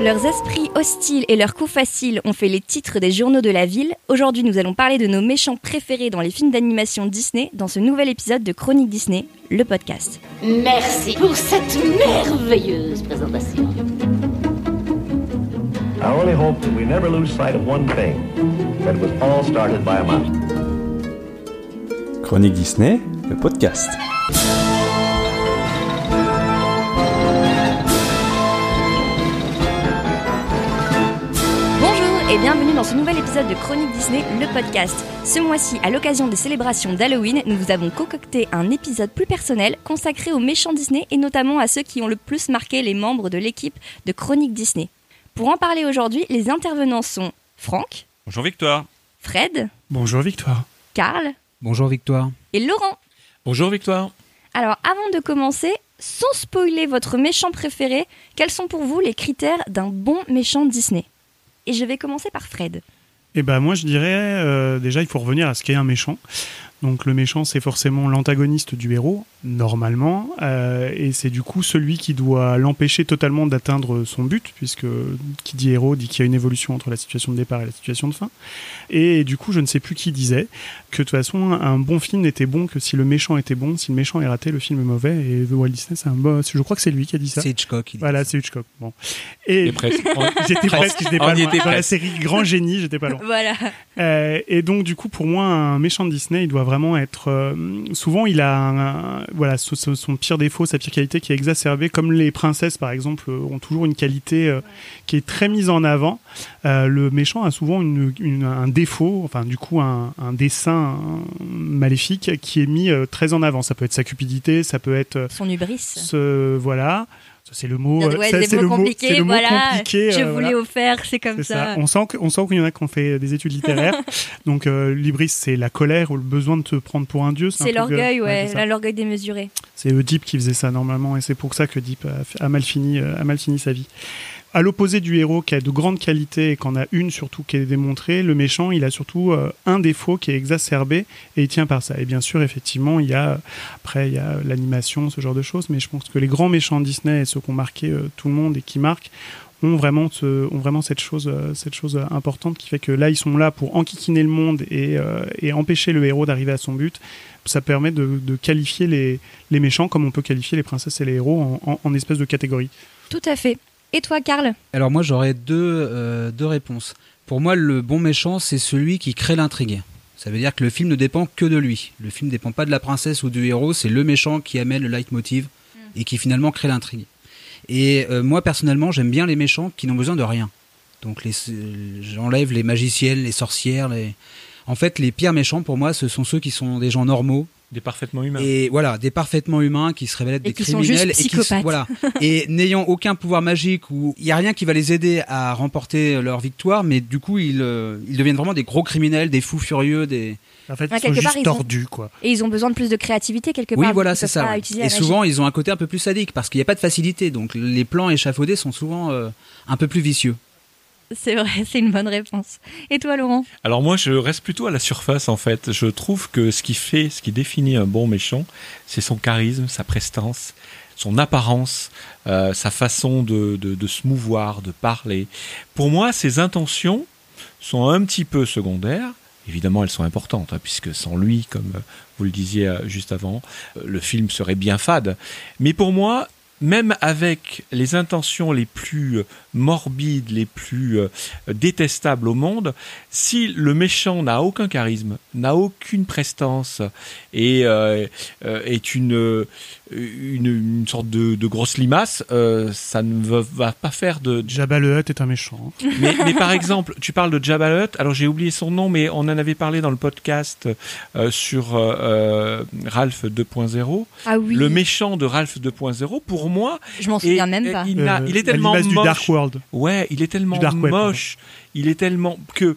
Leurs esprits hostiles et leurs coups faciles ont fait les titres des journaux de la ville. Aujourd'hui, nous allons parler de nos méchants préférés dans les films d'animation Disney dans ce nouvel épisode de Chronique Disney, le podcast. Merci pour cette merveilleuse présentation. I only hope that we never lose sight of one thing that it was all started by a mouse. Chronique Disney, le podcast. Et bienvenue dans ce nouvel épisode de Chronique Disney, le podcast. Ce mois-ci, à l'occasion des célébrations d'Halloween, nous vous avons concocté un épisode plus personnel consacré aux méchants Disney et notamment à ceux qui ont le plus marqué les membres de l'équipe de Chronique Disney. Pour en parler aujourd'hui, les intervenants sont Franck, Bonjour Victoire. Fred, Bonjour Victoire. Karl Bonjour Victoire. et Laurent. Bonjour Victoire. Alors, avant de commencer, sans spoiler votre méchant préféré, quels sont pour vous les critères d'un bon méchant Disney? Et je vais commencer par Fred. Et ben moi je dirais euh, déjà il faut revenir à ce qu'est un méchant. Donc le méchant c'est forcément l'antagoniste du héros normalement euh, et c'est du coup celui qui doit l'empêcher totalement d'atteindre son but puisque qui dit héros dit qu'il y a une évolution entre la situation de départ et la situation de fin. Et du coup je ne sais plus qui disait que de toute façon un bon film n'était bon que si le méchant était bon, si le méchant est raté le film est mauvais et The Walt Disney c'est un bon, je crois que c'est lui qui a dit ça. C'est Hitchcock. il dit Voilà, c'est Hitchcock. Bon. Et presque. j'étais presque, j'étais pas loin. Dans la presque. série Grand Génie, j'étais pas loin. Voilà. Euh, et donc du coup pour moi un méchant de Disney il doit vraiment être euh, souvent il a un- un- voilà son, pire défaut sa pire qualité qui est exacerbée comme les princesses par exemple euh, ont toujours une qualité euh, qui est très mise en avant. Euh, le méchant a souvent une, une- un défaut enfin du coup un, un dessin maléfique qui est mis très en avant. Ça peut être sa cupidité ça peut être Son hubris. ce voilà c'est le mot Ouais, ça, des c'est le mot voilà. compliqué je euh, voulais voilà. offert, c'est comme ça. ça. On sent que- on sent qu'il y en a qui ont fait des études littéraires. Donc euh, l'hybris, c'est la colère ou le besoin de te prendre pour un dieu. C'est euh, l'orgueil, ouais, là, l'orgueil démesuré. C'est Deep qui faisait ça normalement, et c'est pour ça que Deep a, mal fini, euh, a mal fini sa vie. À l'opposé du héros qui a de grandes qualités et qu'en a une surtout qui est démontrée, le méchant, il a surtout euh, un défaut qui est exacerbé et il tient par ça. Et bien sûr, effectivement, il y a après il y a l'animation, ce genre de choses, mais je pense que les grands méchants Disney et ceux qui ont marqué euh, tout le monde et qui marquent ont vraiment, ont vraiment cette chose, euh, cette chose importante qui fait que là, ils sont là pour enquiquiner le monde et, empêcher le héros d'arriver à son but. Ça permet de, qualifier les, les méchants comme on peut qualifier les princesses et les héros en, en, en espèce de catégorie. Tout à fait. Et toi, Karl Alors moi j'aurais deux, euh, deux réponses. Pour moi le bon méchant c'est celui qui crée l'intrigue. Ça veut dire que le film ne dépend que de lui. Le film ne dépend pas de la princesse ou du héros, c'est le méchant qui amène le leitmotiv et qui finalement crée l'intrigue. Et euh, moi personnellement j'aime bien les méchants qui n'ont besoin de rien. Donc les, j'enlève les magiciennes, les sorcières, les... En fait les pires méchants pour moi ce sont ceux qui sont des gens normaux, Des parfaitement humains. et voilà, des parfaitement humains qui se révèlent être Et des qui sont criminels juste et qui psychopathes. voilà et n'ayant aucun pouvoir magique ou il y a rien qui va les aider à remporter leur victoire, mais du coup ils, euh, ils deviennent vraiment des gros criminels, des fous furieux, des En fait, Ouais, ils sont quelque part, juste ils ont- tordus, quoi. Et ils ont besoin de plus de créativité quelque oui part. voilà ils c'est ça. ouais. Et souvent ils ont un côté un peu plus sadique parce qu'il n'y a pas de facilité, donc les plans échafaudés sont souvent euh, un peu plus vicieux. C'est vrai, c'est une bonne réponse. Et toi, Laurent? Alors moi, je reste plutôt à la surface en fait. Je trouve que ce qui fait, ce qui définit un bon méchant, c'est son charisme, sa prestance, son apparence, euh, sa façon de, se mouvoir, de parler. Pour moi, ses intentions sont un petit peu secondaires. Évidemment, elles sont importantes, hein, puisque sans lui, comme vous le disiez euh, juste avant, euh, le film serait bien fade. Mais pour moi, même avec les intentions les plus euh, morbides, les plus euh, détestables au monde, si le méchant n'a aucun charisme, n'a aucune prestance et euh, euh, est une, une, une sorte de, de grosse limace, euh, ça ne va, va pas faire de, Jabba le Hutt est un méchant. mais, mais par exemple, tu parles de Jabba the Hutt. Alors j'ai oublié son nom, mais on en avait parlé dans le podcast euh, sur euh, euh, Ralph 2.0. Ah oui, Le méchant de Ralph 2.0, pour moi, je m'en est- souviens même pas. Il, Euh, il est tellement l'image du moche. Dark World. Ouais, il est tellement Web, moche. Il est tellement que.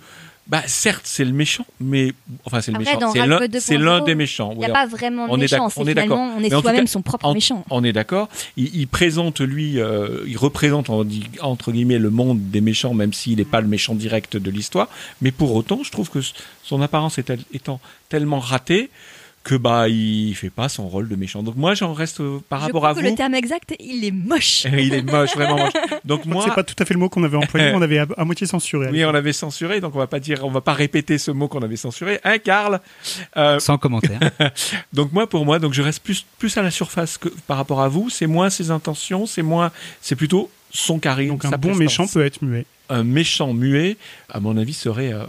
Bah certes, c'est le méchant, mais enfin c'est le Après, méchant. C'est l'un, 2.0, c'est l'un des méchants. Il n'y a Oui, pas vraiment de on méchant, on est d'accord. on est soi-même son propre en- méchant. On est d'accord. Il, il présente lui, euh, il représente on dit, entre guillemets le monde des méchants, même s'il n'est pas le méchant direct de l'histoire. Mais pour autant, je trouve que son apparence est tel- étant tellement ratée que bah il fait pas son rôle de méchant. Donc moi j'en reste euh, par Je rapport crois à que vous. le terme exact, il est moche. il est moche, vraiment moche. Donc moi, C'est pas tout à fait le mot qu'on avait employé, on avait à, à moitié censuré. oui, on l'avait censuré, donc on va pas dire, on va pas répéter ce mot qu'on avait censuré, hein, Karl? Euh, Sans commentaire. donc moi, pour moi, donc je reste plus plus à la surface que par rapport à vous. C'est moins ses intentions, c'est moins, c'est plutôt son charisme. Donc un sa bon prestance. méchant peut être muet. Un méchant muet, à mon avis, serait euh,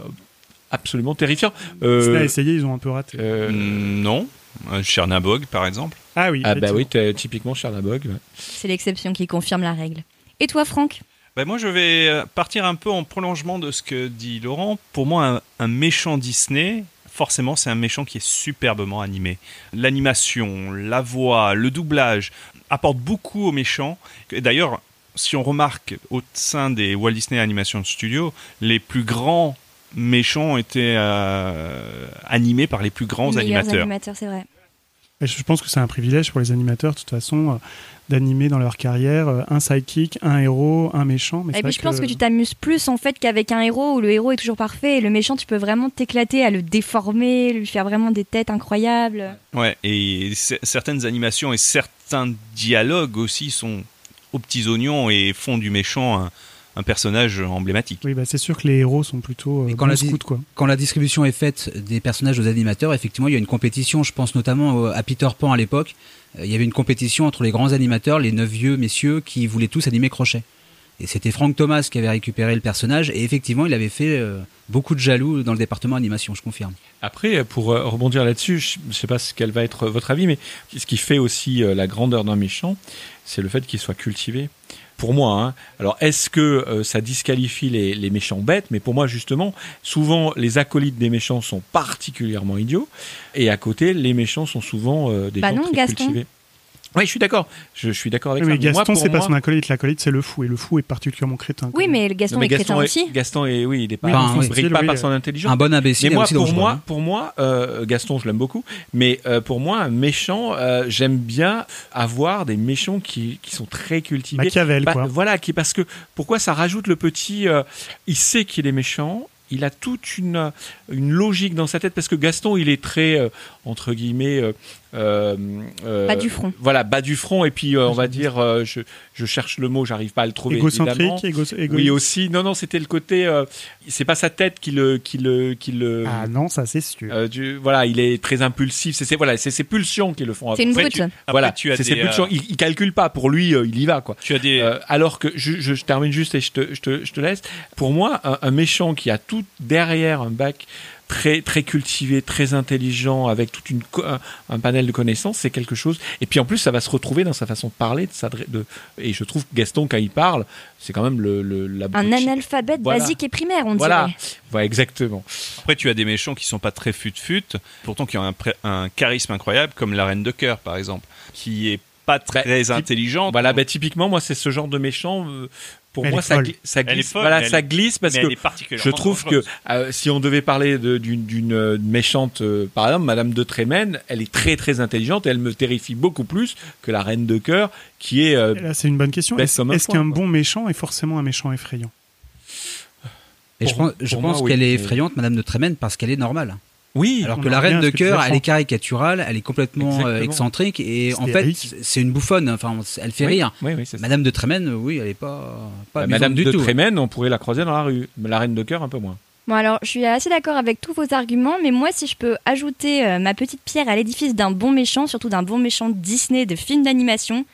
absolument terrifiant. Euh, Disney a essayé, ils ont un peu raté. euh, Mm, non. Euh, Chernabog, par exemple. ah oui. ah bah oui, typiquement Chernabog. ouais. C'est l'exception qui confirme la règle. Et toi, Franck? Ben moi, je vais euh, partir un peu en prolongement de ce que dit Laurent. Pour moi, un, un méchant Disney, forcément, c'est un méchant qui est superbement animé. L'animation, la voix, le doublage apportent beaucoup aux méchants. Et D'ailleurs, si on remarque au sein des Walt Disney Animation Studios, les plus grands méchants étaient euh, animés par les plus grands Les animateurs. animateurs, c'est vrai. Et je pense que c'est un privilège pour les animateurs, de toute façon, euh, d'animer dans leur carrière euh, un sidekick, un héros, un méchant. Mais Et puis je pense que tu t'amuses plus en fait qu'avec un héros où le héros est toujours parfait et le méchant tu peux vraiment t'éclater à le déformer, lui faire vraiment des têtes incroyables. Ouais, et certaines animations et certains dialogues aussi sont aux petits oignons et font du méchant un, un personnage emblématique. Oui, bah, c'est sûr que les héros sont plutôt euh, quand la di- scouts, quoi. Quand la distribution est faite des personnages aux animateurs, effectivement, il y a une compétition. Je pense notamment au- à Peter Pan à l'époque. Euh, Il y avait une compétition entre les grands animateurs, les neuf vieux messieurs qui voulaient tous animer Crochet. Et c'était Frank Thomas qui avait récupéré le personnage. Et effectivement, il avait fait euh, beaucoup de jaloux dans le département animation, je confirme. Après, pour euh, rebondir là-dessus, je ne sais pas ce quel va être votre avis, mais ce qui fait aussi euh, la grandeur d'un méchant, c'est le fait qu'il soit cultivé. Pour moi, hein. alors est-ce que euh, ça disqualifie les, les méchants bêtes? Mais pour moi, justement, souvent les acolytes des méchants sont particulièrement idiots, et à côté, les méchants sont souvent euh, des Bah gens non, très Gaston. cultivés. Oui, je suis d'accord. Je, je suis d'accord avec Oui, ça. mais moi, Gaston, c'est pas moi- son acolyte. L'acolyte, c'est le fou. Et le fou est particulièrement crétin. Oui mais Gaston Non, mais est crétin aussi. Gaston est, oui, il est pas, Oui, Enfin, il oui. brille pas Oui, par euh, son intelligence. Un bon imbécile Mais moi, aussi pour moi, hein. pour moi, euh, Gaston, je l'aime beaucoup. Mais euh, pour moi, un méchant, euh, j'aime bien avoir des méchants qui, qui sont très cultivés. Machiavel, Bah, quoi. Voilà, qui parce que pourquoi ça rajoute le petit. euh, il sait qu'il est méchant. Il a toute une, une logique dans sa tête parce que Gaston, il est très euh, entre guillemets. euh, euh, euh, Bas du front. Voilà, bas du front. Et puis, euh, on va dire, euh, je, je cherche le mot, j'arrive pas à le trouver. Égocentrique, égo- égoïste. Oui, aussi. Non, non, c'était le côté. euh, c'est pas sa tête qui le. Qui le, qui le Ah non, ça c'est sûr. euh, du- voilà, il est très impulsif. C'est c'est- voilà, c'est ses pulsions qui le font. C'est une brute. tu- Voilà, tu as c'est ses des, pulsions. Il, il calcule pas. Pour lui, euh, il y va quoi. Tu as des, Euh, alors que je, je- je termine juste et je te, je te, je te laisse. Pour moi, un, un méchant qui a tout derrière un bac très très cultivé, très intelligent, avec toute une un, un panel de connaissances, c'est quelque chose. Et puis en plus, ça va se retrouver dans sa façon de parler, de s'adre- de. Et je trouve que Gaston, quand il parle, c'est quand même le, le la Un analphabète Voilà. basique et primaire on Voilà, dirait. voilà, exactement. Après, tu as des méchants qui sont pas très fut-fut, pourtant qui ont un, charisme incroyable, comme la Reine de Cœur, par exemple, qui est pas très Bah, intelligente. Voilà, bah, typiquement, moi, c'est ce genre de méchant. euh, pour Elle moi, ça, ça Elle est glisse. folle, voilà, ça elle- glisse parce que je trouve que euh, si on devait parler de- d'une euh, méchante, euh, par exemple, Madame de Trémène, elle est très très intelligente et elle me terrifie beaucoup plus que la Reine de cœur, qui est. euh, Là, c'est une bonne question. Est-ce qu'un bon méchant est forcément un méchant effrayant? Et je Pour- pense, je pour moi, pense oui. qu'elle est effrayante, Madame de Trémène, parce qu'elle est normale. Oui, Alors que la reine de cœur, elle est caricaturale, elle est complètement euh, excentrique et en fait, c'est une bouffonne. Enfin, elle fait oui, rire. Oui, oui. Madame de Trémène, oui, elle est pas, pas Bah, Madame du de tout. Trémène, on pourrait la croiser dans la rue. Mais la Reine de cœur, un peu moins. Bon alors, je suis assez d'accord avec tous vos arguments, mais moi, si je peux ajouter euh, ma petite pierre à l'édifice d'un bon méchant, surtout d'un bon méchant Disney de film d'animation,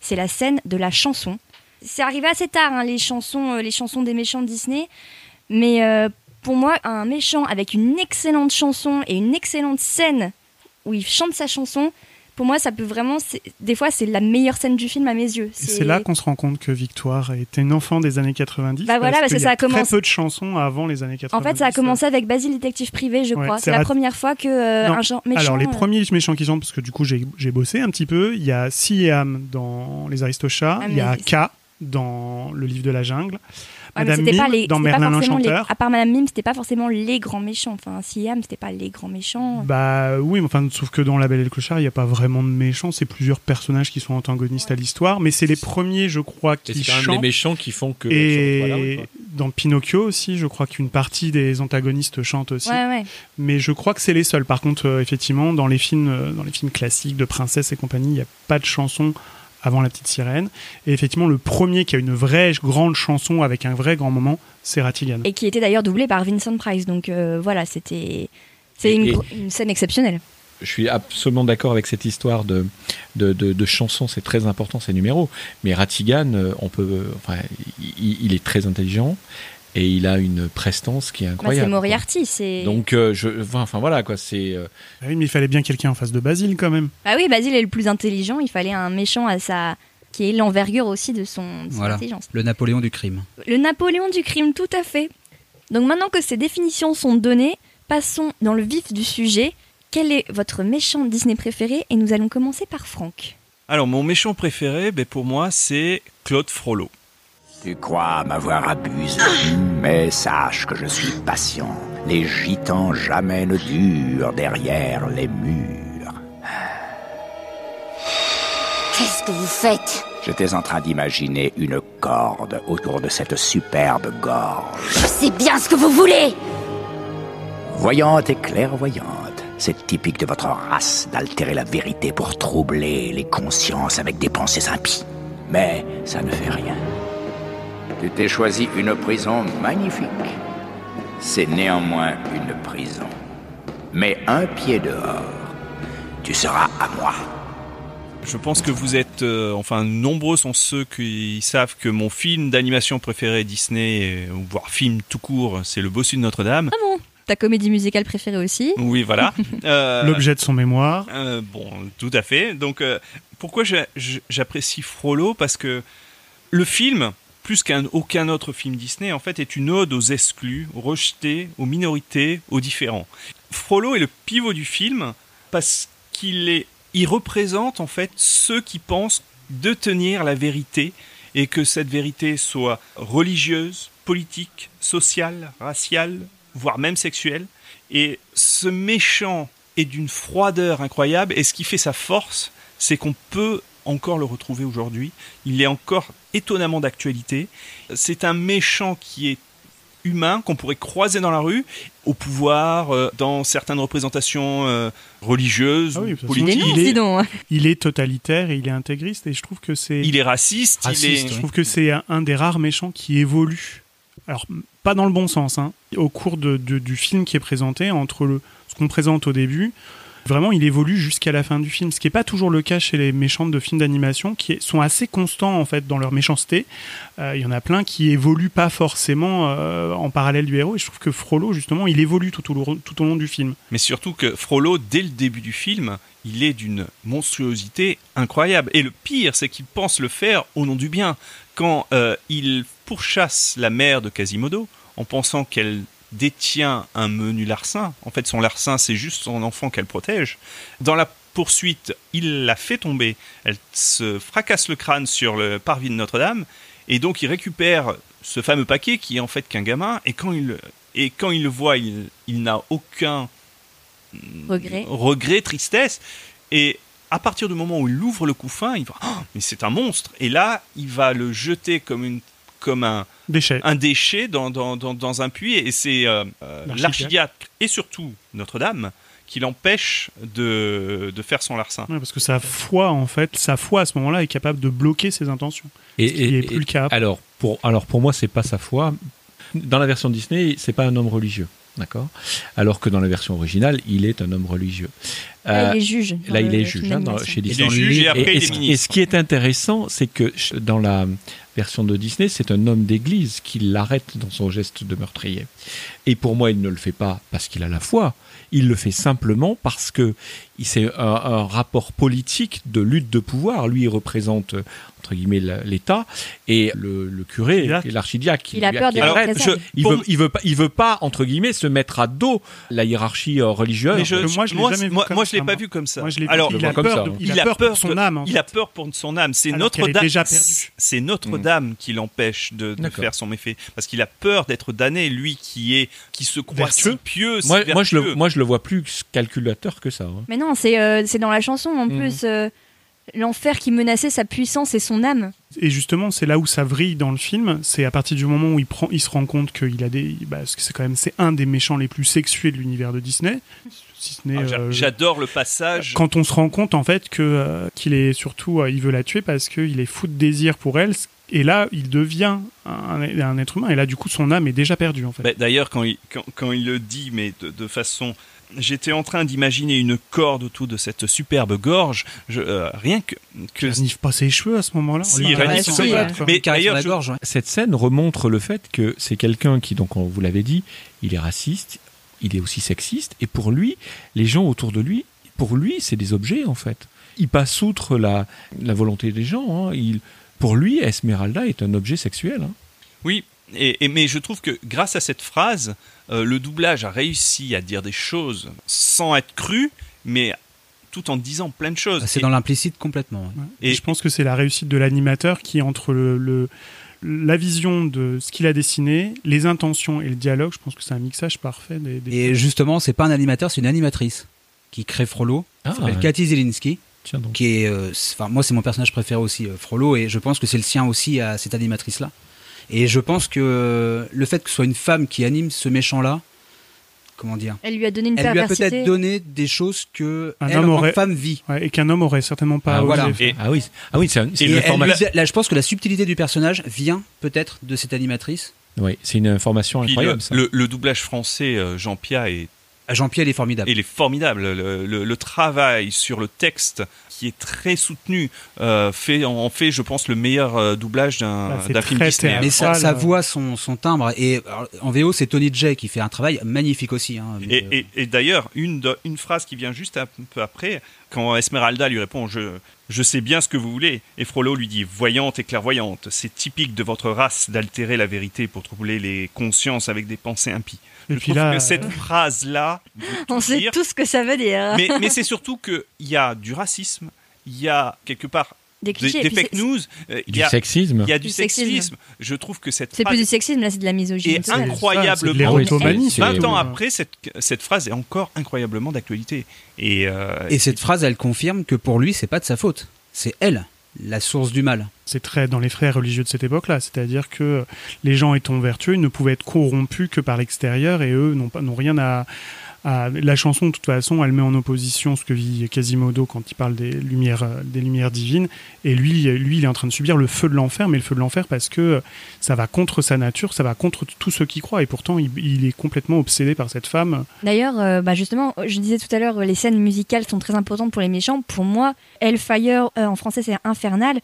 c'est la scène de la chanson. C'est arrivé assez tard, hein, les chansons, euh, les chansons des méchants Disney, mais euh, pour moi, un méchant avec une excellente chanson et une excellente scène où il chante sa chanson, pour moi, ça peut vraiment, des fois, c'est la meilleure scène du film à mes yeux. C'est là qu'on se rend compte que Victoire était une enfant des années 90. Bah voilà, parce que qu'il y ça a très commencé- peu de chansons avant les années 90. En fait, ça a commencé avec Basile détective privé, je Ouais, crois. c'est la première fois que euh, un genre méchant. Alors, les euh, premiers méchants qui sont, parce que du coup, j'ai bossé un petit peu. Il y a Siam dans Les Aristochats. Ah, il y a K dans Le Livre de la Jungle. Ouais, mais Madame c'était pas les, dans Merlin forcément les- l'Enchanteur. à part Madame Mime, c'était pas forcément les grands méchants. Enfin, Siam, c'était pas les grands méchants. Bah oui, mais enfin, sauf que dans La Belle et le Clochard, il n'y a pas vraiment de méchants. C'est plusieurs personnages qui sont antagonistes à l'histoire. Mais c'est les premiers, je crois, qui c'est quand même les chantent. méchants qui font que. Et voilà, oui, quoi. dans Pinocchio aussi, je crois qu'une partie des antagonistes chantent aussi. Ouais, ouais. Mais je crois que c'est les seuls. Par contre, euh, effectivement, dans les films, euh, dans les films classiques de princesse et compagnie, il n'y a pas de chanson avant la petite sirène. Et effectivement, le premier qui a une vraie grande chanson avec un vrai grand moment, c'est Ratigan. Et qui était d'ailleurs doublé par Vincent Price. Donc euh, voilà, c'était. C'est une, scène exceptionnelle. Je suis absolument d'accord avec cette histoire de, de, de, de chansons, c'est très important ces numéros. Mais Ratigan, euh, on peut, euh, enfin, il, il est très intelligent et il a une prestance qui est Bah, incroyable. c'est quoi. Moriarty. C'est. Donc, euh, je, enfin voilà quoi, c'est. euh, Ah oui, mais il fallait bien quelqu'un en face de Basile quand même. Bah oui, Basile est le plus intelligent. Il fallait un méchant à sa. qui ait l'envergure aussi de son, de son Voilà. intelligence. Le Napoléon du crime. Le Napoléon du crime, tout à fait. Donc maintenant que ces définitions sont données, passons dans le vif du sujet. Quel est votre méchant Disney préféré? Et nous allons commencer par Franck. Alors, mon méchant préféré, ben, pour moi, c'est Claude Frollo. Tu crois m'avoir abusé, mais sache que je suis patient. Les gitans jamais ne durent derrière les murs. Qu'est-ce que vous faites? J'étais en train d'imaginer une corde autour de cette superbe gorge. Je sais bien ce que vous voulez Voyante et clairvoyante, c'est typique de votre race d'altérer la vérité pour troubler les consciences avec des pensées impies. Mais ça ne fait rien. Tu t'es choisi une prison magnifique. C'est néanmoins une prison. Mais un pied dehors, tu seras à moi. Je pense que vous êtes, euh, enfin, nombreux sont ceux qui savent que mon film d'animation préféré Disney, euh, ou voire film tout court, c'est Le Bossu de Notre-Dame. Ah bon? Ta comédie musicale préférée aussi? Oui, voilà. Euh, L'objet de son mémoire. Euh, bon, tout à fait. Donc, euh, pourquoi j'apprécie Frollo? Parce que le film, plus qu'un aucun autre film Disney, en fait, est une ode aux exclus, aux rejetés, aux minorités, aux différents. Frollo est le pivot du film parce qu'il est, il représente en fait ceux qui pensent détenir la vérité et que cette vérité soit religieuse, politique, sociale, raciale, voire même sexuelle. Et ce méchant est d'une froideur incroyable. Et ce qui fait sa force, c'est qu'on peut encore le retrouver aujourd'hui. Il est encore étonnamment d'actualité. C'est un méchant qui est humain, qu'on pourrait croiser dans la rue, au pouvoir, euh, dans certaines représentations euh, religieuses, Ah oui, politiques. dénonce, il est-. Il est totalitaire et il est intégriste et je trouve que c'est. Il est raciste, il est... Je trouve que c'est un, un des rares méchants qui évolue. Alors, pas dans le bon sens, hein. Au cours de- de- du film qui est présenté, entre le, ce qu'on présente au début, vraiment, il évolue jusqu'à la fin du film. Ce qui n'est pas toujours le cas chez les méchants de films d'animation, qui sont assez constants, en fait, dans leur méchanceté. Euh, Il y en a plein qui évoluent pas forcément euh, en parallèle du héros. Et je trouve que Frollo, justement, il évolue tout au, long- tout au long du film. Mais surtout que Frollo, dès le début du film, il est d'une monstruosité incroyable. Et le pire, c'est qu'il pense le faire au nom du bien. Quand euh, il pourchasse la mère de Quasimodo, en pensant qu'elle détient un menu larcin, en fait son larcin c'est juste son enfant qu'elle protège, dans la poursuite, il la fait tomber, elle se fracasse le crâne sur le parvis de Notre-Dame, et donc il récupère ce fameux paquet qui est en fait qu'un gamin, et quand il, et quand il le voit, il, il n'a aucun Regret. regret, tristesse. Et à partir du moment où il ouvre le couffin, il va Oh, mais c'est un monstre. Et là, il va le jeter comme une comme un, Déchet. un déchet dans, dans, dans, dans un puits. Et c'est euh, euh, L'archidiacre. et surtout Notre-Dame qui l'empêche de, de faire son larcin. Ouais, parce que sa foi, en fait, sa foi à ce moment-là est capable de bloquer ses intentions. Et, Ce qui est plus le cas. Alors pour, alors pour moi, c'est pas sa foi. Dans la version Disney, c'est pas un homme religieux, d'accord Alors que dans la version originale, il est un homme religieux. Là, Euh, il est juge. Là, il est juge hein, dans- chez Il Disney. est juge et après et, il ce qui- et ministre. ce qui est intéressant, c'est que dans la version de Disney, c'est un homme d'église qui l'arrête dans son geste de meurtrier. Et pour moi, il ne le fait pas parce qu'il a la foi. Il le fait simplement parce que c'est un, un rapport politique de lutte de pouvoir. Lui, il représente entre guillemets la- l'État et le, le curé et l'archidiacre Il a peur des Alors, je- Il veut, il veut pas, il veut pas entre guillemets se mettre à dos la hiérarchie euh, religieuse. Mais je, que moi, je l'ai moi, jamais vu moi, comme moi, je l'ai ça, pas vu comme ça. Moi, je l'ai vu. Alors, il, a peur ça, de- hein. il a peur pour son de- âme. en Il a peur pour son âme. C'est Notre-Dame. C'est Notre-Dame qui l'empêche de, de faire son méfait, parce qu'il a peur d'être damné. Lui qui est, qui se croit si pieux, moi, moi, je le, vertueux. moi, je le vois plus calculateur que ça. hein. Mais non, c'est euh, c'est dans la chanson en Mhm. plus. euh, l'enfer qui menaçait sa puissance et son âme. Et justement, c'est là où ça vrille dans le film. C'est à partir du moment où il, prend, il se rend compte qu'il a des. Bah, parce que c'est quand même c'est un des méchants les plus sexués de l'univers de Disney. Si ce n'est. Ah, euh, J'adore le passage. quand on se rend compte en fait que euh, qu'il est surtout euh, il veut la tuer parce qu'il est fou de désir pour elle et là il devient un, un être humain et là du coup son âme est déjà perdue en fait. Bah, D'ailleurs, quand il, quand, quand il le dit, mais de, de façon. J'étais en train d'imaginer une corde autour de cette superbe gorge. Je, euh, rien que. que il pas ses cheveux à ce moment-là. Si, il si, ça. ouais. Mais d'ailleurs, la je- gorge, ouais. Cette scène remontre le fait que c'est quelqu'un qui, donc on vous l'avait dit, il est raciste, il est aussi sexiste, et pour lui, les gens autour de lui, pour lui, c'est des objets en fait. Il passe outre la, la volonté des gens. hein. Il, pour lui, Esmeralda est un objet sexuel. hein. Oui, et, et- mais je trouve que grâce à cette phrase, euh, le doublage a réussi à dire des choses sans être cru, mais tout en disant plein de choses. Ah, C'est Et- dans l'implicite complètement. ouais. Et, je pense que c'est la réussite de l'animateur qui entre le, le- la vision de ce qu'il a dessiné, les intentions et le dialogue, je pense que c'est un mixage parfait des, des- Et justement, c'est pas un animateur, c'est une animatrice qui crée Frollo. Ah, Elle s'appelle ouais. Cathy Zielinski. Tiens donc. qui est, euh, moi c'est mon personnage préféré aussi, euh, Frollo, et je pense que c'est le sien aussi à cette animatrice-là. Et je pense que euh, le fait que ce soit une femme qui anime ce méchant-là, comment dire, Elle lui a donné une elle lui a peut-être donné des choses que Un elle, homme en aurait- femme vit. Ouais, et qu'un homme aurait certainement pas Ah, voilà. Et- Ah oui, ah oui, c'est un- là, je pense que la subtilité du personnage vient peut-être de cette animatrice. Oui, c'est une information incroyable. le, ça. le- le doublage français, euh, Jean Pia, est, Jean-Pierre, est formidable. il est formidable. Le, le- le travail sur le texte, qui est très soutenu, euh, fait, en fait, je pense, le meilleur euh, doublage d'un Bah, film Disney. Mais sa, sa euh. voix, son, son timbre, et alors, en VO c'est Tony Jay qui fait un travail magnifique aussi. hein. Et, Euh, et- et d'ailleurs, une, une phrase qui vient juste un peu après, quand Esmeralda lui répond je, je sais bien ce que vous voulez, et Frollo lui dit Voyante et clairvoyante, c'est typique de votre race d'altérer la vérité pour troubler les consciences avec des pensées impies. Et je puis trouve là, que euh, cette phrase-là, On sait dire. tout ce que ça veut dire. mais, mais c'est surtout qu'il y a du racisme, il y a quelque part Des des, clichés. des et puis fake news, euh, du y a, sexisme. il y a du, Du sexisme. sexisme. Je trouve que cette C'est plus phrase du sexisme, là c'est de la misogynie. est de incroyablement. c'est- 20 surtout. ans après, cette, cette phrase est encore incroyablement d'actualité. Et, euh, Et cette phrase, elle confirme que pour lui, c'est pas de sa faute. C'est elle, la source du mal. C'est très dans les frères religieux de cette époque-là, c'est-à-dire que les gens étant vertueux, ils ne pouvaient être corrompus que par l'extérieur et eux n'ont pas n'ont rien à, à- la chanson de toute façon, elle met en opposition ce que vit Quasimodo quand il parle des lumières euh, des lumières divines et lui lui il est en train de subir le feu de l'enfer, mais le feu de l'enfer parce que ça va contre sa nature, ça va contre tous ceux qui croient et pourtant il, est complètement obsédé par cette femme. D'ailleurs, euh, bah justement, je disais tout à l'heure, euh, les scènes musicales sont très importantes pour les méchants. Pour moi, Hellfire, euh, en français c'est Infernal,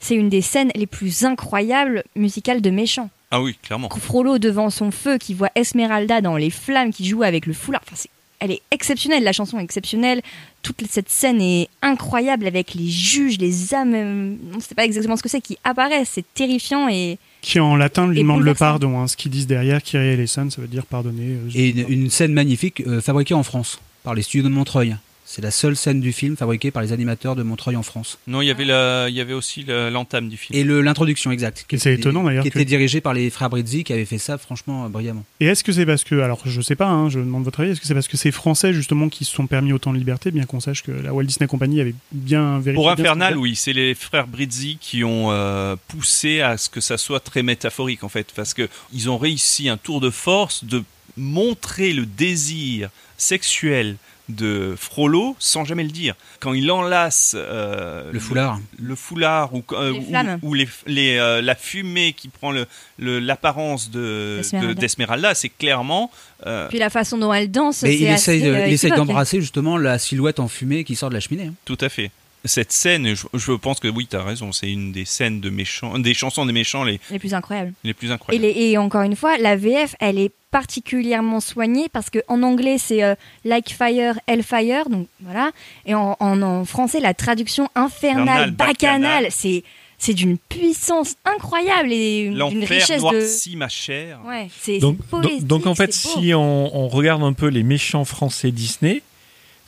c'est une des scènes les plus incroyables musicales de méchants. Ah oui, clairement. Frollo devant son feu, qui voit Esmeralda dans les flammes, qui joue avec le foulard. Enfin, c'est- elle est exceptionnelle, la chanson est exceptionnelle. Toute cette scène est incroyable avec les juges, les âmes, euh, on ne sait pas exactement ce que c'est, qui apparaissent. C'est terrifiant et Qui en latin lui demande le pardon. Hein. Ce qu'ils disent derrière, Kyrie eleison, ça veut dire pardonner. euh, Et une, une scène magnifique euh, fabriquée en France par les studios de Montreuil. C'est la seule scène du film fabriquée par les animateurs de Montreuil en France. Non, il y avait, la, il y avait aussi l'entame du film. Et l'introduction exacte. qui Et c'est étonnant, d'ailleurs, Qui que- était dirigée par les frères Brizzi qui avaient fait ça franchement euh, brillamment. Et est-ce que c'est parce que, alors je sais pas, hein, je demande votre avis, est-ce que c'est parce que c'est français justement qui se sont permis autant de liberté, bien qu'on sache que la Walt Disney Company avait bien vérifié. Pour ce Infernal, oui, c'est les frères Brizzi qui ont euh, poussé à ce que ça soit très métaphorique en fait, parce que ils ont réussi un tour de force de montrer le désir sexuel de Frollo sans jamais le dire. Quand il enlace euh, Le foulard. le foulard ou, euh, Les ou- les, les, euh, la fumée qui prend le- le- l'apparence de D'Esmeralda. de- d'Esmeralda, c'est clairement euh, puis la façon dont elle danse, c'est il essaye, de- d'embrasser justement la silhouette en fumée qui sort de la cheminée. hein. tout à fait. Cette scène, je, je pense que oui, tu as raison, c'est une des scènes de méchants, des chansons des méchants les, les plus incroyables. les plus Et, incroyables. les- et encore une fois, la VF, elle est particulièrement soignée parce que en anglais c'est euh, Like Fire, Hellfire, donc voilà. Et en, en- en français, la traduction infernale, bacchanale, bacchanale. c'est c'est d'une puissance incroyable et d'une richesse de. ma chair. Ouais, c'est Donc, donc, donc, en fait, si on, on regarde un peu les méchants français Disney,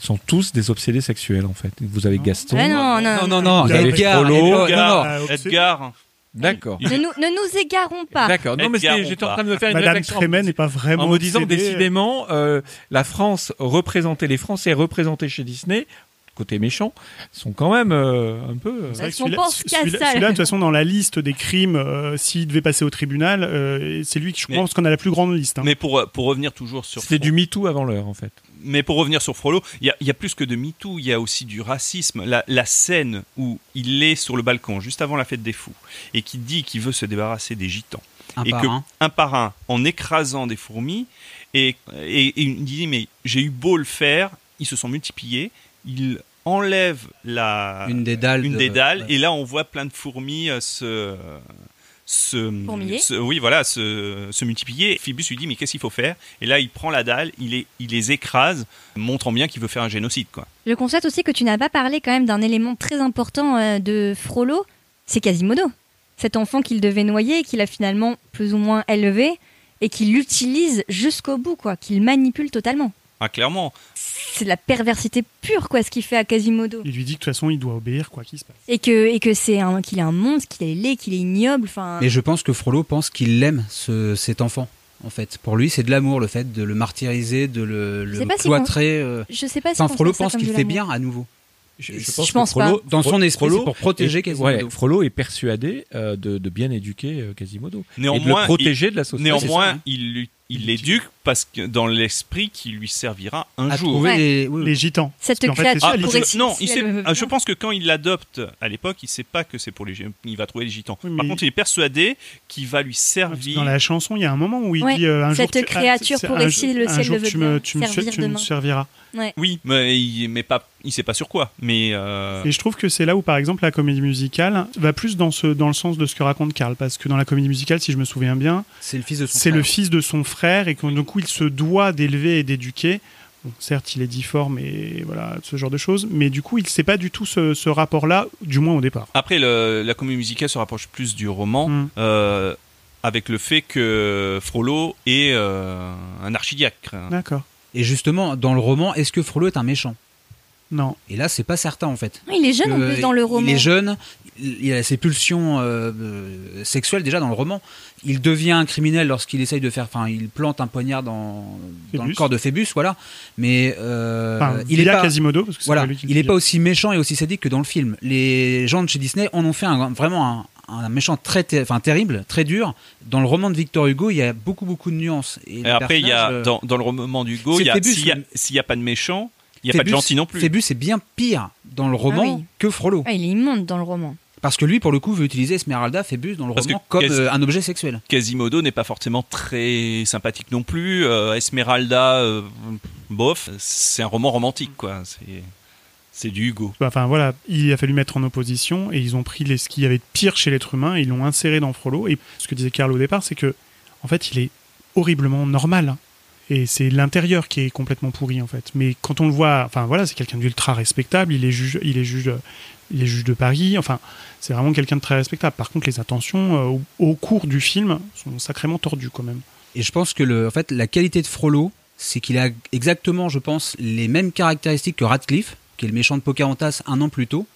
sont tous des obsédés sexuels en fait. Vous avez Non. Gaston. Ah non, non, non, non, non, Vous avez Edgar, Frollo. Edgar, non, Edgar, non. Ah. Edgar, D'accord. Ne nous, ne nous égarons pas. D'accord. Non, mais j'étais en train de me faire une Madame réflexion. N'est pas vraiment. en me disant obsédée. décidément, euh, la France représentée, les Français représentés chez Disney, côté méchant, sont quand même euh, un peu. euh, C'est vrai que Son celui-là, de toute façon, dans la liste des crimes, euh, s'il devait passer au tribunal, euh, c'est lui qui, je Mais- pense, qu'on a la plus grande liste. hein. Mais pour, pour revenir toujours sur C'était Fro- du MeToo avant l'heure, en fait. Mais pour revenir sur Frollo, il y a, il y a plus que de MeToo, il y a aussi du racisme. La, la scène où il est sur le balcon juste avant la fête des fous et qui dit qu'il veut se débarrasser des gitans. Un et par que un. un par un, en écrasant des fourmis, et, et, et il dit mais j'ai eu beau le faire, ils se sont multipliés, il enlève la Une des dalles. une de- des dalles ouais. et là on voit plein de fourmis euh, se se, oui voilà se, se multiplier Phoebus lui dit mais qu'est-ce qu'il faut faire? Et là il prend la dalle il les, il les écrase montrant bien qu'il veut faire un génocide quoi Je constate aussi que tu n'as pas parlé quand même d'un élément très important euh, de Frollo, c'est Quasimodo. Cet enfant qu'il devait noyer, qu'il a finalement plus ou moins élevé et qu'il l'utilise jusqu'au bout, quoi, qu'il manipule totalement. Ah clairement C'est de la perversité pure, quoi, ce qu'il fait à Quasimodo. Il lui dit que de toute façon, il doit obéir, quoi qu'il se passe. Et que, et que c'est un, qu'il est un monstre, qu'il est laid, qu'il est ignoble, enfin. Mais je pense que Frollo pense qu'il aime ce- cet enfant. En fait, pour lui, c'est de l'amour, le fait de le martyriser, de le, le pas si cloîtrer. euh. Je sais pas si Enfin, on Frollo pense qu'il fait bien à nouveau. Je, Je pense pense que Frollo- Dans son esprit, Frollo c'est pour protéger est- Quasimodo. ouais, Frollo est persuadé euh, de, de bien éduquer euh, Quasimodo. et de néanmoins le protéger de la société. néanmoins hein. il lui- il l'éduque parce que dans l'esprit qui lui servira un À jour trouver Ouais. les- oui, oui. Les gitans. Cette fait, créature Ah, je- non, il sait- ah, je pense que quand il l'adopte à l'époque, il sait pas que c'est pour les il va trouver les gitans. Oui, Par mais- contre, il est persuadé qu'il va lui servir. Dans la chanson, il y a un moment où il Ouais, dit euh, un jour cette tu- ah, créature pourrait, un si jour- le un ciel jour le veut tu me, tu me, servir tu me serviras. Oui, mais il mais pas il sait pas sur quoi, mais euh, Et je trouve que c'est là où, par exemple, la comédie musicale va plus dans, ce, dans le sens de ce que raconte Karl. Parce que dans la comédie musicale, si je me souviens bien, C'est le fils de son c'est le fils de son frère et que du coup, il se doit d'élever et d'éduquer. Bon, certes, il est difforme et voilà, ce genre de choses. Mais du coup, il ne sait pas du tout ce, ce rapport-là, du moins au départ. après le- la comédie musicale se rapproche plus du roman. Mm. euh, avec le fait que Frollo est euh, un archidiacre. D'accord. Et justement, dans le roman, est-ce que Frollo est un méchant? Non. Et là, c'est pas certain en fait. Il est jeune en plus dans le roman. Il est jeune, il a ses pulsions euh, euh, sexuelles déjà dans le roman. Il devient un criminel lorsqu'il essaye de faire. Enfin, il plante un poignard dans, dans le corps de Phébus, voilà. Mais euh, Enfin, il est pas. Quasimodo, parce que c'est Voilà, pas lui qui le il est dit. pas aussi méchant et aussi sadique que dans le film. Les gens de chez Disney en ont fait un, vraiment un, un méchant très, ter- enfin terrible, très dur. Dans le roman de Victor Hugo, il y a beaucoup beaucoup de nuances. Et, après, il y a dans, dans le roman d'Hugo, c'est il y a Phébus, s'il y a, a pas de méchant, il n'y a pas de gentil non plus. Phébus est bien pire dans le roman Ah oui. que Frollo. Ah, il est immonde dans le roman. Parce que lui, pour le coup, veut utiliser Esmeralda, Phébus, dans le Parce roman, comme quasi- euh, un objet sexuel. Quasimodo n'est pas forcément très sympathique non plus. Euh, Esmeralda, euh, bof, c'est un roman romantique, quoi. C'est, c'est du Hugo. Enfin voilà, il a fallu mettre en opposition et ils ont pris les, ce qu'il y avait de pire chez l'être humain et ils l'ont inséré dans Frollo. Et ce que disait Karl au départ, c'est que en fait, il est horriblement normal. Et c'est l'intérieur qui est complètement pourri en fait. Mais quand on le voit, enfin voilà, c'est quelqu'un d'ultra respectable. Il est juge, il est juge, il est juge de Paris. Enfin, c'est vraiment quelqu'un de très respectable. Par contre, les intentions euh, au, cours du film sont sacrément tordues quand même. Et je pense que le, en fait, la qualité de Frollo, c'est qu'il a exactement, je pense, les mêmes caractéristiques que Radcliffe, qui est le méchant de Pocahontas un an plus tôt.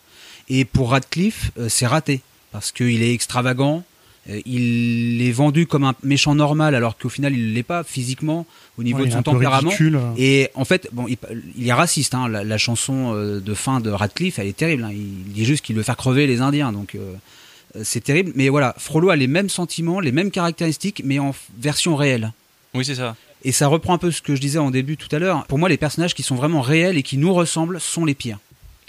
Et pour Radcliffe, euh, c'est raté. Parce qu'il est extravagant, euh, il est vendu comme un méchant normal, alors qu'au final, il ne l'est pas physiquement, au niveau Ouais, de son tempérament. ridicule. Et en fait, bon, il, il est raciste. Hein, la, la chanson euh, de fin de Radcliffe, elle est terrible. hein. Il dit juste qu'il veut faire crever les Indiens. Donc, euh, euh, c'est terrible. Mais voilà, Frollo a les mêmes sentiments, les mêmes caractéristiques, mais en version réelle. Oui, c'est ça. Et ça reprend un peu ce que je disais en début tout à l'heure. Pour moi, les personnages qui sont vraiment réels et qui nous ressemblent sont les pires.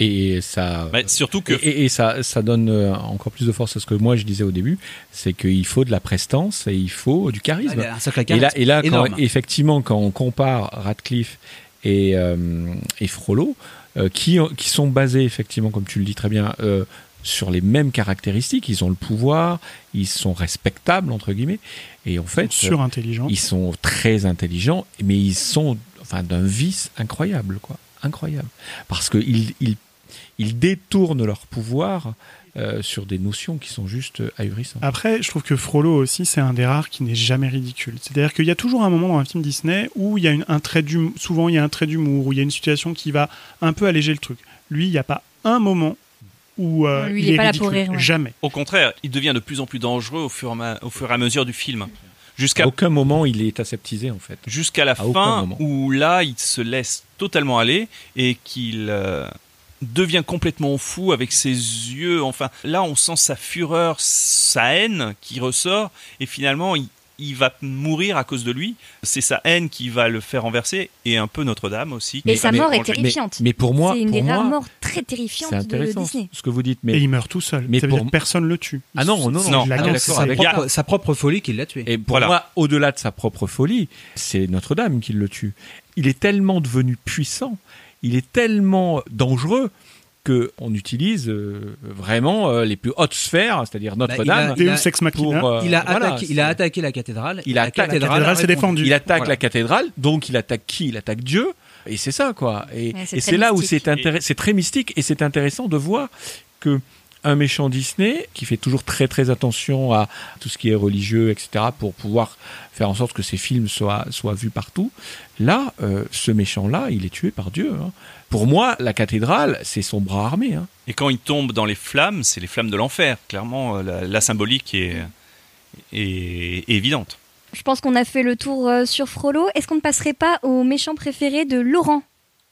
Et ça. Bah, surtout que Et, ça, ça donne euh, encore plus de force à ce que moi je disais au début, c'est qu'il faut de la prestance et il faut du charisme. Il a un sacré Et là, charisme. et là quand- effectivement, quand on compare Radcliffe et, euh, et Frollo, euh, qui, qui sont basés, effectivement, comme tu le dis très bien, euh, sur les mêmes caractéristiques, ils ont le pouvoir, ils sont respectables, entre guillemets, et en fait, Surintelligent. ils sont très intelligents, mais ils sont enfin, d'un vice incroyable, quoi. Incroyable. Parce qu'ils ils, ils détournent leur pouvoir euh, sur des notions qui sont juste ahurissantes. Après, je trouve que Frollo aussi, c'est un des rares qui n'est jamais ridicule. C'est-à-dire qu'il y a toujours un moment dans un film Disney où il y a une, un trait d'humour, souvent il y a un trait d'humour, où il y a une situation qui va un peu alléger le truc. Lui, il n'y a pas un moment où euh, Lui, il il est est pas là ridicule. pour rire, ouais. Jamais. Au contraire, il devient de plus en plus dangereux au fur et à, ma- au fur et à mesure du film. Jusqu'à aucun moment il est aseptisé, en fait. jusqu'à la À fin moment. où là, il se laisse totalement aller et qu'il euh, devient complètement fou avec ses yeux. Enfin, là, on sent sa fureur, sa haine qui ressort, et finalement, il, il va mourir à cause de lui. C'est sa haine qui va le faire renverser, et un peu Notre-Dame aussi. Mais sa mais- mort est terrifiante. Mais pour moi, c'est une pour des rares morts très terrifiantes de Disney. ce que vous dites. Et Mais il meurt tout seul. mais ça veut dire pour- que personne le tue. ah non, non, non, Non. Ah non, sa, avec propre- sa propre folie qui l'a tué. Et pour Voilà. moi, au-delà de sa propre folie, c'est Notre-Dame qui le tue. Il est tellement devenu puissant, il est tellement dangereux que on utilise euh, vraiment euh, les plus hautes sphères, c'est-à-dire Notre-Dame. Bah, il machina. pour, euh, il, a voilà, attaqué, il a attaqué la cathédrale. Il attaque- la cathédrale s'est défendue. Il attaque Voilà. la cathédrale, donc il attaque qui? Il attaque Dieu. Et c'est ça, quoi. Et, Ouais, c'est et très c'est là où mystique. c'est intéressant. C'est très mystique et c'est intéressant de voir que un méchant Disney qui fait toujours très très attention à tout ce qui est religieux, etc., pour pouvoir faire en sorte que ses films soient, soient vus partout. Là, euh, ce méchant-là, il est tué par Dieu. hein. Pour moi, la cathédrale, c'est son bras armé. hein. Et quand il tombe dans les flammes, c'est les flammes de l'enfer. Clairement, euh, la, la symbolique est, est- est évidente. Je pense qu'on a fait le tour euh, sur Frollo. Est-ce qu'on ne passerait pas au méchant préféré de Laurent?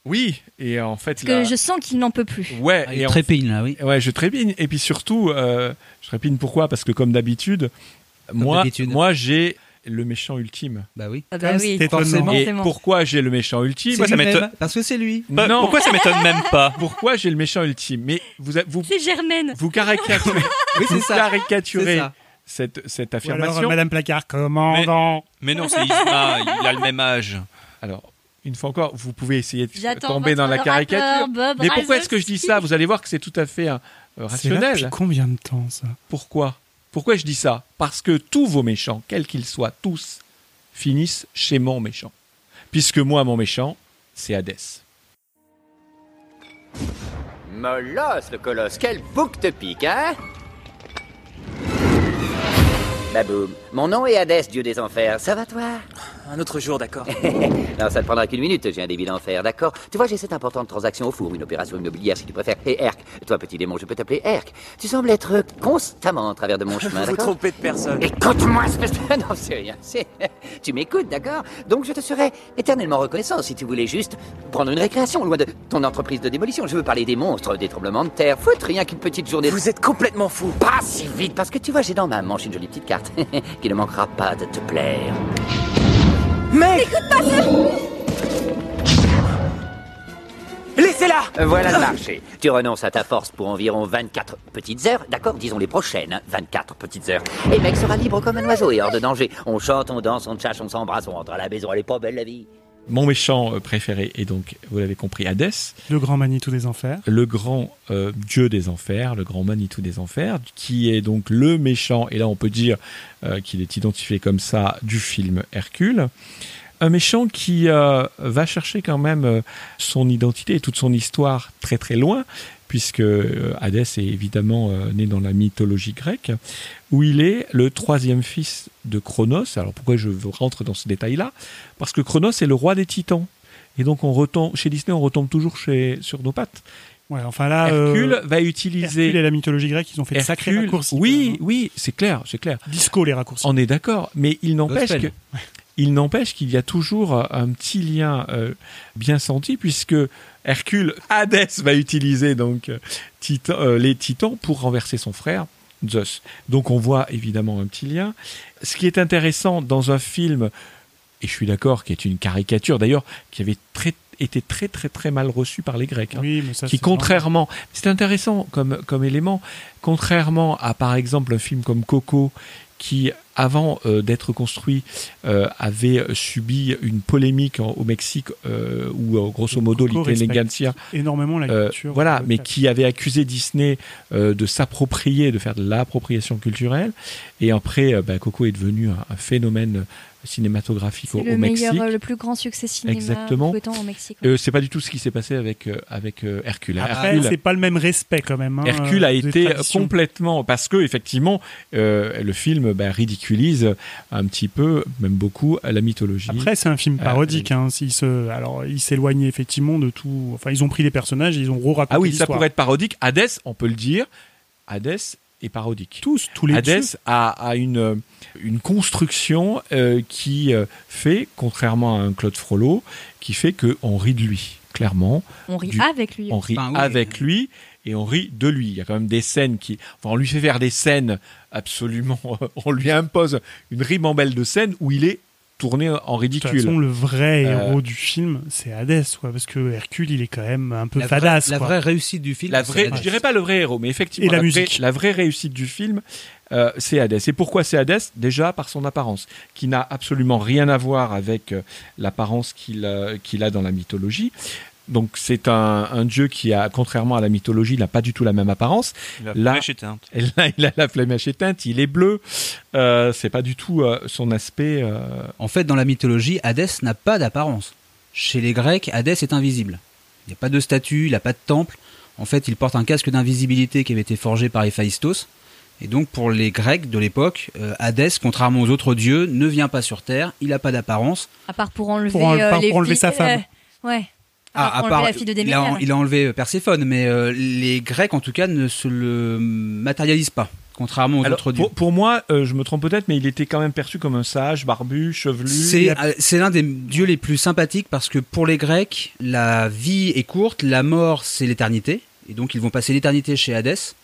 Oui, et en fait, Parce là- que je sens qu'il n'en peut plus. ouais, Ah, il et en trépigne là, oui. Ouais, je trépigne. Et puis surtout, euh, je trépigne pourquoi? Parce que comme d'habitude, moi, moi j'ai le méchant ultime. Bah oui. Ah bah oui, c'était étonnant. forcément. Et forcément. pourquoi j'ai le méchant ultime? Ça m'étonne- Parce que c'est lui. Bah, Non. Pourquoi ça m'étonne même pas? Pourquoi j'ai le méchant ultime? Mais vous, vous, C'est Germaine. vous caricaturez, Oui, vous c'est ça. caricaturez cette, cette Ou alors, affirmation. Madame Placard, commandant. Mais non, c'est Isma, il a le même âge. Alors, une fois encore, vous pouvez essayer de tomber dans la caricature. rappeur, Bob Mais pourquoi est-ce que je dis ça? Vous allez voir que c'est tout à fait euh, C'est là rationnel. depuis combien de temps ça? Pourquoi? Pourquoi je dis ça? Parce que tous vos méchants, quels qu'ils soient, tous, finissent chez mon méchant. Puisque moi, mon méchant, c'est Hadès. Molosse, le colosse, quel bouc te pique, hein? Baboum, mon nom est Hadès, dieu des enfers. Ça va, toi? Un autre jour, d'accord. Non, ça ne prendra qu'une minute, j'ai un débit d'enfer, d'accord Tu vois, j'ai cette importante transaction au four, une opération immobilière si tu préfères. Et Herc, toi petit démon, je peux t'appeler Herc. Tu sembles être constamment en travers de mon chemin, Vous vous d'accord trompez de personne. Écoute-moi, espèce de... Non, c'est rien. c'est- Tu m'écoutes, d'accord Donc je te serais éternellement reconnaissant si tu voulais juste prendre une récréation loin de ton entreprise de démolition. Je veux parler des monstres, des tremblements de terre. Foutre rien qu'une petite journée... de- Vous êtes complètement fou. Pas si vite, parce que tu vois, j'ai dans ma manche une jolie petite carte qui ne manquera pas de te plaire. Mais Laissez-la Euh, Voilà le marché. Tu renonces à ta force pour environ 24 petites heures, d'accord Disons les prochaines, hein, 24 petites heures. Et mec sera libre comme un oiseau et hors de danger. On chante, on danse, on chasse, on s'embrasse, on rentre à la maison. Elle est pas belle la vie. Mon méchant euh, préféré est donc, vous l'avez compris, Hadès, Le grand Manitou des enfers. le grand euh, dieu des enfers, le grand Manitou des enfers, qui est donc le méchant, et là on peut dire euh, qu'il est identifié comme ça du film Hercule. Un méchant qui euh, va chercher quand même son identité et toute son histoire très très loin, puisque euh, Hadès est évidemment euh, né dans la mythologie grecque, où il est le troisième fils de Cronos. Alors pourquoi je rentre dans ce détail-là? Parce que Cronos est le roi des titans. Et donc on retombe, chez Disney, on retombe toujours chez, sur nos pattes. Ouais, enfin là, euh, Hercule va utiliser... Hercule et la mythologie grecque, ils ont fait de sacrés raccourcis. oui, même, oui, c'est clair, c'est clair. hein. Disco les raccourcis. On est d'accord, mais il n'empêche que Gospel. il n'empêche qu'il y a toujours un petit lien euh, bien senti puisque Hercule, Hadès va utiliser donc euh, Titan- euh, les titans pour renverser son frère Zeus. Donc on voit évidemment un petit lien. Ce qui est intéressant dans un film, et je suis d'accord, qui est une caricature d'ailleurs, qui avait très, été très très très mal reçu par les Grecs. hein Oui, mais ça, qui c'est contrairement, c'est intéressant comme, comme élément, contrairement à par exemple un film comme Coco, qui avant euh, d'être construit euh, avait subi une polémique en- au Mexique euh, où grosso modo l'intelligentsia énormément la culture. voilà, mais qui avait accusé Disney de s'approprier, de faire de l'appropriation culturelle. Et après, euh, bah, Coco est devenu un, un phénomène cinématographique au, C'est au le meilleur, Mexique. euh, le plus grand succès cinéma Exactement. au Mexique. Euh, c'est pas du tout ce qui s'est passé avec euh, avec euh, Hercule. Après, Hercule, c'est pas le même respect quand même. hein, Hercule a euh, été traditions. complètement parce que effectivement euh, le film bah, ridiculise un petit peu, même beaucoup, la mythologie. Après, c'est un film Euh, parodique. hein, s'il se... Alors, il s'éloigne effectivement de tout. Enfin, ils ont pris les personnages, et ils ont re-raconté ah oui, ça pourrait être parodique. Hadès, on peut le dire. Hadès est parodique. Tous, tous les Hadès dieux. a, a une, une construction euh, qui euh, fait, contrairement à un Claude Frollo, qui fait qu'on rit de lui. clairement. On rit Du- avec lui. On rit Enfin, oui. avec lui et on rit de lui. Il y a quand même des scènes qui, enfin, on lui fait faire des scènes absolument, on lui impose une ribambelle de scènes où il est tourné en De toute ridicule. façon, le vrai Euh, héros du film, c'est Hadès, quoi, parce que Hercule, il est quand même un peu La, fadasse. vraie, la quoi. vraie réussite du film. La c'est vraie, Hadès. je dirais pas le vrai héros, mais effectivement Et la musique. la vraie réussite du film, euh, c'est Hadès. Et pourquoi c'est Hadès? Déjà par son apparence, qui n'a absolument rien à voir avec euh, l'apparence qu'il euh, qu'il a dans la mythologie. Donc c'est un, un dieu qui a, contrairement à la mythologie, n'a pas du tout la même apparence. La Là- flèche éteinte. Là, il a la éteinte, il est bleu. Euh, c'est pas du tout euh, son aspect. euh, En fait, dans la mythologie, Hadès n'a pas d'apparence. Chez les Grecs, Hadès est invisible. Il n'y a pas de statue, il n'a pas de temple. En fait, il porte un casque d'invisibilité qui avait été forgé par Héphaïstos. Et donc, pour les Grecs de l'époque, euh, Hadès, contrairement aux autres dieux, ne vient pas sur Terre, il n'a pas d'apparence. À part pour enlever, Pour en- euh, part les pour enlever sa femme. euh, ouais. Ah, À part enlever la fille de il, a, Déméter. il a enlevé euh, Perséphone, mais euh, les Grecs, en tout cas, ne se le matérialisent pas, contrairement aux Alors, autres dieux. pour, pour moi, euh, je me trompe peut-être, mais il était quand même perçu comme un sage, barbu, chevelu. C'est euh, c'est l'un des dieux les plus sympathiques parce que pour les Grecs, la vie est courte, la mort c'est l'éternité, et donc ils vont passer l'éternité chez Hadès.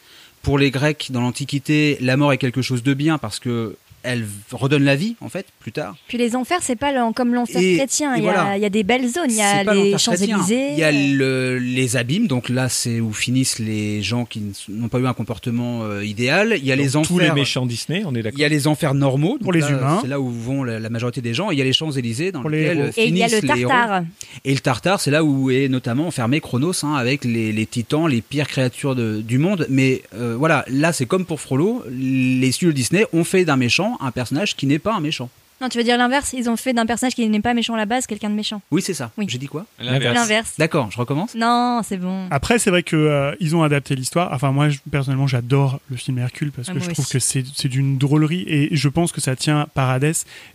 Pour les Grecs dans l'Antiquité, la mort est quelque chose de bien parce que elle redonne la vie en fait plus tard. Puis les enfers, c'est pas le- comme l'enfer chrétien. Il y, a, il y a des belles zones. Il y a les. Champs-Élysées. Il y a le- les abîmes, donc là c'est où finissent les gens qui n'ont pas eu un comportement euh, idéal. Il y a les enfers. tous les méchants Disney, on est d'accord. Il y a les enfers normaux, Pour donc les là, humains. C'est là où vont la, la majorité des gens. Et il y a les Champs Élysées dans Pour les lesquels héros. Et il y a le finissent. Tartare. Et le Tartare, c'est là où est notamment enfermé Chronos, hein, avec les, titans, les pires créatures du monde. Mais euh, voilà, là c'est comme pour Frollo, les studios Disney ont fait d'un méchant un personnage qui n'est pas un méchant. Non, tu veux dire l'inverse? Ils ont fait d'un personnage qui n'est pas méchant à la base quelqu'un de méchant. Oui, c'est ça. Oui. J'ai dit quoi? L'inverse. L'inverse. D'accord, je recommence? Non, c'est bon. Après, c'est vrai que euh, ils ont adapté l'histoire. Enfin, moi, je- personnellement, j'adore le film Hercule parce Ah, que je trouve aussi. que c'est c'est d'une drôlerie et je pense que ça tient par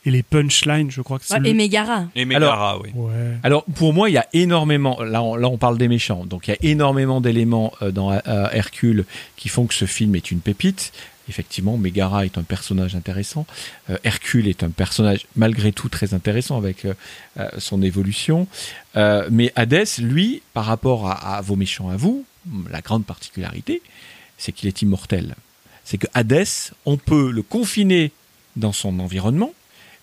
et les punchlines. Je crois que c'est Ouais, le- et Mégara. Et Megara, oui. Ouais. Alors pour moi, il y a énormément. Là, on, là, on parle des méchants. Donc il y a énormément d'éléments euh, dans euh, Hercule qui font que ce film est une pépite. Effectivement, Mégara est un personnage intéressant. Euh, Hercule est un personnage malgré tout très intéressant avec euh, euh, son évolution. Mais Hadès, lui, par rapport à, à vos méchants à vous, la grande particularité, c'est qu'il est immortel. C'est que Hadès, on peut le confiner dans son environnement,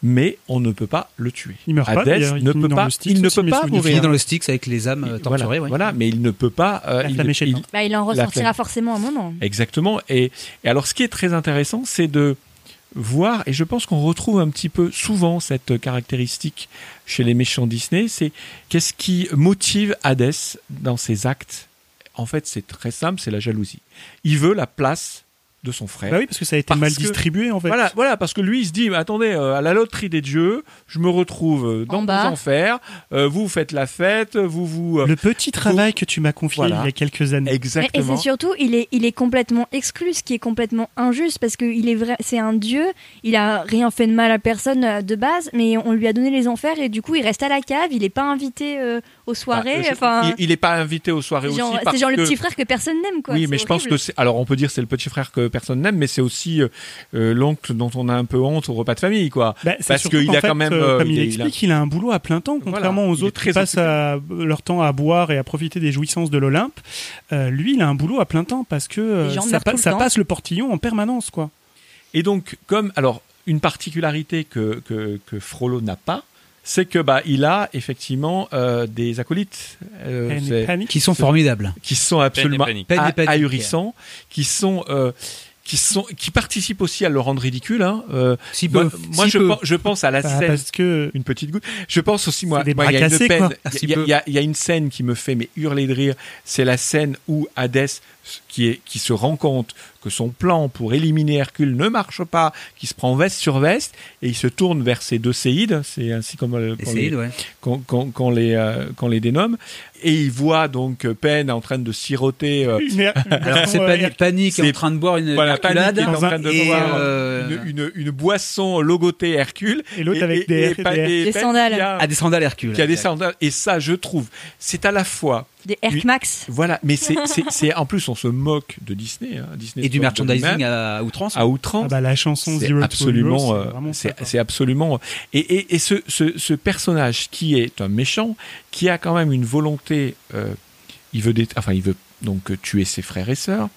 mais on ne peut pas le tuer. Il meurt pas, d'ailleurs, il ne peut pas, il ne peut pas souvenirs. Il finit mourir. dans le Styx avec les âmes euh, torturées. voilà, ouais. voilà, mais il ne peut pas. euh, il il- Bah, il en ressortira forcément un moment. Exactement. Et, et alors, ce qui est très intéressant, c'est de voir, et je pense qu'on retrouve un petit peu souvent cette caractéristique chez les méchants Disney, c'est qu'est-ce qui motive Hadès dans ses actes? En fait, c'est très simple, c'est la jalousie. Il veut la place de son frère. Bah oui, parce que ça a été mal que- distribué en fait. Voilà, voilà, parce que lui, il se dit, mais attendez, euh, à la loterie des dieux, je me retrouve euh, dans En vos bas. enfers, euh, vous faites la fête, vous vous... euh, Le petit travail que tu m'as confié Voilà. il y a quelques années. Mais- Et exactement. c'est surtout, il est, il est complètement exclu, ce qui est complètement injuste, parce que il est vrai, c'est un dieu, il a rien fait de mal à personne de base, mais on lui a donné les enfers et du coup il reste à la cave, il est pas invité euh, aux soirées. Bah, je- enfin, il, il est pas invité aux soirées genre- aussi. c'est genre le petit frère que personne n'aime, quoi. Oui, mais je pense que c'est. Alors, on peut dire que c'est le petit frère que personne n'aime, mais c'est aussi euh, euh, l'oncle dont on a un peu honte au repas de famille, quoi. Bah, Parce qu'il qu'en a fait, quand même, euh, comme il, explique, il a... un boulot à plein temps, contrairement Voilà, aux autres qui passent à- leur temps à boire et à profiter des jouissances de l'Olympe. Euh, lui, il a un boulot à plein temps parce que euh, ça, pa- le passe le portillon en permanence, quoi. Et donc, comme alors une particularité que que, que Frollo n'a pas, c'est que bah il a effectivement euh, des acolytes euh. Qui sont formidables. qui sont absolument ah- ahurissants, qui sont euh, qui sont qui participent aussi à le rendre ridicule. Hein. Euh, Si moi, peu. moi, si je, peu. pense, je pense à la Bah, scène parce que une petite goutte. Je pense aussi, moi, il y. Il y, y a une scène qui me fait mais hurler de rire. C'est la scène où Hadès, qui, est, qui se rend compte que son plan pour éliminer Hercule ne marche pas, qui se prend veste sur veste, et il se tourne vers ses deux séides, c'est ainsi Les qu'on séides, les, ouais. euh, dénomme, et il voit donc euh, Penn en train de siroter. euh, Alors c'est euh, Panique, est en train de boire une voilà. Panique est en train de et boire. euh, une, une, une boisson logotée Hercule. Et l'autre avec des- Pa- des- Des Pep sandales. qui a- Ah, des sandales Hercule. qui a des sandales. Et ça, je trouve, c'est à la fois. Des Air Max. Voilà, mais c'est, c'est, c'est- en plus, on se moque de Disney. hein. Disney Et du merchandising à outrance. à outrance. Ah bah, la chanson c'est Zero to absolument, Hero, euh, c'est vraiment c'est, ça, quoi. c'est absolument. Et, et, et ce, ce, ce personnage qui est un méchant, qui a quand même une volonté, euh, il veut, enfin, il veut donc tuer ses frères et sœurs,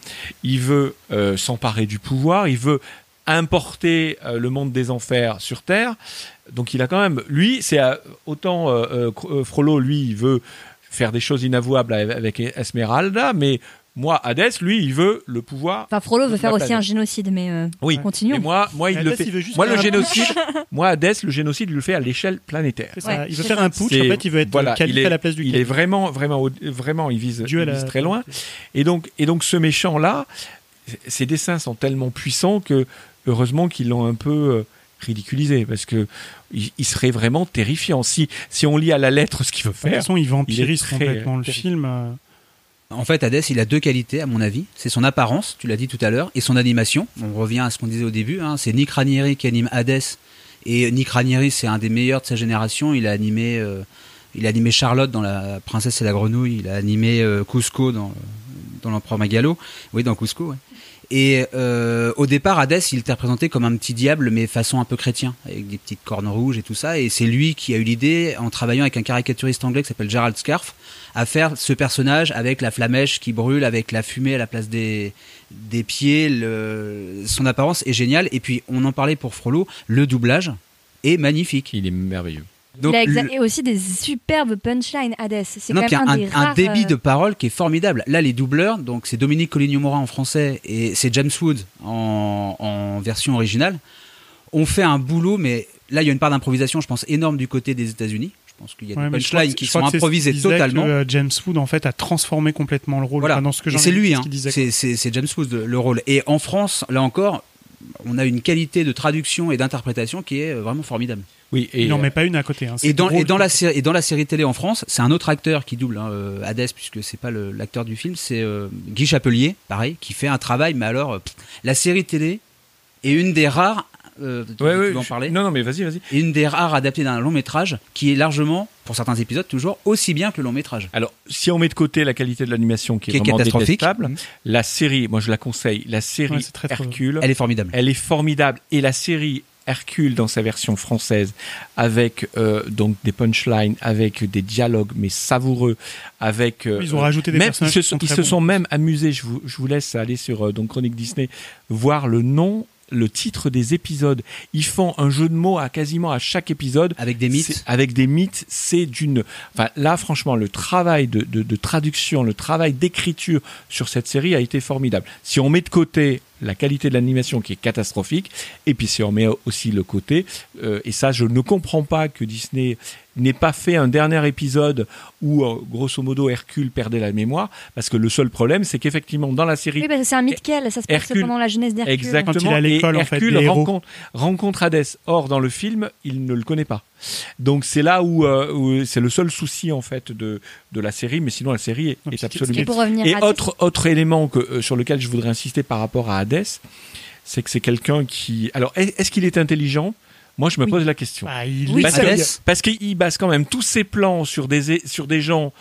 il veut euh, s'emparer du pouvoir, il veut importer euh, le monde des enfers sur Terre. Donc il a quand même, lui, c'est euh, autant euh, Frollo, lui, il veut faire des choses inavouables avec Esmeralda, mais moi, Hadès, lui, il veut le pouvoir. Enfin, Frollo veut faire aussi un génocide, mais euh, Oui. continuons. Moi, moi, il Mais le Hadès, fait. il veut juste moi, le génocide, moi, Hadès, le génocide, il le fait à l'échelle planétaire. C'est ça, Ouais, il veut faire ça. un putsch, en fait, il veut être voilà, calife est, à la place du Il est vraiment, vraiment, vraiment, il vise, il la- vise très loin. Et donc, et donc, ce méchant-là, ses dessins sont tellement puissants que heureusement qu'ils l'ont un peu euh, ridiculisé parce que il, il serait vraiment terrifiant si si on lit à la lettre ce qu'il veut De toute faire. façon, il il vampirise très- complètement le film. euh, En fait, Hades, il a deux qualités, à mon avis. C'est son apparence, tu l'as dit tout à l'heure, et son animation. On revient à ce qu'on disait au début. hein. C'est Nick Ranieri qui anime Hades. Et Nick Ranieri, c'est un des meilleurs de sa génération. Il a animé, euh, il a animé Charlotte dans La Princesse et la Grenouille. Il a animé euh, Cusco dans, dans l'Empereur Magalo. Oui, dans Cusco, ouais. Et euh, au départ, Hadès, il était représenté comme un petit diable, mais façon un peu chrétien, avec des petites cornes rouges et tout ça. Et c'est lui qui a eu l'idée, en travaillant avec un caricaturiste anglais qui s'appelle Gerald Scarf, à faire ce personnage avec la flamèche qui brûle, avec la fumée à la place des, des pieds. Son apparence est géniale. Et puis, on en parlait pour Frollo, le doublage est magnifique. Il est merveilleux. Donc, il a exa- le- et aussi des superbes punchlines, Hades. C'est non, quand même un, un, des un rares, débit euh, de parole qui est formidable. Là, les doubleurs, donc c'est Dominique Coligno-Morin en français et c'est James Wood en, en version originale, ont fait un boulot, mais là, il y a une part d'improvisation, je pense, énorme du côté des États-Unis. Je pense qu'il y a ouais, des punchlines qui sont improvisées totalement. que, euh, James Wood, en fait, a transformé complètement le rôle. Voilà. Enfin, dans ce que c'est lui, ce hein. c'est c'est- c'est James Wood le rôle. Et en France, là encore, on a une qualité de traduction et d'interprétation qui est euh, vraiment formidable. Oui, et Il n'en euh, met pas une à côté. hein. Et dans, et, la série, et dans la série télé en France, c'est un autre acteur qui double hein, euh, Hadès, puisque c'est pas l'acteur du film, c'est euh, Guy Chapelier, pareil, qui fait un travail, mais alors, pff, la série télé est une des rares, euh, tu, ouais, tu ouais, veux en je- parler, Non, non, mais vas-y, vas-y. une des rares adaptées d'un long métrage qui est largement, pour certains épisodes, toujours aussi bien que le long métrage. Alors, si on met de côté la qualité de l'animation qui est, Qui est vraiment catastrophique. détestable, Mhm. la série, moi je la conseille, la série Ouais, très Hercule, Elle est formidable. elle est formidable. Et la série Hercule dans sa version française, avec euh, donc des punchlines, avec des dialogues mais savoureux, avec euh, Ils ont rajouté des même, personnages Ils se, qui sont ils se bons. sont même amusés. Je vous, je vous laisse aller sur euh, donc Chronique Disney voir le nom. Le titre des épisodes, ils font un jeu de mots à quasiment à chaque épisode Avec des mythes. c'est- Avec des mythes, c'est d'une. Enfin, là, franchement, le travail de, de- de traduction, le travail d'écriture sur cette série a été formidable. Si on met de côté la qualité de l'animation qui est catastrophique, et puis si on met aussi le côté, euh, et ça, je ne comprends pas que Disney n'ait pas fait un dernier épisode où, euh, grosso modo, Hercule perdait la mémoire, parce que le seul problème, c'est qu'effectivement, dans la série, Oui, parce que c'est un mythe qu'elle, ça se passe Hercule- pendant la jeunesse d'Hercule. Exactement. Quand il est à l'école, et en fait, Hercule rencontre, rencontre Hadès. Or, dans le film, il ne le connaît pas. Donc, c'est là où, euh, où c'est le seul souci, en fait, de, de la série. Mais sinon, la série est, absolument. Et pour revenir Et autre, autre élément que, euh, sur lequel je voudrais insister par rapport à Hadès, c'est que c'est quelqu'un qui. Alors, est- est-ce qu'il est intelligent? Moi, je me Oui. pose la question. Ah, il Oui, Parce Parce qu'il base quand même tous ses plans sur des, sur des gens.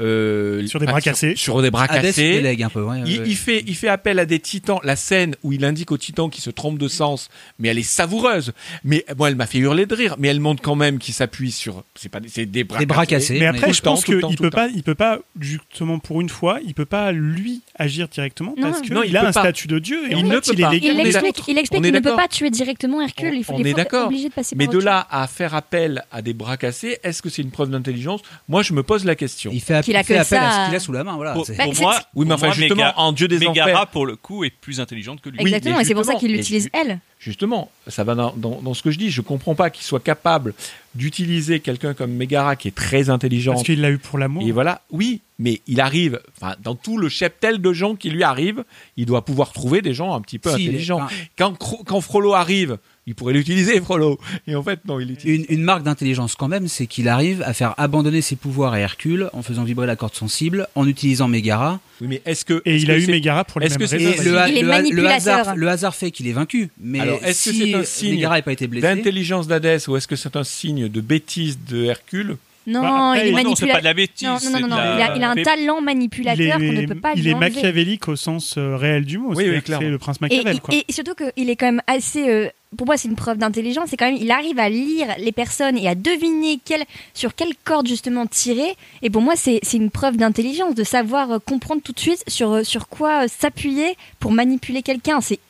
Euh, Sur des bras ah, sur- cassés. Sur, des bras cassés. délègue un peu. ouais, Il, ouais. il fait, il fait appel à des titans. La scène où il indique aux titans qui se trompent de sens, mais elle est savoureuse. Mais moi, elle m'a fait hurler de rire. Mais elle montre quand même qu'il s'appuie sur. C'est pas, c'est des bras, Des bras cassés. Mais on après, je pense qu'il peut pas, il peut pas justement pour une fois, il peut pas lui agir directement Non, parce que non, il il a un pas. statut de dieu et Il ne peut il est pas. il explique, il explique qu'il ne peut pas tuer directement Hercule. Il faut, On est d'accord. obligé de passer Mais de là à faire appel à des bras cassés, est-ce que c'est une preuve d'intelligence? Moi, je me pose la question. Il fait, Qu'il a que appel à ça. ce qu'il a sous la main. Voilà. Pour, Bah, moi, Oui, mais enfin, justement, en Dieu des Megara, enfers. pour le coup, est plus intelligente que lui. Oui, Exactement, et c'est pour ça qu'il l'utilise elle. Justement, ça va dans, dans- dans ce que je dis. Je comprends pas qu'il soit capable d'utiliser quelqu'un comme Megara qui est très intelligent. Parce qu'il l'a eu pour l'amour. Et voilà, oui, mais il arrive, enfin, dans tout le cheptel de gens qui lui arrivent, il doit pouvoir trouver des gens un petit peu Si, intelligents. Quand, quand Frollo arrive, il pourrait l'utiliser, Frollo. Et en fait, non, il l'utilise. Une, une marque d'intelligence quand même, c'est qu'il arrive à faire abandonner ses pouvoirs à Hercule en faisant vibrer la corde sensible, en utilisant Megara. Oui, mais est-ce que. Et est-ce il a eu Megara pour les est-ce mêmes que raisons. le, Il le le manipulateur. hasard, le hasard fait qu'il est vaincu. Mais Alors, est-ce que si c'est un signe Megara n'a pas été blessée, d'intelligence d'Hadès ou est-ce que c'est un signe de bêtise de Hercule? Non, Bah, après, il est non, Non, c'est manipulateur. pas de la bêtise. Non, non, non, de non, la- il a, il a un Mais- talent manipulateur qu'on ne peut pas il est enlever. machiavélique au sens euh, réel du mot. Oui, oui. C'est le prince Et, Machiavel. quoi. et surtout qu'il est quand même assez. euh, pour moi, c'est une preuve d'intelligence. C'est quand même, il arrive à lire les personnes et à deviner quel, sur quelle corde justement tirer. Et pour moi, c'est une preuve d'intelligence, de savoir euh, comprendre tout de suite sur, euh, sur quoi euh, s'appuyer pour manipuler quelqu'un. C'est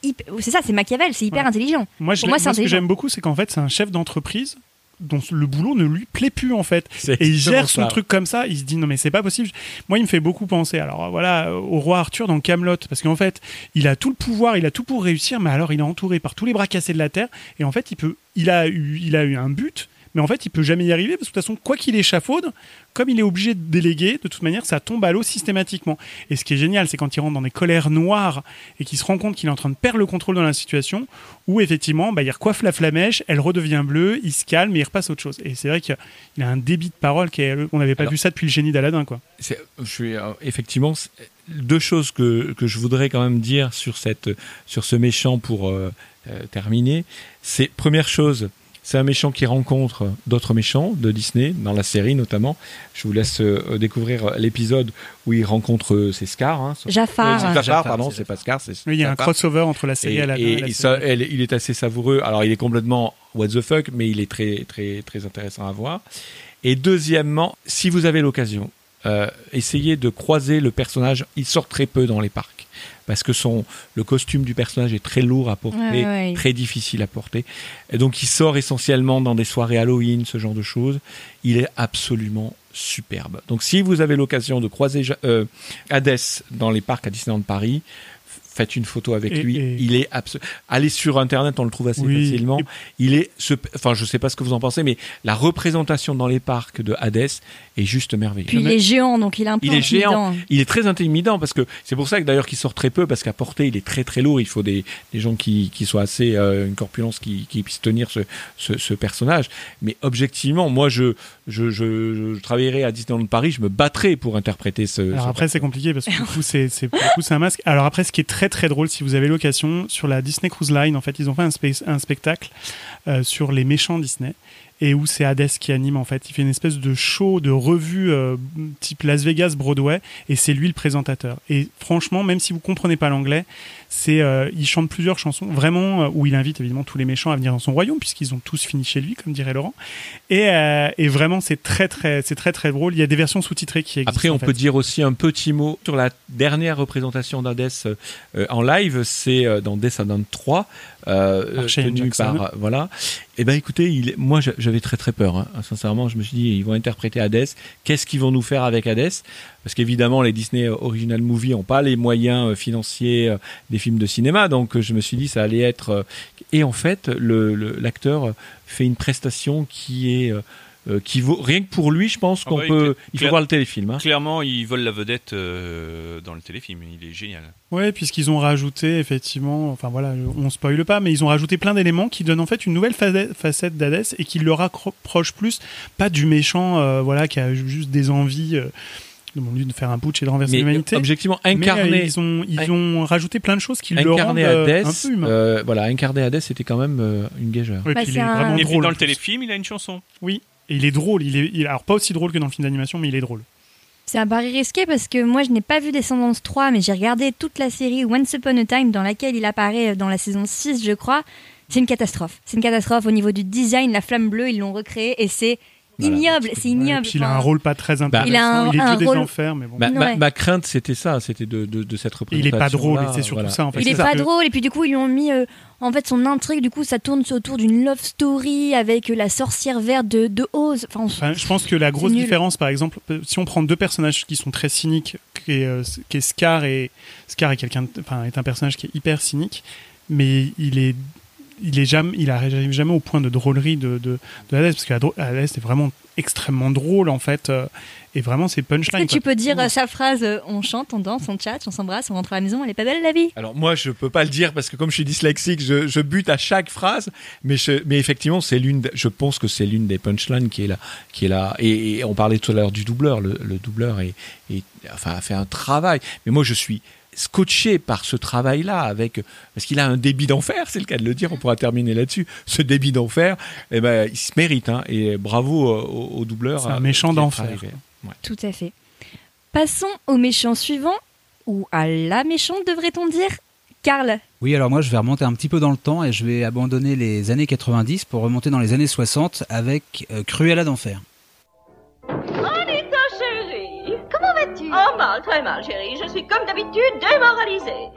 ça, c'est Machiavel, c'est hyper Ouais. intelligent. Moi, je Pour moi, moi, ce que j'aime beaucoup, c'est qu'en fait, c'est un chef d'entreprise dont le boulot ne lui plaît plus en fait. Et il gère son ça. truc comme ça, il se dit non mais c'est pas possible. Moi il me fait beaucoup penser alors voilà au roi Arthur dans Camelot parce qu'en fait, il a tout le pouvoir, il a tout pour réussir mais alors il est entouré par tous les bras cassés de la terre et en fait, il peut il a eu il a eu un but mais en fait, il peut jamais y arriver parce que de toute façon, quoi qu'il échafaude, comme il est obligé de déléguer, de toute manière, ça tombe à l'eau systématiquement. Et ce qui est génial, c'est quand il rentre dans des colères noires et qu'il se rend compte qu'il est en train de perdre le contrôle dans la situation, où effectivement, bah, il recoiffe la flamèche, elle redevient bleue, il se calme et il repasse à autre chose. Et c'est vrai qu'il a un débit de parole qui est, on n'avait pas Alors- vu ça depuis le génie d'Aladin, quoi. Je suis euh, effectivement deux choses que, que je voudrais quand même dire sur cette sur ce méchant pour euh, euh, terminer. C'est première chose, c'est un méchant qui rencontre d'autres méchants de Disney dans la série notamment. Je vous laisse euh, découvrir l'épisode où il rencontre euh, ses Scars. Hein, Jafar. Euh, Jafar, Jafar, pardon, c'est pas Scar, c'est Oui, il y a un crossover entre la série Et, la et série. ça, elle- il est assez savoureux. Alors, il est complètement what the fuck, mais il est très, très, très intéressant à voir. Et deuxièmement, si vous avez l'occasion, euh, essayez de croiser le personnage. Il sort très peu dans les parcs parce que son, le costume du personnage est très lourd à porter, Ouais, très difficile à porter. Et donc, il sort essentiellement dans des soirées Halloween, ce genre de choses. Il est absolument superbe. Donc, si vous avez l'occasion de croiser euh, Hadès dans les parcs à Disneyland Paris, faites une photo avec Et- lui. et- Il est absolument. Allez sur internet, on le trouve assez Oui. facilement. Et- Il est, ce- enfin, je sais pas ce que vous en pensez, mais la représentation dans les parcs de Hadès est juste merveilleuse. Puis il est géant, donc il est un peu Il est géant. intimidant. Il est très intimidant parce que c'est pour ça que d'ailleurs qu'il sort très peu parce qu'à porter il est très très lourd. Il faut des, des gens qui, qui soient assez euh, une corpulence qui, qui puissent tenir ce, ce, ce personnage. Mais objectivement, moi je je, je, je travaillerai à Disneyland Paris, je me battrais pour interpréter ce. Alors ce après c'est compliqué parce que du coup c'est c'est pour le coup, c'est un masque. Alors après ce qui est très très drôle si vous avez l'occasion sur la Disney Cruise Line en fait ils ont fait un, space- un spectacle euh, sur les méchants Disney et où c'est Hades qui anime en fait. Il fait une espèce de show de revue euh, type Las Vegas Broadway et c'est lui le présentateur. Et franchement même si vous comprenez pas l'anglais c'est euh, il chante plusieurs chansons vraiment euh, où il invite évidemment tous les méchants à venir dans son royaume puisqu'ils ont tous fini chez lui comme dirait Laurent et, euh, et vraiment c'est très très c'est très très drôle il y a des versions sous-titrées qui existent Après, on en fait. peut dire aussi un petit mot sur la dernière représentation d'Hadès euh, en live, c'est dans Descendant 3, euh, Par Shane tenu par voilà. Et ben écoutez, il, moi j'a- j'avais très très peur. hein. Sincèrement, je me suis dit ils vont interpréter Hadès. Qu'est-ce qu'ils vont nous faire avec Hadès Parce qu'évidemment, les Disney Original Movie n'ont pas les moyens euh, financiers euh, des films de cinéma, donc euh, je me suis dit ça allait être. euh, Et en fait, le- le- l'acteur fait une prestation qui est euh, euh, qui vaut rien que pour lui, je pense Ah qu'on bah, peut. il- Il faut voir le téléfilm. hein. Clairement, ils volent la vedette euh, dans le téléfilm. Il est génial. Ouais, puisqu'ils ont rajouté effectivement, enfin voilà, on spoile pas, mais ils ont rajouté plein d'éléments qui donnent en fait une nouvelle fa- facette d'Hadès et qui le rapproche plus, pas du méchant, euh, voilà, qui a juste des envies de, bon, lui, de faire un putsch et de renverser l'humanité. objectivement, Mais, euh, incarner, ils ont, ils ont rajouté plein de choses qui le rendent incarner euh, un peu humain. euh, voilà, incarner Hadès, c'était quand même euh, une gageure. Ouais, Bah, puis il est un- vraiment Et puis drôle. dans le téléfilm, il a une chanson. Oui, et il est drôle. Il est, il- alors pas aussi drôle que dans le film d'animation, mais il est drôle. C'est un pari risqué parce que moi je n'ai pas vu Descendance 3, mais j'ai regardé toute la série Once Upon a Time dans laquelle il apparaît dans la saison 6, je crois. C'est une catastrophe. C'est une catastrophe au niveau du design, la flamme bleue, ils l'ont recréé et c'est Voilà. ignoble. C'est ignoble. puis il a un rôle pas très intéressant. Il a un- il est un que des rôle- enfers, mais bon. Ma, ma- Ouais. ma crainte, c'était ça, c'était de, de, de cette il représentation. est pas drôle, et c'est surtout ça en fait. Il est C'est ça pas que- drôle et puis du coup ils lui ont mis euh, en fait son intrigue du coup ça tourne autour d'une love story avec euh, la sorcière verte de, de Oz. Enfin, on- Enfin, je pense que la grosse différence, par exemple, euh, si on prend deux personnages qui sont très cyniques, qui est, euh, qui est Scar et Scar est quelqu'un, enfin, est un personnage qui est hyper cynique, mais il est, il est jamais, il arrive jamais au point de drôlerie de de, de Hades, parce que Hades est vraiment extrêmement drôle en fait, euh, et vraiment c'est Est-ce punchline. que tu peux dire euh, sa phrase euh, on chante, on danse, on chat, on s'embrasse, on rentre à la maison, elle est pas belle la vie? Alors moi, je peux pas le dire parce que comme je suis dyslexique, je, je bute à chaque phrase. Mais, je- mais effectivement, c'est l'une. Je pense que c'est l'une des punchlines qui est là, qui est là. Et, et on parlait tout à l'heure du doubleur. Le, le doubleur est, est- enfin a fait un travail. Mais moi, je suis scotché par ce travail-là, avec parce qu'il a un débit d'enfer, c'est le cas de le dire. On pourra terminer là-dessus. Ce débit d'enfer, eh ben, il se mérite. hein, et bravo euh, au, au doubleur. C'est un euh, méchant d'enfer. Ouais. Tout à fait. Passons au méchant suivant, ou à la méchante devrait-on dire Karl, Oui, alors moi je vais remonter un petit peu dans le temps et je vais abandonner les années 90 pour remonter dans les années 60 avec euh, Cruella d'enfer. Chérie Oh mal, très mal chérie, je suis comme d'habitude démoralisée.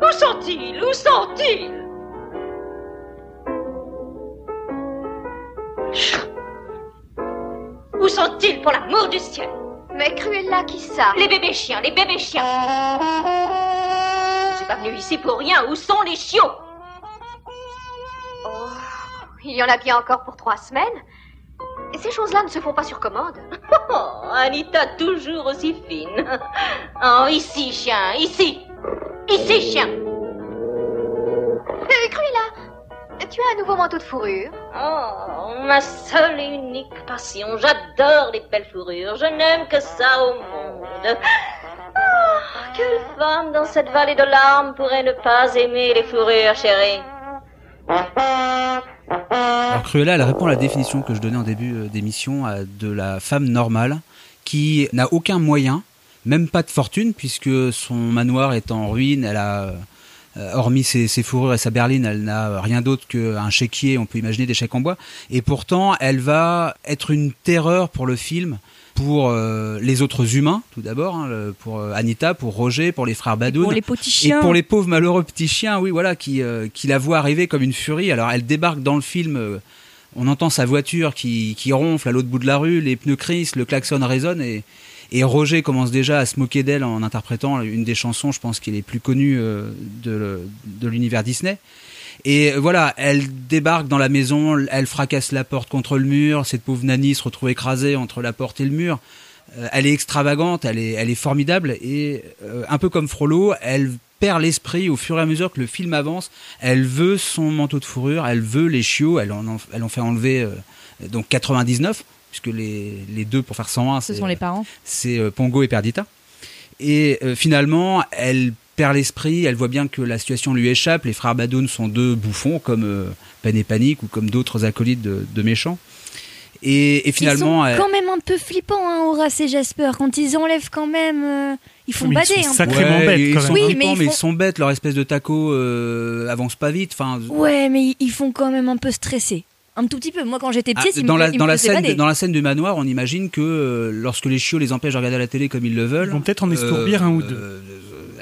Où sont-ils? Où sont-ils? Où sont-ils pour l'amour du ciel? Mais Cruella, qui ça? Les bébés chiens, les bébés chiens Je suis pas venue ici pour rien, où sont les chiots? Oh, il y en a bien encore pour trois semaines. Et ces choses-là ne se font pas sur commande. Oh, Anita toujours aussi fine. Oh, ici, chien, ici. Ici, chien. Euh, Cruella, tu as un nouveau manteau de fourrure. Oh, ma seule et unique passion. J'adore les belles fourrures. Je n'aime que ça au monde. Oh, quelle femme dans cette vallée de larmes pourrait ne pas aimer les fourrures, chérie Alors Cruella, elle répond à la définition que je donnais en début euh, d'émission de la femme normale qui n'a aucun moyen, même pas de fortune, puisque son manoir est en ruine. Elle a, euh, hormis ses, ses fourrures et sa berline, elle n'a rien d'autre qu'un chéquier. On peut imaginer des chèques en bois. Et pourtant, elle va être une terreur pour le film. Pour euh, les autres humains, tout d'abord, hein, pour euh, Anita, pour Roger, pour les frères Badoun, pour les petits et chiens. pour les pauvres malheureux petits chiens, oui, voilà, qui, euh, qui la voient arriver comme une furie. Alors elle débarque dans le film, euh, on entend sa voiture qui, qui ronfle à l'autre bout de la rue, les pneus crissent, le klaxon résonne et, et Roger commence déjà à se moquer d'elle en interprétant une des chansons, je pense, qui est les plus connues euh, de, de l'univers Disney. Et euh, voilà, elle débarque dans la maison, elle fracasse la porte contre le mur, cette pauvre Nanny se retrouve écrasée entre la porte et le mur. Euh, elle est extravagante, elle est, elle est formidable et euh, un peu comme Frollo, elle perd l'esprit au fur et à mesure que le film avance. Elle veut son manteau de fourrure, elle veut les chiots, elle en, elle en fait enlever euh, donc 99 puisque les, les deux pour faire 101 Ce c'est- sont les parents. c'est Pongo et Perdita. Et finalement, elle perd l'esprit, elle voit bien que la situation lui échappe. Les frères Badoun sont deux bouffons, comme euh, Pen et Panique ou comme d'autres acolytes de, de méchants. Et, et finalement, ils elle- sont quand même un peu flippants, hein, Horace et Jasper. Quand ils enlèvent quand même, euh, ils font Mais ils bader. sont un peu. sacrément Ouais, bêtes, ils quand sont même. Oui, flippants, mais ils mais ils sont bêtes. Leur espèce de taco euh, avance pas vite. Enfin, Ouais, mais ils- ils font quand même un peu stresser. Un tout petit peu. Moi, quand j'étais Ah, ils me dans, la, ils me dans, la scène, bader. dans la scène du manoir, on imagine que euh, lorsque les chiots les empêchent de regarder la télé comme ils le veulent, Ils vont peut-être en estourbir un ou deux.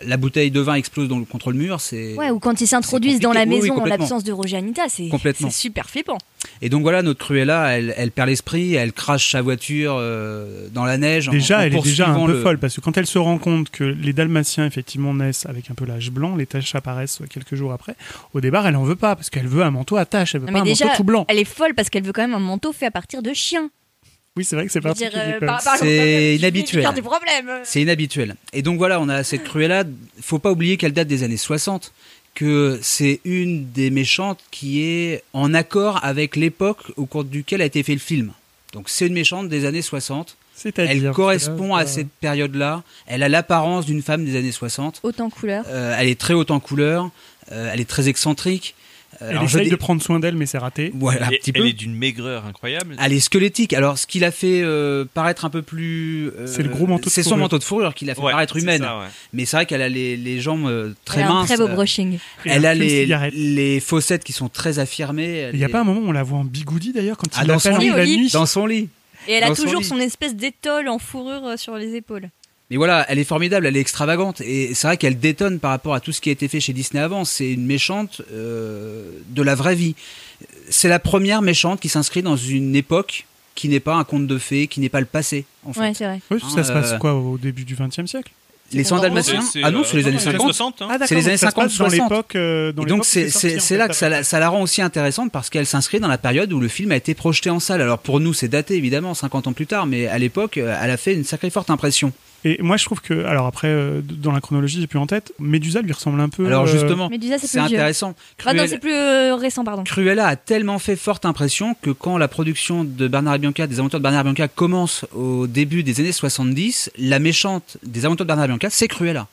Euh, la bouteille de vin explose dans le- contre le mur. C'est Ouais, ou quand ils s'introduisent dans la compliqué. Oui, oui, maison en l'absence de Roger Anita, c'est super flippant. Et donc voilà, notre Cruella, elle, elle perd l'esprit, elle crache sa voiture euh, dans la neige. en- Déjà, en elle est déjà un peu le- folle parce que quand elle se rend compte que les Dalmatiens effectivement naissent avec un peu l'âge blanc, les taches apparaissent quelques jours après. Au départ, elle en veut pas parce qu'elle veut un manteau à taches, elle veut Non, pas mais un déjà, manteau tout blanc. elle est folle parce qu'elle veut quand même un manteau fait à partir de chiens. Oui, c'est vrai que c'est particulier. euh, C'est je- inhabituel. C'est inhabituel. Et donc voilà, on a cette Cruella. Faut pas oublier qu'elle date des années 60, que c'est une des méchantes qui est en accord avec l'époque au cours duquel a été fait le film. Donc c'est une méchante des années 60. C'est-à-dire, Elle correspond là, à cette période-là. Elle a l'apparence d'une femme des années 60. Autant couleur. Euh, elle est très haute en couleur. euh, elle est très excentrique. Euh, Elle alors, je essaye dis- de prendre soin d'elle, mais c'est raté. Voilà, elle, est- petit elle peu. est d'une maigreur incroyable. Elle est squelettique. Alors, ce qui l'a fait euh, paraître un peu plus. euh, C'est le gros manteau de C'est son manteau de fourrure qui l'a fait Ouais, paraître humaine. ça, ouais. Mais c'est vrai qu'elle a les, les jambes euh, très Elle a un minces. très beau brushing. Elle a les, fossettes qui sont très affirmées. Il n'y a est- pas un moment où on la voit en bigoudi d'ailleurs quand Ah, il dans son lit, lit. nuit. dans son lit. Et elle a Dans son toujours lit. son espèce d'étole en fourrure sur les épaules. Mais voilà, elle est formidable, elle est extravagante. Et c'est vrai qu'elle détonne par rapport à tout ce qui a été fait chez Disney avant. C'est une méchante euh, de la vraie vie. C'est la première méchante qui s'inscrit dans une époque qui n'est pas un conte de fées, qui n'est pas le passé. En fait. Ouais, c'est vrai. Oui, ça se Euh, passe quoi au début du XXe siècle? Les soins dalmatiens C'est- c'est, Ah non, euh, c'est les années dans 50. 60, hein. Ah, C'est les donc années ça se passe 50, dans 60. l'époque. euh, dans Et donc c'est là que ça la, ça la rend aussi intéressante parce qu'elle s'inscrit dans la période où le film a été projeté en salle. Alors pour nous c'est daté évidemment 50 ans plus tard, mais à l'époque elle a fait une sacrée forte impression. Et moi, je trouve que, alors après, euh, dans la chronologie, j'ai plus en tête, Médusa lui ressemble un peu. Alors euh, justement, Médusa, c'est intéressant. Ah non, Cruella- c'est plus euh, récent, pardon. Cruella a tellement fait forte impression que quand la production de Bernard et Bianca, des aventures de Bernard et Bianca commence au début des années 70, la méchante des aventures de Bernard et Bianca, c'est Cruella.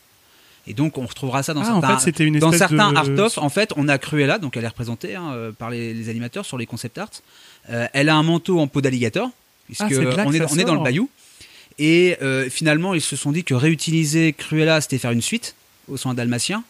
Et donc on retrouvera ça dans Ah, en certains, fait, c'était une dans certains de- art-of. En fait, on a Cruella, donc elle est représentée hein, par les, les animateurs sur les concept art. Euh, elle a un manteau en peau d'alligator, puisque Ah, c'est de là on, est, on est dans le bayou. Et euh, finalement, ils se sont dit que réutiliser Cruella, c'était faire une suite au soin dalmatien.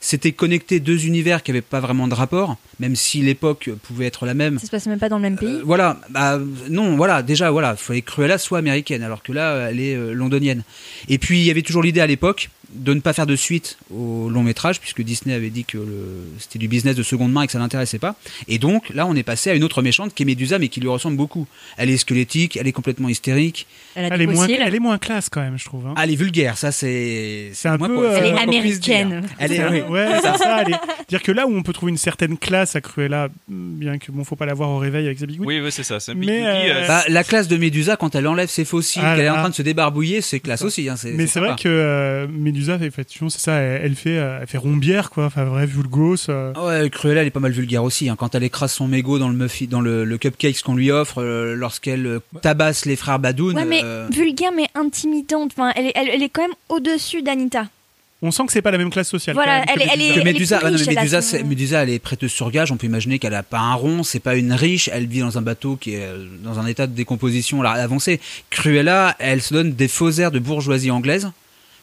C'était connecter deux univers qui n'avaient pas vraiment de rapport, même si l'époque pouvait être la même. Ça se passe même pas dans le même pays. Euh, voilà, bah, non, voilà, déjà, voilà, il fallait que Cruella soit américaine, alors que là, elle est euh, londonienne. Et puis, il y avait toujours l'idée à l'époque de ne pas faire de suite au long métrage, puisque Disney avait dit que le- c'était du business de seconde main et que ça l'intéressait pas. Et donc, là, on est passé à une autre méchante qui est Médusa, mais qui lui ressemble beaucoup. Elle est squelettique, elle est complètement hystérique. Elle a Elle des est, moins, elle est moins classe quand même, je trouve. hein. Ah, elle est vulgaire, ça, c'est. C'est un moins peu, euh, Elle est américaine. Elle est, ouais, c'est ça. c'est ça. elle est- Dire que là où on peut trouver une certaine classe à Cruella, bien que bon, faut pas la voir au réveil avec sa bigouille. Oui, oui, c'est ça. Mais, euh, euh, Bah, la classe de Médusa, quand elle enlève ses fossiles, Ah, qu'elle est en train de se débarbouiller, c'est classe aussi. Hein, c'est- Mais c'est c'est vrai que euh, Médusa, effectivement, c'est ça. Elle, elle fait, euh, elle fait rombière, quoi. Enfin, vrai, vulgos. euh. Ouais, Cruella, elle est pas mal vulgaire aussi. hein. Quand elle écrase son mégot dans le muffin, dans le, le cupcake qu'on lui offre, euh, lorsqu'elle tabasse les frères Badoun. Ouais, mais euh, vulgaire, mais intimidante. Enfin, elle, est, elle, elle est quand même au-dessus d'Anita. On sent que c'est pas la même classe sociale. Voilà, elle est- elle Médusa. est- elle est prêteuse sur gage. On peut imaginer qu'elle a pas un rond, c'est pas une riche. Elle vit dans un bateau qui est dans un état de décomposition avancé. Cruella, elle se donne des faux airs de bourgeoisie anglaise.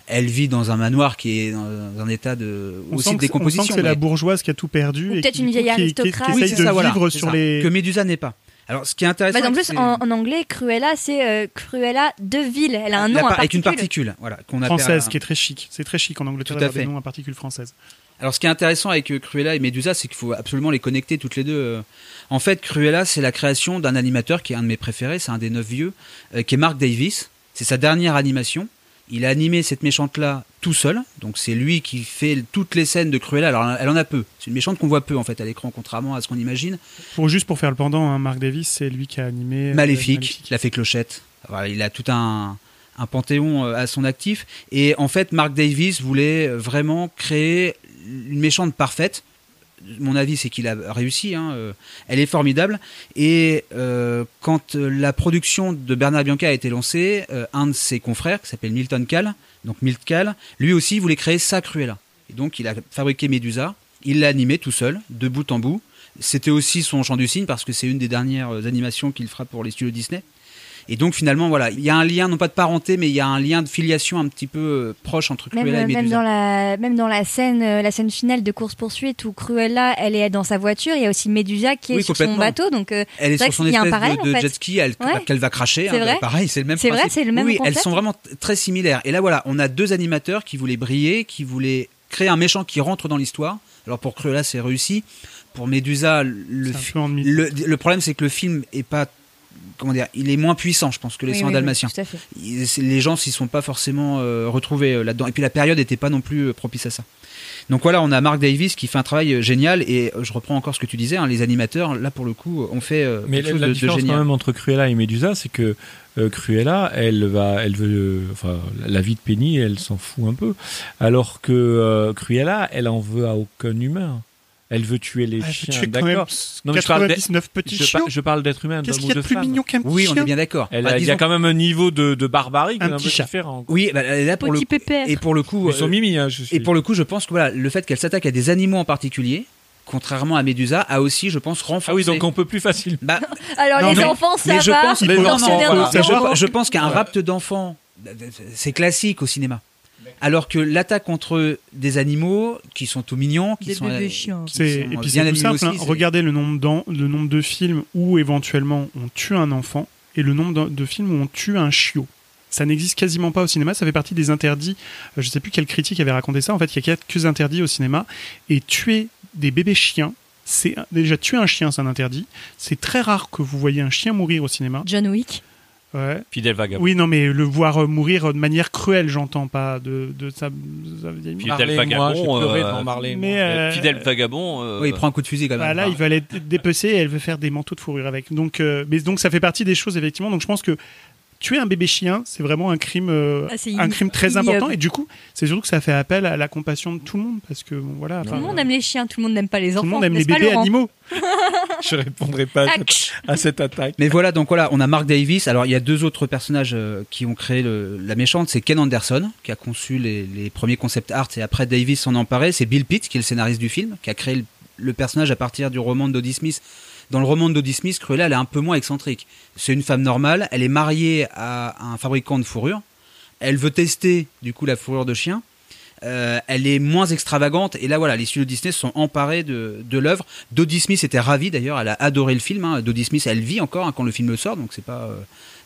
Elle vit dans un manoir qui est dans un état de On aussi sent de c'est- décomposition. que c'est la bourgeoise qui a tout perdu. Ou et peut-être une vieille qui- qui- qui aristocrate. essaye de ça, vivre sur ça. les. que Médusa n'est pas. Alors, ce qui est intéressant, Bah, en plus, c'est- en, en anglais, Cruella, c'est euh, Cruella de ville. Elle a un nom par- à avec une particule. particule, voilà, qu'on appelle française, un- qui est très chic. C'est très chic en Angleterre Tout à d'avoir des noms à particules françaises. Alors, ce qui est intéressant avec euh, Cruella et Medusa, c'est qu'il faut absolument les connecter toutes les deux. euh. En fait, Cruella, c'est la création d'un animateur qui est un de mes préférés, c'est un des neuf vieux, qui est Mark Davis. C'est sa dernière animation. Il a animé cette méchante-là tout seul, donc c'est lui qui fait toutes les scènes de Cruella. Alors, elle en a peu. C'est une méchante qu'on voit peu en fait à l'écran, contrairement à ce qu'on imagine. Pour juste pour faire le pendant, hein, Mark Davis, c'est lui qui a animé euh, Maléfique, il a fait Clochette. Il a tout un, un panthéon euh, à son actif. Et en fait, Mark Davis voulait vraiment créer une méchante parfaite. Mon avis, c'est qu'il a réussi. hein, euh, Elle est formidable. Et euh, quand euh, la production de Bernard Bianca a été lancée, un de ses confrères, qui s'appelle Milton Call, donc Milt Call, lui aussi voulait créer sa Cruella. Et donc, il a fabriqué Medusa. Il l'a animé tout seul, de bout en bout. C'était aussi son champ du cygne parce que c'est une des dernières animations qu'il fera pour les studios Disney. Et donc finalement, voilà, il y a un lien, non pas de parenté, mais il y a un lien de filiation un petit peu euh, proche entre Même, Cruella et euh, même Médusa. dans la même dans la scène euh, la scène finale de course poursuite où Cruella elle est dans sa voiture il y a aussi Medusa qui est Oui, sur son bateau donc euh, Elle est sur son espèce parallèle, de, de en fait. jet ski elle- Ouais. qu'elle va cracher. C'est hein, vrai. pareil, c'est le même C'est vrai, c'est le même Oui, elles sont vraiment très similaires. Et là, voilà, on a deux animateurs qui voulaient briller, qui voulaient créer un méchant qui rentre dans l'histoire. Alors pour Cruella, c'est réussi. Pour Médusa, le, le, le problème, c'est que le film est pas comment dire, il est moins puissant, je pense, que les Oui, dalmatiens. les gens s'y sont pas forcément euh, retrouvés euh, là-dedans. Et puis la période n'était pas non plus euh, propice à ça. Donc voilà, on a Mark Davis qui fait un travail génial. Et je reprends encore ce que tu disais, hein, les animateurs, là pour le coup, ont fait euh, Mais quelque la, chose la de, de différence quand même entre Cruella et Medusa, c'est que euh, Cruella, elle va, elle veut, euh, enfin, la vie de Penny, elle s'en fout un peu, alors que euh, Cruella, elle en veut à aucun humain. Elle veut tuer les Ah, chiens, tuer quand même d'accord. Non, mais je parle d'être- 99 petits je, par- je parle d'être humain, Qu'est-ce qu'il y a de de plus femme. mignon qu'un petit Oui, on chien est bien d'accord. Bah, il y a quand même un niveau de, de barbarie qui Un est un petit peu chat. différent. Oui, bah, là pour le Petit pépère. et pour le coup, Ils sont euh, mimi, hein, je suis. et pour le coup, je pense que voilà, le fait qu'elle s'attaque à des animaux en particulier, contrairement à Médusa, a aussi, je pense, renforcé. Ah oui, donc on peut plus facilement. Bah, alors Non, les mais- enfants ça mais je va pense, Les non, non, enfants, bien voilà. nous, je, je pense qu'un rapt d'enfants, c'est classique au cinéma. Alors que l'attaque contre des animaux qui sont tout mignons, qui Des sont, bébés euh, chiens. qui C'est- sont et puis bien c'est tout simple. hein. c'est- Regardez le nombre, le nombre de films où éventuellement on tue un enfant et le nombre de, de films où on tue un chiot. Ça n'existe quasiment pas au cinéma. Ça fait partie des interdits. Euh, Je sais plus quel critique avait raconté ça. En fait, il y a quelques interdits au cinéma. Et tuer des bébés chiens, c'est déjà tuer un chien, c'est un interdit. C'est très rare que vous voyez un chien mourir au cinéma. John Wick Ouais. Fidèle vagabond. Oui, non, mais le voir euh, mourir de manière cruelle, j'entends pas de, de sa. Fidèle vagabond. Fidèle vagabond. euh, Oui, il prend un coup de fusil quand même. Bah là, il va être dépecé et elle veut faire des manteaux de fourrure avec. Donc, euh, mais donc ça fait partie des choses effectivement. Donc je pense que tuer un bébé chien, c'est vraiment un crime, euh, Ah, un crime très important. Et du coup, c'est surtout que ça fait appel à la compassion de tout le monde, parce que bon, voilà. Tout le monde aime les chiens, tout le monde n'aime pas les enfants. tout le monde aime les bébés Laurent animaux. Je répondrai pas à cette, Action. à cette attaque. Mais voilà, donc voilà, on a Mark Davis. Alors il y a deux autres personnages euh, qui ont créé le- la méchante. C'est Ken Anderson qui a conçu les, les premiers concept art et après Davis s'en emparait. C'est Bill Pitt qui est le scénariste du film, qui a créé le, le personnage à partir du roman de Dodie Smith. Dans le roman de Dodie Smith, Cruella, est un peu moins excentrique. C'est une femme normale. Elle est mariée à un fabricant de fourrure. Elle veut tester du coup la fourrure de chien. Euh, elle est moins extravagante et là voilà les studios Disney sont emparés de, de l'œuvre Dodie Smith était ravie d'ailleurs elle a adoré le film hein. Dodie Smith elle vit encore hein, quand le film sort donc c'est pas euh,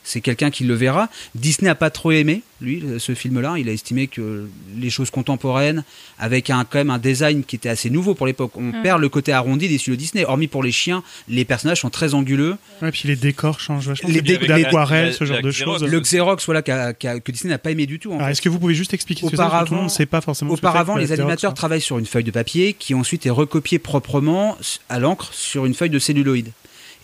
c'est quelqu'un qui le verra Disney a pas trop aimé lui ce film là il a estimé que les choses contemporaines avec un quand même un design qui était assez nouveau pour l'époque on Mm. perd le côté arrondi des studios Disney hormis pour les chiens les personnages sont très anguleux Ouais, puis les décors changent vachement. Les C'est dé- beaucoup les- d'aquarelles, la- ce genre de Xerox. choses. le Xerox voilà que Disney n'a pas aimé du tout fait. Est-ce que vous pouvez juste expliquer ce que c'est? Parce que tout le Auparavant, monde ne sait pas forcément ce que c'est auparavant les animateurs hein. travaillent sur une feuille de papier qui ensuite est recopiée proprement à l'encre sur une feuille de celluloïd.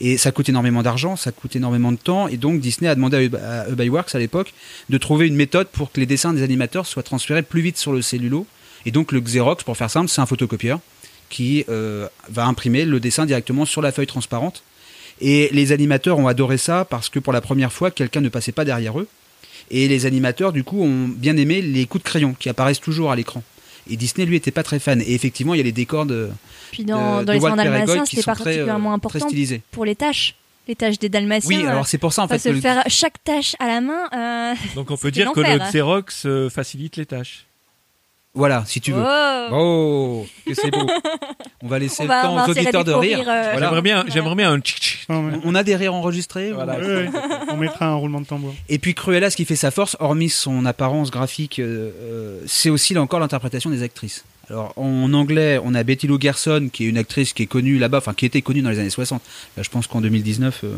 Et ça coûte énormément d'argent, ça coûte énormément de temps, et donc Disney a demandé à Ub- à Ubiworks à l'époque de trouver une méthode pour que les dessins des animateurs soient transférés plus vite sur le cellulo. Et donc le Xerox, pour faire simple, c'est un photocopieur qui euh, va imprimer le dessin directement sur la feuille transparente. Et les animateurs ont adoré ça parce que pour la première fois, quelqu'un ne passait pas derrière eux. Et les animateurs, du coup, ont bien aimé les coups de crayon qui apparaissent toujours à l'écran. Et Disney, lui, était pas très fan. Et effectivement, il y a les décors de. Puis dans, de- dans de les dalmatiens, qui c'était sont très, euh, particulièrement très important stylisés. pour les tâches. Les tâches des dalmatiens. Oui, alors c'est pour ça, en fait, se que le le- faire chaque tâche à la main. euh, Donc on peut dire que le. Xerox euh, facilite les tâches. Voilà, si tu veux. Oh. Oh, que c'est beau. On va laisser On le va- temps aux auditeurs des de rire. euh, Voilà. J'aimerais bien, j'aimerais bien un ouais. On a des rires enregistrés Voilà. On mettra un roulement de tambour. Et puis Cruella, ce qui fait sa force, hormis son apparence graphique, euh, euh, c'est aussi là encore l'interprétation des actrices. Alors en anglais, on a Betty Lou Gerson, qui est une actrice qui est connue là-bas, enfin qui était connue dans les années 60. Là, je pense qu'en 2019, euh,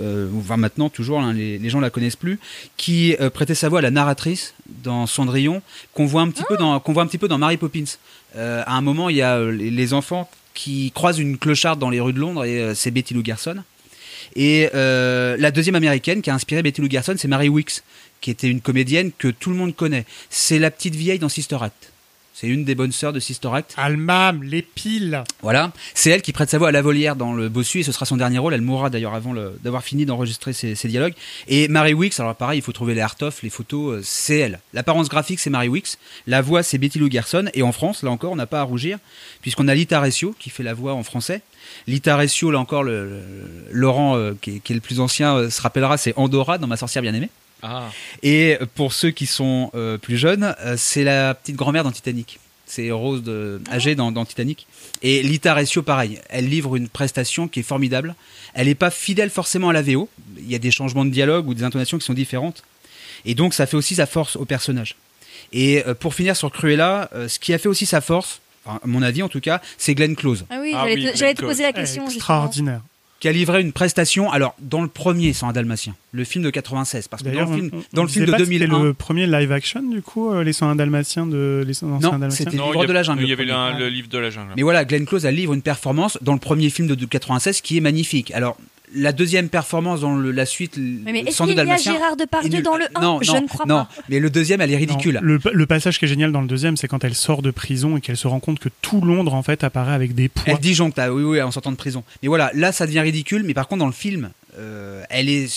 euh, enfin maintenant toujours, hein, les, les gens la connaissent plus, qui euh, prêtait sa voix à la narratrice dans Cendrillon, qu'on voit un petit peu dans, qu'on voit un petit peu dans Mary Poppins. Euh, à un moment, il y a euh, les, les enfants qui croisent une clocharde dans les rues de Londres et c'est Betty Lou Gerson. Et la deuxième américaine qui a inspiré Betty Lou Gerson, c'est Mary Wicks, qui était une comédienne que tout le monde connaît. C'est la petite vieille dans Sister Act. C'est une des bonnes sœurs de Sister Act. Almam, les piles. Voilà, c'est elle qui prête sa voix à la volière dans le Bossu et ce sera son dernier rôle. Elle mourra d'ailleurs avant d'avoir fini d'enregistrer ses, ses dialogues. Et Mary Wicks, alors pareil, il faut trouver les art-off, les photos, euh, c'est elle. L'apparence graphique, c'est Mary Wicks. La voix, c'est Betty Lou Gerson. Et en France, là encore, on n'a pas à rougir, puisqu'on a Lita Recio qui fait la voix en français. Lita Recio, là encore, le, le- Laurent, euh, qui, est, qui est le plus ancien, euh, se rappellera, c'est Andorra dans Ma sorcière bien-aimée. Ah. Et pour ceux qui sont euh, plus jeunes, euh, c'est la petite grand-mère dans Titanic. C'est Rose de, âgée dans, dans Titanic. Et Lita Recio, pareil. Elle livre une prestation qui est formidable. Elle n'est pas fidèle forcément à la VO. Il y a des changements de dialogue ou des intonations qui sont différentes. Et donc, ça fait aussi sa force au personnage. Et euh, pour finir sur Cruella, euh, ce qui a fait aussi sa force, à mon avis en tout cas, c'est Glenn Close. Ah oui, Ah j'allais oui, te- poser la question. justement. Qui a livré une prestation, alors dans le premier sans un dalmatien, le film de 96, parce que dans le film, on- on dans le film de pas que c'était 2001, le premier live action, du coup, euh, les 101 dalmatiens de les 101 Non, dalmatiens. c'était- livre de la a- jungle, Il y avait le, le livre de la jungle. Mais voilà, Glenn Close, elle livre une performance dans le premier film de 96 qui est magnifique. Alors, la deuxième performance dans le- la suite, Mais, mais est-ce sans qu'il y a Dalmatien, Gérard est Depardieu dans le 1 non, Je non, ne crois non. pas. Mais le deuxième, elle est ridicule. Non, le, le passage qui est génial dans le deuxième, c'est quand elle sort de prison et qu'elle se rend compte que tout Londres, en fait, apparaît avec des poids. Elle disjoncte, oui, oui, en sortant de prison. Mais voilà, là, ça devient ridicule. Mais par contre, dans le film, euh, elle est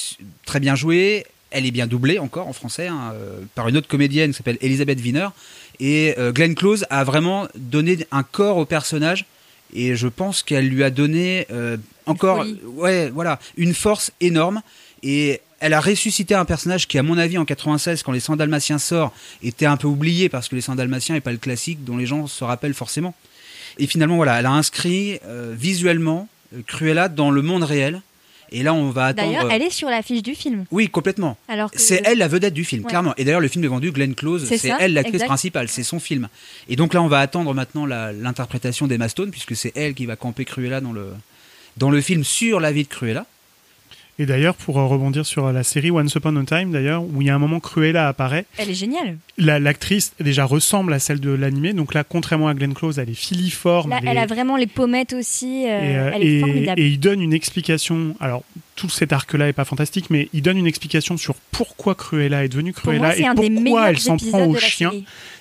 très bien jouée. Elle est bien doublée encore en français hein, euh, par une autre comédienne qui s'appelle Elisabeth Wiener. Et euh, Glenn Close a vraiment donné un corps au personnage. Et je pense qu'elle lui a donné euh, encore, ouais, voilà, une force énorme. Et elle a ressuscité un personnage qui, à mon avis, en 96, quand les 100 Dalmatiens sort, était un peu oublié parce que les 100 Dalmatiens n'est pas le classique dont les gens se rappellent forcément. Et finalement, voilà, elle a inscrit euh, visuellement euh, Cruella dans le monde réel. Et là, on va attendre. D'ailleurs, elle est sur l'affiche du film. Oui, complètement. Alors que- C'est elle la vedette du film, Ouais. clairement. Et d'ailleurs, le film est vendu Glenn Close. C'est elle l'actrice principale, c'est son film. Et donc là, on va attendre maintenant l'interprétation d'Emma Stone, puisque c'est elle qui va camper Cruella dans le, dans le film sur la vie de Cruella. Et d'ailleurs, pour euh, rebondir sur la série Once Upon a Time, d'ailleurs, où il y a un moment Cruella apparaît, Elle est géniale. la- l'actrice déjà ressemble à celle de l'animé. Donc là, contrairement à Glenn Close, elle est filiforme. Là, elle elle est- a vraiment les pommettes aussi. euh, et, euh, elle est et- formidable. et il donne une explication. Alors, tout cet arc-là est pas fantastique, mais il donne une explication sur pourquoi Cruella est devenue Pour Cruella moi, c'est et pourquoi elle s'en prend aux chiens.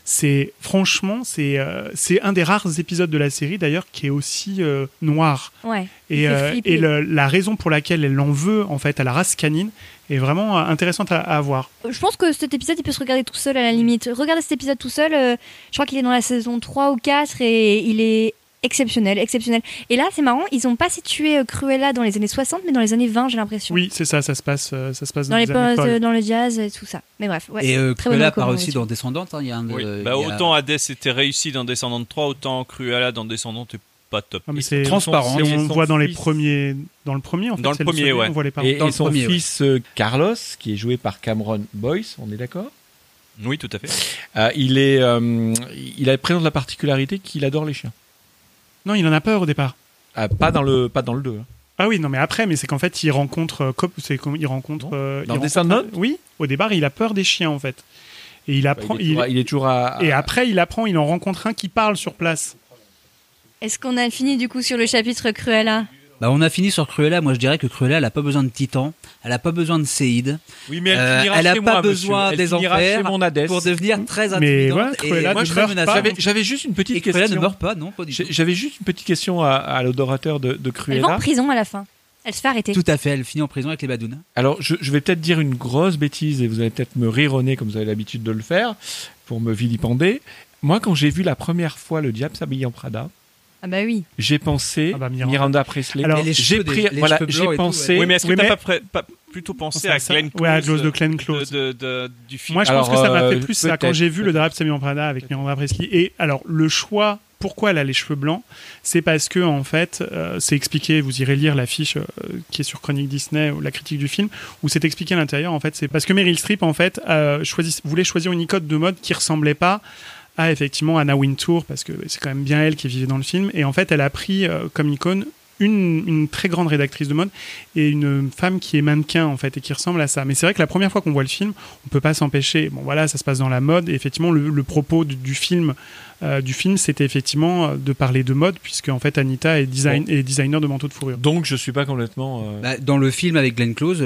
C'est franchement, c'est euh, c'est un des rares épisodes de la série d'ailleurs qui est aussi euh, noir. Ouais. Et, euh, et le- la raison pour laquelle elle en veut en fait à la race canine est vraiment intéressante à, à voir. Je pense que cet épisode, il peut se regarder tout seul à la limite. Regardez cet épisode tout seul. je crois qu'il est dans la saison 3 ou 4 et il est exceptionnel, exceptionnel. Et là, c'est marrant, ils ont pas situé euh, Cruella dans les années 60, mais dans les années 20, j'ai l'impression. Oui, c'est ça, ça se passe, euh, ça se passe Dans, les les folles. dans le jazz et tout ça. Mais bref, ouais. Et euh, Cruella part aussi dans Descendante. hein, Il y a un, Oui. euh, Bah, il y a- autant Hades était réussi dans Descendant 3, autant Cruella dans Descendant est pas top. Non, mais c'est transparent. on le voit dans les premiers, dans le premier en fait. Dans le premier, second, ouais. On voit les parents. Et, Dans et le son premier, fils Carlos, qui est joué par Cameron Boyce, on est d'accord? Oui, tout à fait. Euh, il, est, euh, il a présente la particularité qu'il adore les chiens. Non, il en a peur au départ. Ah, pas, dans le, pas dans le 2. hein. Ah oui, non, mais après, mais c'est qu'en fait, il rencontre, euh, Cop- c'est comme il rencontre. Euh, Dans il Descendant rencontre- Oui, au départ, il a peur des chiens en fait. Et il apprend. il, est toujours, il- il est toujours à. Et après, il apprend, il en rencontre un qui parle sur place. Est-ce qu'on a fini du coup sur le chapitre Cruella? Bah, on a fini sur Cruella. Moi, je dirais que Cruella, elle a pas besoin de Titan. Elle a pas besoin de Séide. Oui, mais elle Euh, finira elle a chez pas moi, besoin monsieur. Elle des finira enfers chez mon Hadès. pour devenir très Mais intimidante voilà, et Cruella Moi, ne je menaçante. J'avais, juste une petite Et Cruella question. ne meurt pas, non. J'avais juste une petite question à, à l'adorateur de, de Elle va en Cruella. prison à la fin. Elle se fait arrêter. Tout à fait. Elle finit en prison avec les badounes. Alors, je, je vais peut-être dire une grosse bêtise et vous allez peut-être me rire au nez comme vous avez l'habitude de le faire pour me vilipender. Moi, quand j'ai vu la première fois le diable s'habiller en Prada, Ah bah oui. j'ai pensé Ah bah, Miranda. Miranda. Presley. Alors, j'ai des- pris, voilà, j'ai pensé. ouais. Oui, mais est-ce que Oui, t'as mais- pas, plutôt pensé à. Glenn Close Ouais, à Close de Glenn Close. de- de- du film? Moi, je Alors, pense que ça m'a fait euh, plus ça quand j'ai vu le drap Samuel en Prada avec Miranda Presley. Et alors, le choix, pourquoi elle a les cheveux blancs, c'est parce que, en fait, euh, c'est expliqué, vous irez lire l'affiche euh, qui est sur Chronique Disney ou la critique du film, où c'est expliqué à l'intérieur, en fait, c'est parce que Meryl Streep, en fait, euh, voulait choisir une icône de mode qui ressemblait pas effectivement, Anna Wintour, parce que c'est quand même bien elle qui vivait dans le film. Et en fait, elle a pris euh, comme icône une, une très grande rédactrice de mode et une femme qui est mannequin en fait et qui ressemble à ça. Mais c'est vrai que la première fois qu'on voit le film, on peut pas s'empêcher. Bon voilà, ça se passe dans la mode et effectivement le, le propos du, du film, euh, du film, c'était effectivement euh, de parler de mode puisque en fait Anita est, design, est designer de manteaux de fourrure. Donc, je suis pas complètement. euh, Bah, dans le film avec Glenn Close, euh,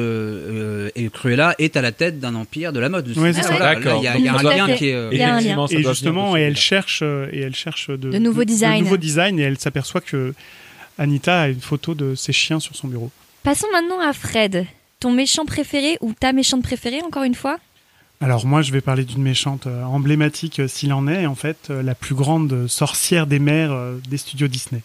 euh, et Cruella est à la tête d'un empire de la mode. Ouais, c'est ça. Il y y a un lien qui est. euh, Il y a un lien. Et justement, et elle cherche et elle cherche de, De nouveaux designs. de nouveaux designs et elle s'aperçoit que Anita a une photo de ses chiens sur son bureau. Passons maintenant à Fred. Ton méchant préféré ou ta méchante préférée, encore une fois? Alors moi, je vais parler d'une méchante euh, emblématique euh, s'il en est, en fait, euh, la plus grande sorcière des mers euh, des studios Disney.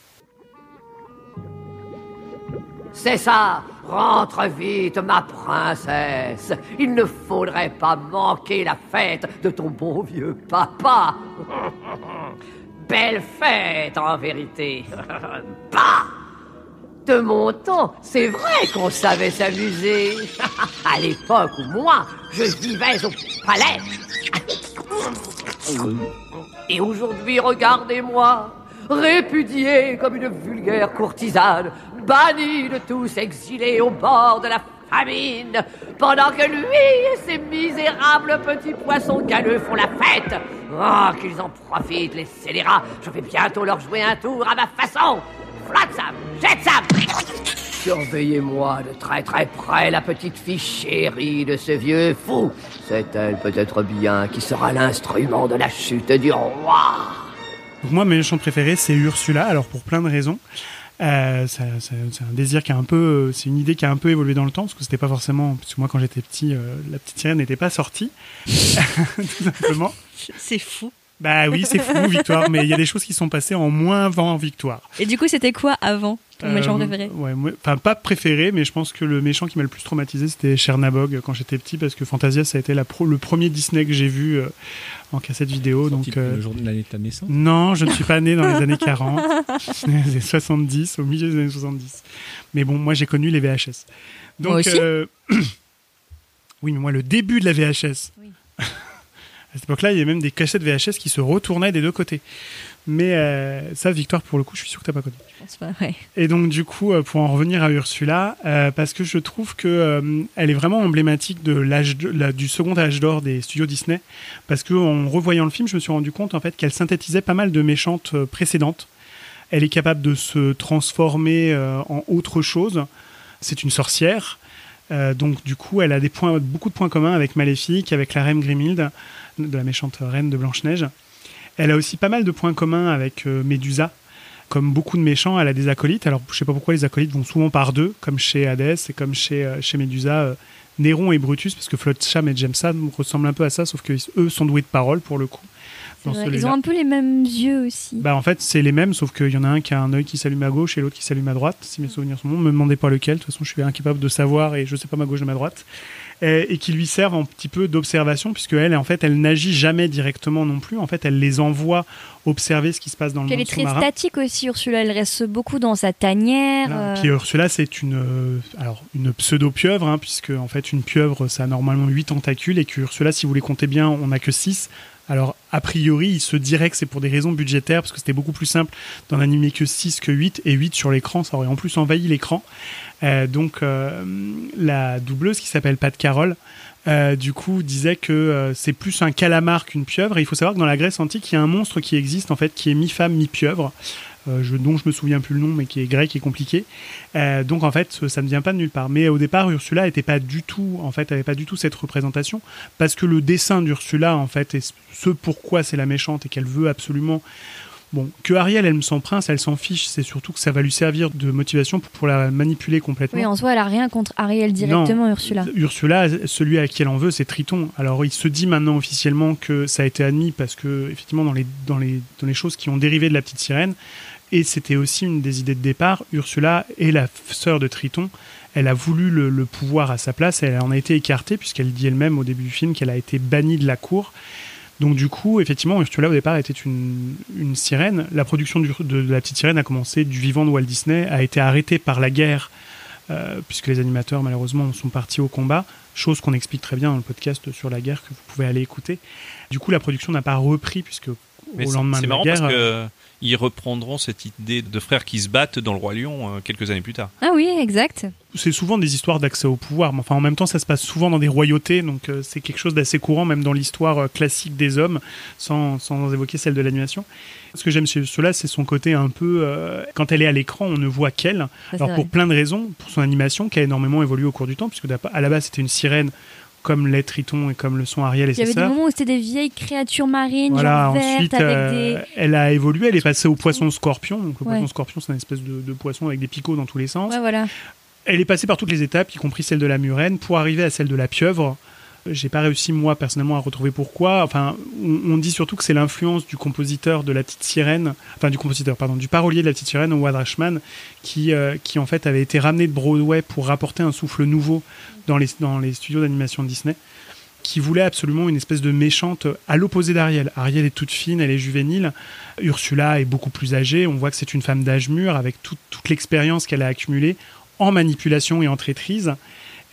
C'est ça Rentre vite, ma princesse Il ne faudrait pas manquer la fête de ton bon vieux papa Belle fête, en vérité. Bah! De mon temps, c'est vrai qu'on savait s'amuser. À l'époque où moi, je vivais au palais. Et aujourd'hui, regardez-moi, répudié comme une vulgaire courtisane, banni de tous, exilé au bord de la pendant que lui et ses misérables petits poissons galeux font la fête. Oh, qu'ils en profitent, les scélérats, je vais bientôt leur jouer un tour à ma façon. Flotte Sam, jette Sam Surveillez-moi de très très près la petite fille chérie de ce vieux fou. C'est elle peut-être bien qui sera l'instrument de la chute du roi. Donc moi, mes méchants préférés, c'est Ursula. Alors pour plein de raisons. Euh, c'est un désir qui a un peu, c'est une idée qui a un peu évolué dans le temps parce que c'était pas forcément, parce que moi quand j'étais petit, euh, la petite sirène n'était pas sortie, tout simplement. C'est fou. Bah oui, c'est fou, Victoire, mais il y a des choses qui sont passées en moins avant Victoire. Et du coup, c'était quoi avant ton méchant Euh, préféré? ouais, moi- Enfin, pas préféré, mais je pense que le méchant qui m'a le plus traumatisé, c'était Chernabog quand j'étais petit, parce que Fantasia, ça a été la pro- le premier Disney que j'ai vu euh, en cassette vidéo. Donc, euh, le jour de l'année de ta naissance. non, je ne suis pas né dans les années 40, je suis né dans les années 70, au milieu des années 70. Mais bon, moi, j'ai connu les VHS. Donc, Moi aussi. euh, oui, mais moi, le début de la VHS. À cette époque-là, il y avait même des cassettes VHS qui se retournaient des deux côtés. Mais euh, ça, Victoire, pour le coup, je suis sûr que t'as pas connu. Je pense pas, ouais. Et donc du coup, euh, pour en revenir à Ursula, euh, parce que je trouve que euh, elle est vraiment emblématique de l'âge du second âge d'or des studios Disney, parce que en revoyant le film, je me suis rendu compte en fait qu'elle synthétisait pas mal de méchantes précédentes. Elle est capable de se transformer en autre chose. C'est une sorcière. Euh, donc du coup, elle a beaucoup de points communs avec Maléfique, avec la reine Grimhilde, de la méchante reine de Blanche-Neige. Elle a aussi pas mal de points communs avec euh, Médusa. Comme beaucoup de méchants, elle a des acolytes. Alors je sais pas pourquoi les acolytes vont souvent par deux, comme chez Hadès et comme chez, euh, Médusa. Néron et Brutus, parce que Flotsam et Jameson ressemblent un peu à ça, sauf que eux sont doués de parole pour le coup. Dans. Ils ont un peu les mêmes yeux aussi. Bah en fait c'est les mêmes sauf qu'il y en a un qui a un œil qui s'allume à gauche et l'autre qui s'allume à droite si mes souvenirs sont bons. Me demandez pas lequel, de toute façon je suis incapable de savoir et je sais pas ma gauche de ma droite. Et, et qui lui servent un petit peu d'observation puisque elle en fait elle n'agit jamais directement non plus. En fait elle les envoie observer ce qui se passe dans le Puis elle monde est très statique aussi, Ursula. Elle reste beaucoup dans sa tanière. Voilà. euh, Puis Ursula, c'est une, euh, alors, une pseudo-pieuvre, hein, puisque en fait, une pieuvre, ça a normalement 8 tentacules, et que Ursula, si vous les comptez bien, on n'a que 6. Alors, a priori, il se dirait que c'est pour des raisons budgétaires, parce que c'était beaucoup plus simple d'en animer que 6 que 8, et 8 sur l'écran, ça aurait en plus envahi l'écran. Euh, donc, euh, la doubleuse qui s'appelle Pat Carroll, euh, du coup, disait que euh, c'est plus un calamar qu'une pieuvre. Et il faut savoir que dans la Grèce antique, il y a un monstre qui existe, en fait, qui est mi-femme, mi-pieuvre, euh, je- dont je me souviens plus le nom, mais qui est grec et compliqué. Euh, donc, en fait, ça ne vient pas de nulle part. Mais au départ, Ursula était pas du tout, en fait, avait pas du tout cette représentation, parce que le dessin d'Ursula, en fait, est ce pourquoi c'est la méchante et qu'elle veut absolument Bon, que Ariel, elle me sent prince, elle s'en fiche, c'est surtout que ça va lui servir de motivation pour, pour la manipuler complètement. Oui, en soi, elle a rien contre Ariel directement, Non. Ursula. Ursula, celui à qui elle en veut, c'est Triton. Alors il se dit maintenant officiellement que ça a été admis parce que effectivement dans les dans les dans les choses qui ont dérivé de la petite sirène et c'était aussi une des idées de départ. Ursula est la sœur de Triton. Elle a voulu le, le pouvoir à sa place. Elle en a été écartée puisqu'elle dit elle-même au début du film qu'elle a été bannie de la cour. Donc du coup, effectivement, Ursula au départ était une, une sirène. La production du- de, de la petite sirène a commencé du vivant de Walt Disney, a été arrêtée par la guerre euh, puisque les animateurs malheureusement sont partis au combat, chose qu'on explique très bien dans le podcast sur la guerre que vous pouvez aller écouter. Du coup, la production n'a pas repris puisque au lendemain de la marrant guerre, parce euh, que ils reprendront cette idée de frères qui se battent dans le roi lion euh, quelques années plus tard. Ah oui, exact. c'est souvent des histoires d'accès au pouvoir, mais enfin en même temps ça se passe souvent dans des royautés, donc euh, c'est quelque chose d'assez courant même dans l'histoire euh, classique des hommes, sans, sans évoquer celle de l'animation. Ce que j'aime chez cela, c'est son côté un peu, euh, quand elle est à l'écran, on ne voit qu'elle. Alors pour vrai. plein de raisons, pour son animation qui a énormément évolué au cours du temps, puisque à la base c'était une sirène comme l'est Triton et comme le sont Ariel et Il y ses avait des sœurs. moments où c'était des vieilles créatures marines, Voilà, genre vertes, ensuite, avec euh, des... elle a évolué, elle est passée au poisson scorpion. Donc, le Ouais. poisson scorpion, c'est une espèce de, de poisson avec des picots dans tous les sens. Ouais, voilà. Elle est passée par toutes les étapes, y compris celle de la murène, pour arriver à celle de la pieuvre. J'ai pas réussi, moi, personnellement, à retrouver pourquoi. Enfin, on, dit surtout que c'est l'influence du compositeur de La Petite Sirène, enfin, du compositeur, pardon, du parolier de La Petite Sirène, Howard Ashman, qui, euh, qui, en fait, avait été ramené de Broadway pour rapporter un souffle nouveau dans les, dans les studios d'animation Disney qui voulait absolument une espèce de méchante à l'opposé d'Ariel. Ariel est toute fine, elle est juvénile. Ursula est beaucoup plus âgée. On voit que c'est une femme d'âge mûr avec tout- toute l'expérience qu'elle a accumulée en manipulation et en traîtrise.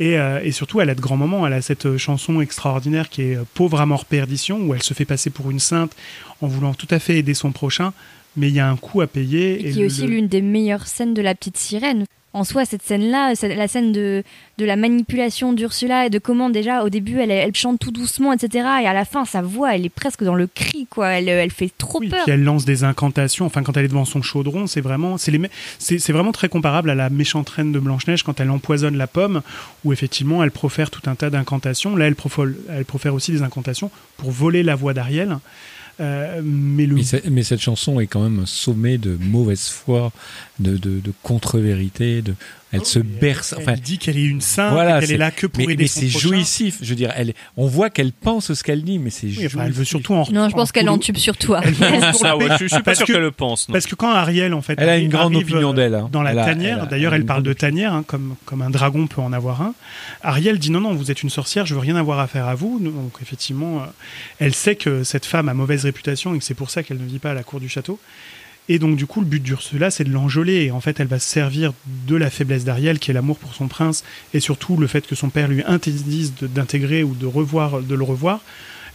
Et, euh, et surtout, elle a de grands moments. Elle a cette euh, chanson extraordinaire qui est euh, Pauvre à mort perdition, où elle se fait passer pour une sainte en voulant tout à fait aider son prochain. Mais il y a un coût à payer. Et qui est aussi l'une des meilleures scènes de la petite sirène. En soi, cette scène-là, la scène de, de la manipulation d'Ursula et de comment déjà au début elle, elle chante tout doucement, etc. Et à la fin, sa voix, elle est presque dans le cri, quoi. Elle, elle fait trop peur. Puis elle lance des incantations. Enfin, quand elle est devant son chaudron, c'est vraiment, c'est vraiment très comparable à la méchante reine de Blanche Neige quand elle empoisonne la pomme, où effectivement elle profère tout un tas d'incantations. Là, elle profère, elle profère aussi des incantations pour voler la voix d'Ariel. Euh, mais mais cette chanson est quand même un sommet de mauvaise foi, de, de, de contre-vérité. De, elle se berce. elle Enfin, dit qu'elle est une sainte, voilà, qu'elle est là que pour mais, aider mais son c'est jouissif. Je veux dire, elle, on voit qu'elle pense ce qu'elle dit, mais c'est Oui, jouissif. enfin, elle veut surtout en Non, je pense qu'elle en tube sur toi. Ça, ouais, je, je suis pas Parce sûr que- qu'elle le pense. non. Parce que quand Ariel, en fait, Elle a une grande opinion d'elle, hein. Dans la Elle tanière, elle a- d'ailleurs, elle elle, parle de tanière, hein, comme, comme un dragon peut en avoir un. Ariel dit non, non, vous êtes une sorcière, je veux rien avoir à faire à vous. Donc, effectivement, euh, elle sait que cette femme a mauvaise réputation et que c'est pour ça qu'elle ne vit pas à la cour du château. Et donc, du coup, le but d'Ursula, c'est de l'enjoler. Et en fait, elle va se servir de la faiblesse d'Ariel, qui est l'amour pour son prince, et surtout le fait que son père lui interdise d'intégrer ou de revoir, de le revoir.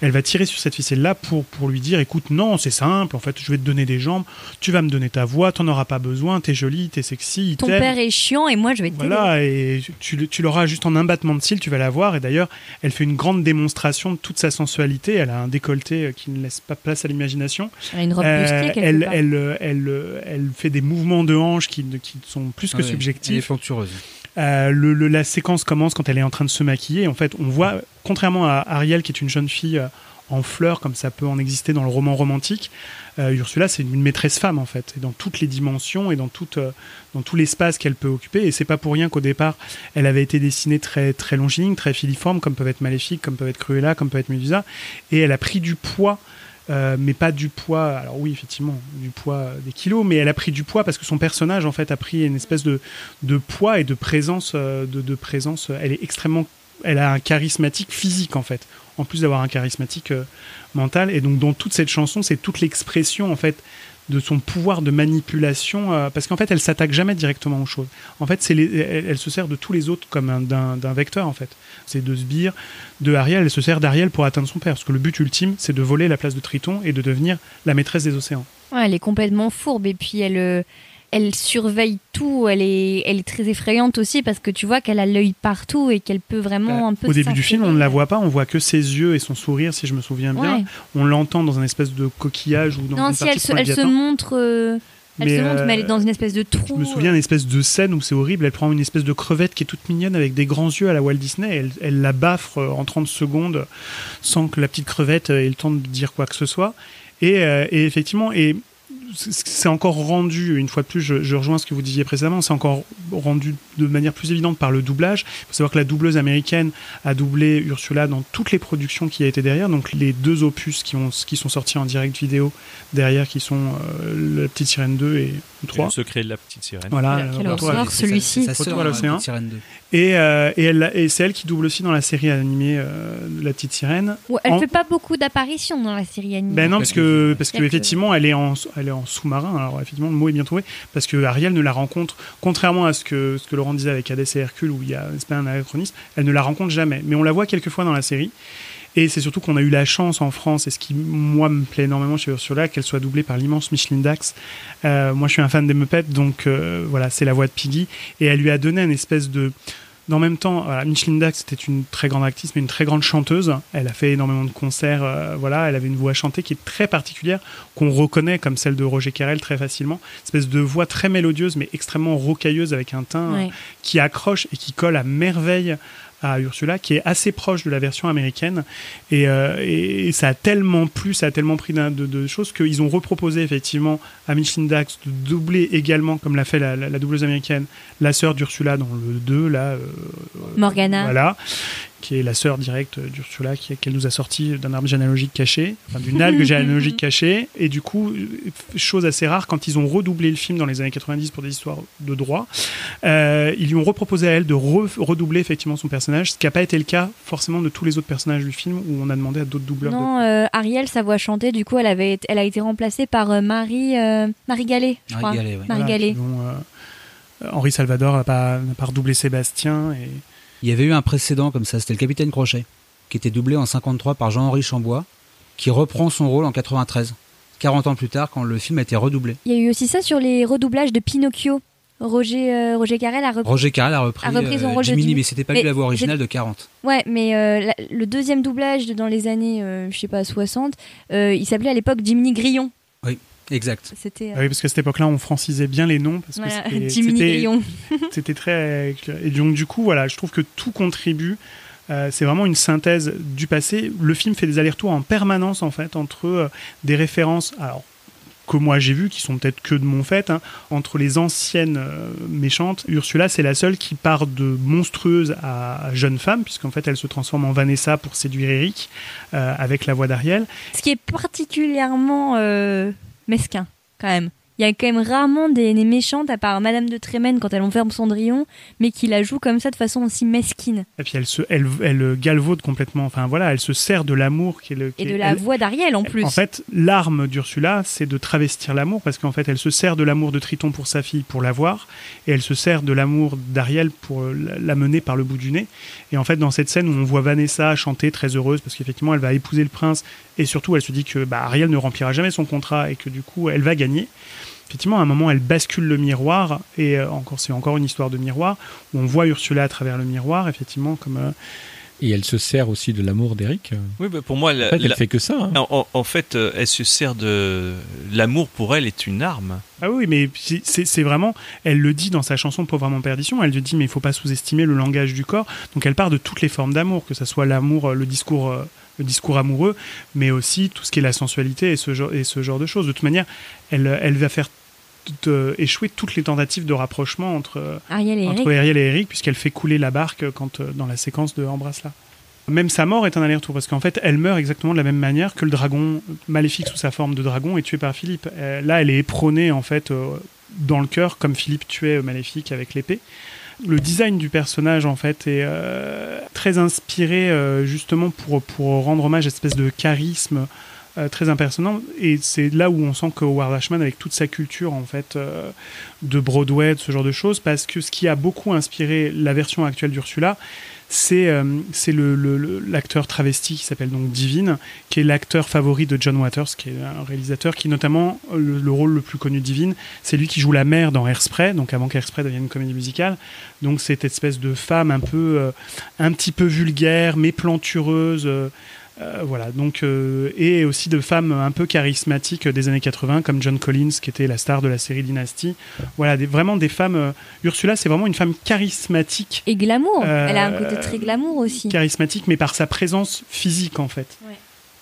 Elle va tirer sur cette ficelle-là pour, pour lui dire écoute, non, c'est simple, en fait, je vais te donner des jambes, tu vas me donner ta voix, t'en auras pas besoin, t'es jolie, t'es sexy, Ton t'aime. père est chiant et moi je vais t'aider. Voilà, et tu, l'auras juste en un battement de cils, tu vas la voir. Et d'ailleurs, elle fait une grande démonstration de toute sa sensualité. Elle a un décolleté euh, qui ne laisse pas place à l'imagination. Elle a une robe Euh, bustier quelque elle, elle, euh, elle, euh, elle fait des mouvements de hanches qui, ne- qui sont plus que Ah oui, Elle est subjectifs. Euh, la séquence commence quand elle est en train de se maquiller. En fait, on voit, contrairement à Ariel, qui est une jeune fille euh, en fleurs, comme ça peut en exister dans le roman romantique, euh, Ursula, c'est une maîtresse femme, en fait, et dans toutes les dimensions et dans, toute, tout l'espace qu'elle peut occuper. Et c'est pas pour rien qu'au départ, elle avait été dessinée très, très longiligne, très filiforme, comme peuvent être Maléfique, comme peuvent être Cruella, comme peut être Medusa. Et elle a pris du poids euh, mais pas du poids. Alors oui, effectivement, du poids euh, des kilos, mais elle a pris du poids parce que son personnage en fait a pris une espèce de, poids et de présence, euh, de, présence. Elle est extrêmement, elle a un charismatique physique en fait, en plus d'avoir un charismatique euh, mental. Et donc dans toute cette chanson, c'est toute l'expression en fait de son pouvoir de manipulation, euh, parce qu'en fait, elle s'attaque jamais directement aux choses. En fait, c'est elle, se sert de tous les autres comme un- d'un vecteur, en fait. C'est de Sbire, de Ariel, elle se sert d'Ariel pour atteindre son père, parce que le but ultime, c'est de voler la place de Triton et de devenir la maîtresse des océans. Elle est complètement fourbe et puis elle, euh, elle surveille tout. Elle est, elle est très effrayante aussi parce que tu vois qu'elle a l'œil partout et qu'elle peut vraiment un peu. Au début du film, on ne la voit pas, on voit que ses yeux et son sourire, si je me souviens bien. Ouais. On l'entend dans un espèce de coquillage ou dans Non, une si elle se, elle se montre. euh, Elle Mais, se montre, mais elle est euh, dans une espèce de trou. Je me souviens d'une espèce de scène où c'est horrible. Elle prend une espèce de crevette qui est toute mignonne avec des grands yeux à la Walt Disney. Elle, elle la baffre euh, en 30 secondes sans que la petite crevette euh, ait le temps de dire quoi que ce soit. Et, euh, et effectivement, et c'est encore rendu, une fois de plus, je, je rejoins ce que vous disiez précédemment, c'est encore rendu de manière plus évidente par le doublage. Il faut savoir que la doubleuse américaine a doublé Ursula dans toutes les productions qui a été derrière, donc les deux opus qui, ont, qui sont sortis en direct vidéo derrière, qui sont euh, La Petite Sirène 2 et Et 3. le secret de la petite sirène. Voilà, à- celui-ci. Retour à l'océan. Petite Sirène 2. Et, euh, et, elle, et c'est elle qui double aussi dans la série animée euh, La Petite Sirène. Ouais, elle En- fait pas beaucoup d'apparitions dans la série animée. Ben non, parce que, parce que effectivement, elle est en, elle est en sous-marin. Alors effectivement, le mot est bien trouvé, parce que Ariel ne la rencontre, contrairement à ce que, ce que Laurent disait avec Hadès et Hercule, où il y a un anachronisme, elle ne la rencontre jamais. Mais on la voit quelques fois dans la série. Et c'est surtout qu'on a eu la chance en France, et ce qui, moi, me plaît énormément chez Ursula, qu'elle soit doublée par l'immense Micheline Dax. Euh, moi, je suis un fan des Muppets, donc euh, voilà, c'est la voix de Piggy. Et elle lui a donné une espèce de. En même temps, voilà, Micheline Dax était une très grande actrice, mais une très grande chanteuse. Elle a fait énormément de concerts. euh, voilà, elle avait une voix chantée qui est très particulière, qu'on reconnaît comme celle de Roger Carrel très facilement. Une espèce de voix très mélodieuse, mais extrêmement rocailleuse, avec un teint Ouais. qui accroche et qui colle à merveille à Ursula, qui est assez proche de la version américaine. Et, euh, et- et ça a tellement plu, ça a tellement pris d'un- de, de choses qu'ils ont reproposé effectivement à Micheline Dax de doubler également, comme l'a fait la, la, la doubleuse américaine, la sœur d'Ursula dans le 2, là. euh, Morgana. voilà, qui est la sœur directe d'Ursula, qui- qu'elle nous a sorti d'un arbre généalogique caché, enfin d'une algue généalogique cachée. Et du coup, chose assez rare, quand ils ont redoublé le film dans les années 90 pour des histoires de droit, euh, ils lui ont reproposé à elle de re- redoubler effectivement son personnage, ce qui n'a pas été le cas forcément de tous les autres personnages du film, où on a demandé à d'autres doubleurs Non, euh, Ariel, sa voix chantée, du coup, elle, avait, été- elle a été remplacée par euh, Marie, euh, Marie Gallet, je Marie crois. Gallet, oui. Marie Voilà, Gallet. euh, Henri Salvador n'a pas, n'a pas redoublé Sébastien. Et... Il y avait eu un précédent comme ça, c'était le Capitaine Crochet, qui était doublé en 53 par Jean-Henri Chambois, qui reprend son rôle en 93, 40 ans plus tard quand le film a été redoublé. Il y a eu aussi ça sur les redoublages de Pinocchio. Roger, euh, Roger Carrel a repris. Roger Carrel a repris, A repris son euh, rôle Jiminy, mais c'était pas Mais lui la voix originale de 40. Ouais, mais euh, la- le deuxième doublage de- dans les années, je sais pas, 60, euh, il s'appelait à l'époque Jiminy Grillon. Oui, exact. C'était. euh, Ah oui, parce qu'à cette époque-là, on francisait bien les noms. Parce que Voilà, c'était- Jiminy c'était-. C'était très. Et donc, du coup, voilà, je trouve que tout contribue. Euh, c'est vraiment une synthèse du passé. Le film fait des allers-retours en permanence, en fait, entre euh, des références. Alors, que moi j'ai vues, qui sont peut-être que de mon fait, hein, entre les anciennes euh, méchantes. Ursula, c'est la seule qui part de monstrueuse à, à jeune femme, puisqu'en fait, elle se transforme en Vanessa pour séduire Eric, euh, avec la voix d'Ariel. Ce qui est particulièrement euh, mesquin, quand même. Il y a quand même rarement des, des méchantes, à part Madame de Trémène quand elle enferme Cendrillon, mais qui la joue comme ça de façon aussi mesquine. Et puis elle se, elle, elle galvaude complètement. Enfin voilà, elle se sert de l'amour qui est le. qui Et est- de la elle- voix d'Ariel en plus. En fait, l'arme d'Ursula, c'est de travestir l'amour, parce qu'en fait, elle se sert de l'amour de Triton pour sa fille pour l'avoir, et elle se sert de l'amour d'Ariel pour euh, la- la mener par le bout du nez. Et en fait, dans cette scène où on voit Vanessa chanter très heureuse, parce qu'effectivement, elle va épouser le prince, et surtout, elle se dit que bah, Ariel ne remplira jamais son contrat, et que du coup, elle va gagner. Effectivement, à un moment, elle bascule le miroir, et euh, encore, c'est encore une histoire de miroir, où on voit Ursula à travers le miroir, effectivement, comme, euh, Et elle se sert aussi de l'amour d'Eric. Oui, bah, pour moi, la- En fait, elle la- fait que ça. hein. En, fait, euh, elle se sert de l'amour pour elle est une arme. Ah oui, mais c'est- vraiment, elle le dit dans sa chanson Pauvre en perdition, elle le dit, mais il faut pas sous-estimer le langage du corps. Donc elle part de toutes les formes d'amour, que ce soit l'amour, le discours, le discours amoureux, mais aussi tout ce qui est la sensualité et ce genre, et ce genre de choses. De toute manière, elle, elle va faire échouer toutes les tentatives de rapprochement entre, euh, Ariel et entre Eric. Ariel et Eric, puisqu'elle fait couler la barque quand, euh, dans la séquence de Embrasse-la. Même sa mort est un aller-retour, parce qu'en fait, elle meurt exactement de la même manière que le dragon maléfique sous sa forme de dragon est tué par Philippe. Euh, là, elle est éprônée, en fait, dans le cœur, comme Philippe tuait Maléfique avec l'épée. Le design du personnage, en fait, est euh, très inspiré, euh, justement, pour, rendre hommage à cette espèce de charisme euh, très impersonnant. Et c'est là où on sent que Howard Ashman, avec toute sa culture, en fait, de Broadway, de ce genre de choses, parce que ce qui a beaucoup inspiré la version actuelle d'Ursula, c'est euh, c'est le- le- l'acteur travesti qui s'appelle donc Divine, qui est l'acteur favori de John Waters, qui est un réalisateur qui, notamment, euh, le, le rôle le plus connu de Divine, c'est lui qui joue la mère dans Hairspray, donc avant qu'Hairspray devienne une comédie musicale. Donc cette espèce de femme un peu, euh, un petit peu vulgaire, mais plantureuse. Euh, voilà, donc, euh, et aussi de femmes un peu charismatiques des années 80, comme John Collins, qui était la star de la série Dynasty. Voilà, des- vraiment des femmes. euh, Ursula, c'est vraiment une femme charismatique. Et glamour. Euh, Elle a un côté très glamour aussi. Charismatique, mais par sa présence physique, en fait.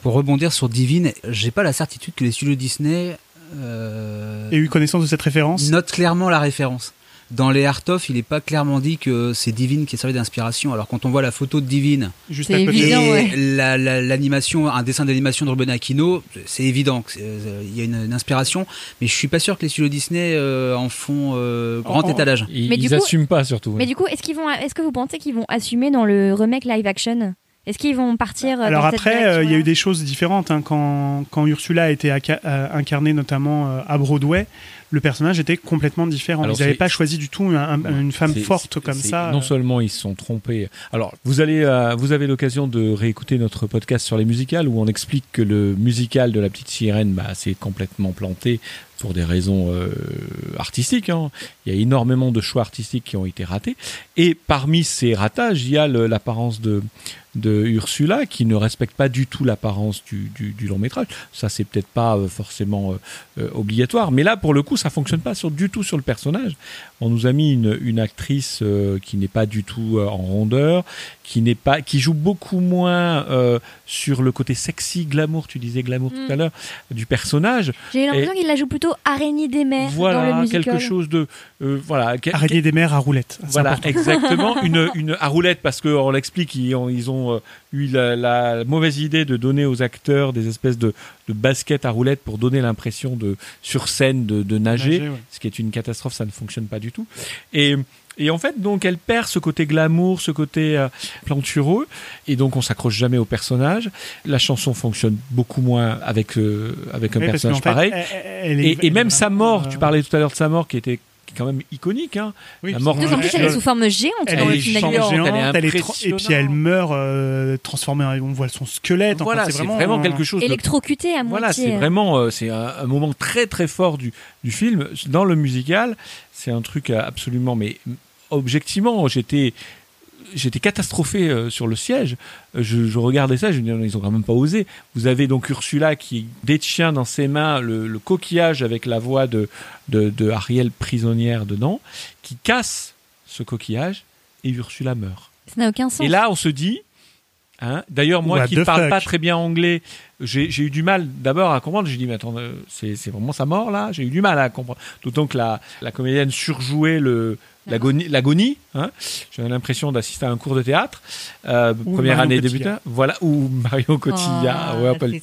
Pour rebondir sur Divine, j'ai pas la certitude que les studios Disney euh, Et eu connaissance de cette référence? notent clairement la référence. Dans les Art of, il n'est pas clairement dit que c'est Divine qui a servi d'inspiration. Alors quand on voit la photo de Divine Juste C'est à côté. évident, et ouais. la- la- l'animation, un dessin d'animation de Ruben Aquino, c'est évident qu'il y a une, une inspiration. Mais je suis pas sûr que les studios Disney euh, en font euh, grand étalage. Ils, Mais du ils coup- assument pas surtout. Mais du coup, est-ce qu'ils vont, est-ce que vous pensez qu'ils vont assumer dans le remake live action? Est-ce qu'ils vont partir euh, Alors dans après, euh, il y a eu des choses différentes. hein. Quand, quand Ursula a été euh, incarnée notamment euh, à Broadway, le personnage était complètement différent. Alors Ils n'avaient pas choisi du tout un- un- une femme forte comme ça. Non euh. seulement ils se sont trompés. Alors, vous allez, euh, vous avez l'occasion de réécouter notre podcast sur les musicales où on explique que le musical de la petite sirène, bah, c'est complètement planté pour des raisons euh, artistiques. hein. Il y a énormément de choix artistiques qui ont été ratés. Et parmi ces ratages, il y a l'apparence de de Ursula qui ne respecte pas du tout l'apparence du, long métrage. Ça, c'est peut-être pas euh, forcément euh, euh, obligatoire, mais là, pour le coup, ça fonctionne pas du tout sur le personnage. On nous a mis une, une actrice euh, qui n'est pas du tout euh, en rondeur, qui n'est pas, qui joue beaucoup moins euh, sur le côté sexy, glamour. Tu disais glamour Mm. tout à l'heure du personnage. J'ai l'impression qu'il la joue plutôt araignée des mers dans le Voilà musical. quelque chose de euh, voilà. que- Araignée des mers à roulette. Voilà, important. exactement. Une, une à roulette, parce qu'on l'explique, ils ont, ils ont euh, eu la, la mauvaise idée de donner aux acteurs des espèces de, de baskets à roulettes pour donner l'impression de, sur scène, de, de nager, Nager, ouais. ce qui est une catastrophe, ça ne fonctionne pas du tout. Et, et en fait, donc, elle perd ce côté glamour, ce côté euh, plantureux, et donc on s'accroche jamais au personnage. La chanson fonctionne beaucoup moins avec, euh, avec un Oui, personnage fait, pareil. elle- elle est- Et, et même sa mort, euh, tu parlais tout à l'heure de sa mort, qui était qui est quand même iconique. Hein. oui, la mort plus qu'elle est sous forme géante Elle dans le est film géante, elle est elle et puis elle meurt euh, transformée, en- on voit son squelette. Enfin, Voilà, c'est vraiment, quelque chose. de- Électrocutée à Voilà, moitié. c'est vraiment euh, c'est un, un moment très très fort du, du film. Dans le musical, c'est un truc absolument, mais objectivement, j'étais j'étais catastrophé euh, sur le siège. Euh, Je, je regardais ça, je me disais, ils ont quand même pas osé. Vous avez donc Ursula qui détient dans ses mains le, le coquillage avec la voix de, de, de Ariel prisonnière dedans, qui casse ce coquillage et Ursula meurt. Ça n'a aucun sens. Et là, on se dit. hein, D'ailleurs, moi What qui ne parle fuck pas très bien anglais, j'ai eu du mal d'abord à comprendre. J'ai dit, mais attends, euh, c'est c'est vraiment sa mort là? J'ai eu du mal à comprendre. D'autant que la, la comédienne surjouait le. L'agonie, hein. j'avais l'impression d'assister à un cours de théâtre, euh, première année Cotillard. débutant, voilà, ou Mario Cotillard, Oh, ouais, le-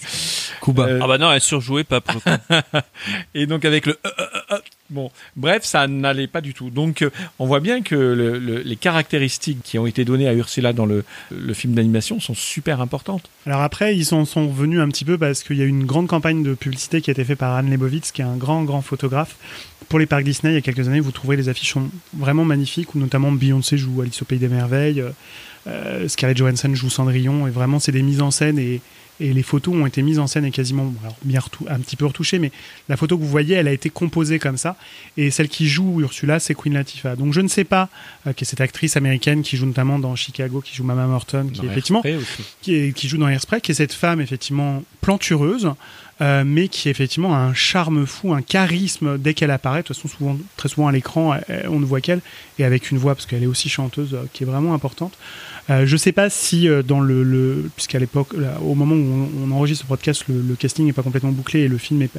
Kuba. Euh, Ah bah non, elle surjouait pas et donc avec le euh, euh, euh, euh, bon bref ça n'allait pas du tout donc euh, on voit bien que le- le- les caractéristiques qui ont été données à Ursula dans le, le film d'animation sont super importantes Alors après, ils en sont venus un petit peu parce qu'il y a eu une grande campagne de publicité qui a été faite par Anne Lebovitz, qui est un grand, grand photographe. Pour les parcs Disney, il y a quelques années, vous trouverez les affiches vraiment magnifiques, où notamment Beyoncé joue Alice au Pays des Merveilles, euh, Scarlett Johansson joue Cendrillon, et vraiment, c'est des mises en scène et, et les photos ont été mises en scène et quasiment alors, bien un petit peu retouchées, mais la photo que vous voyez, elle a été composée comme ça. Et celle qui joue Ursula, c'est Queen Latifah. Donc je ne sais pas, euh, qui est cette actrice américaine qui joue notamment dans Chicago, qui joue Mama Morton, qui Dans effectivement qui, est- qui joue dans Hairspray, qui est cette femme effectivement plantureuse, euh, mais qui effectivement a un charme fou, un charisme dès qu'elle apparaît. De toute façon, souvent, très souvent à l'écran, euh, on ne voit qu'elle, et avec une voix, parce qu'elle est aussi chanteuse, euh, qui est vraiment importante. Euh, je sais pas si euh, dans le, le- puisqu'à l'époque, là, au moment où on, on enregistre ce podcast, le, le casting n'est pas complètement bouclé et le film n'est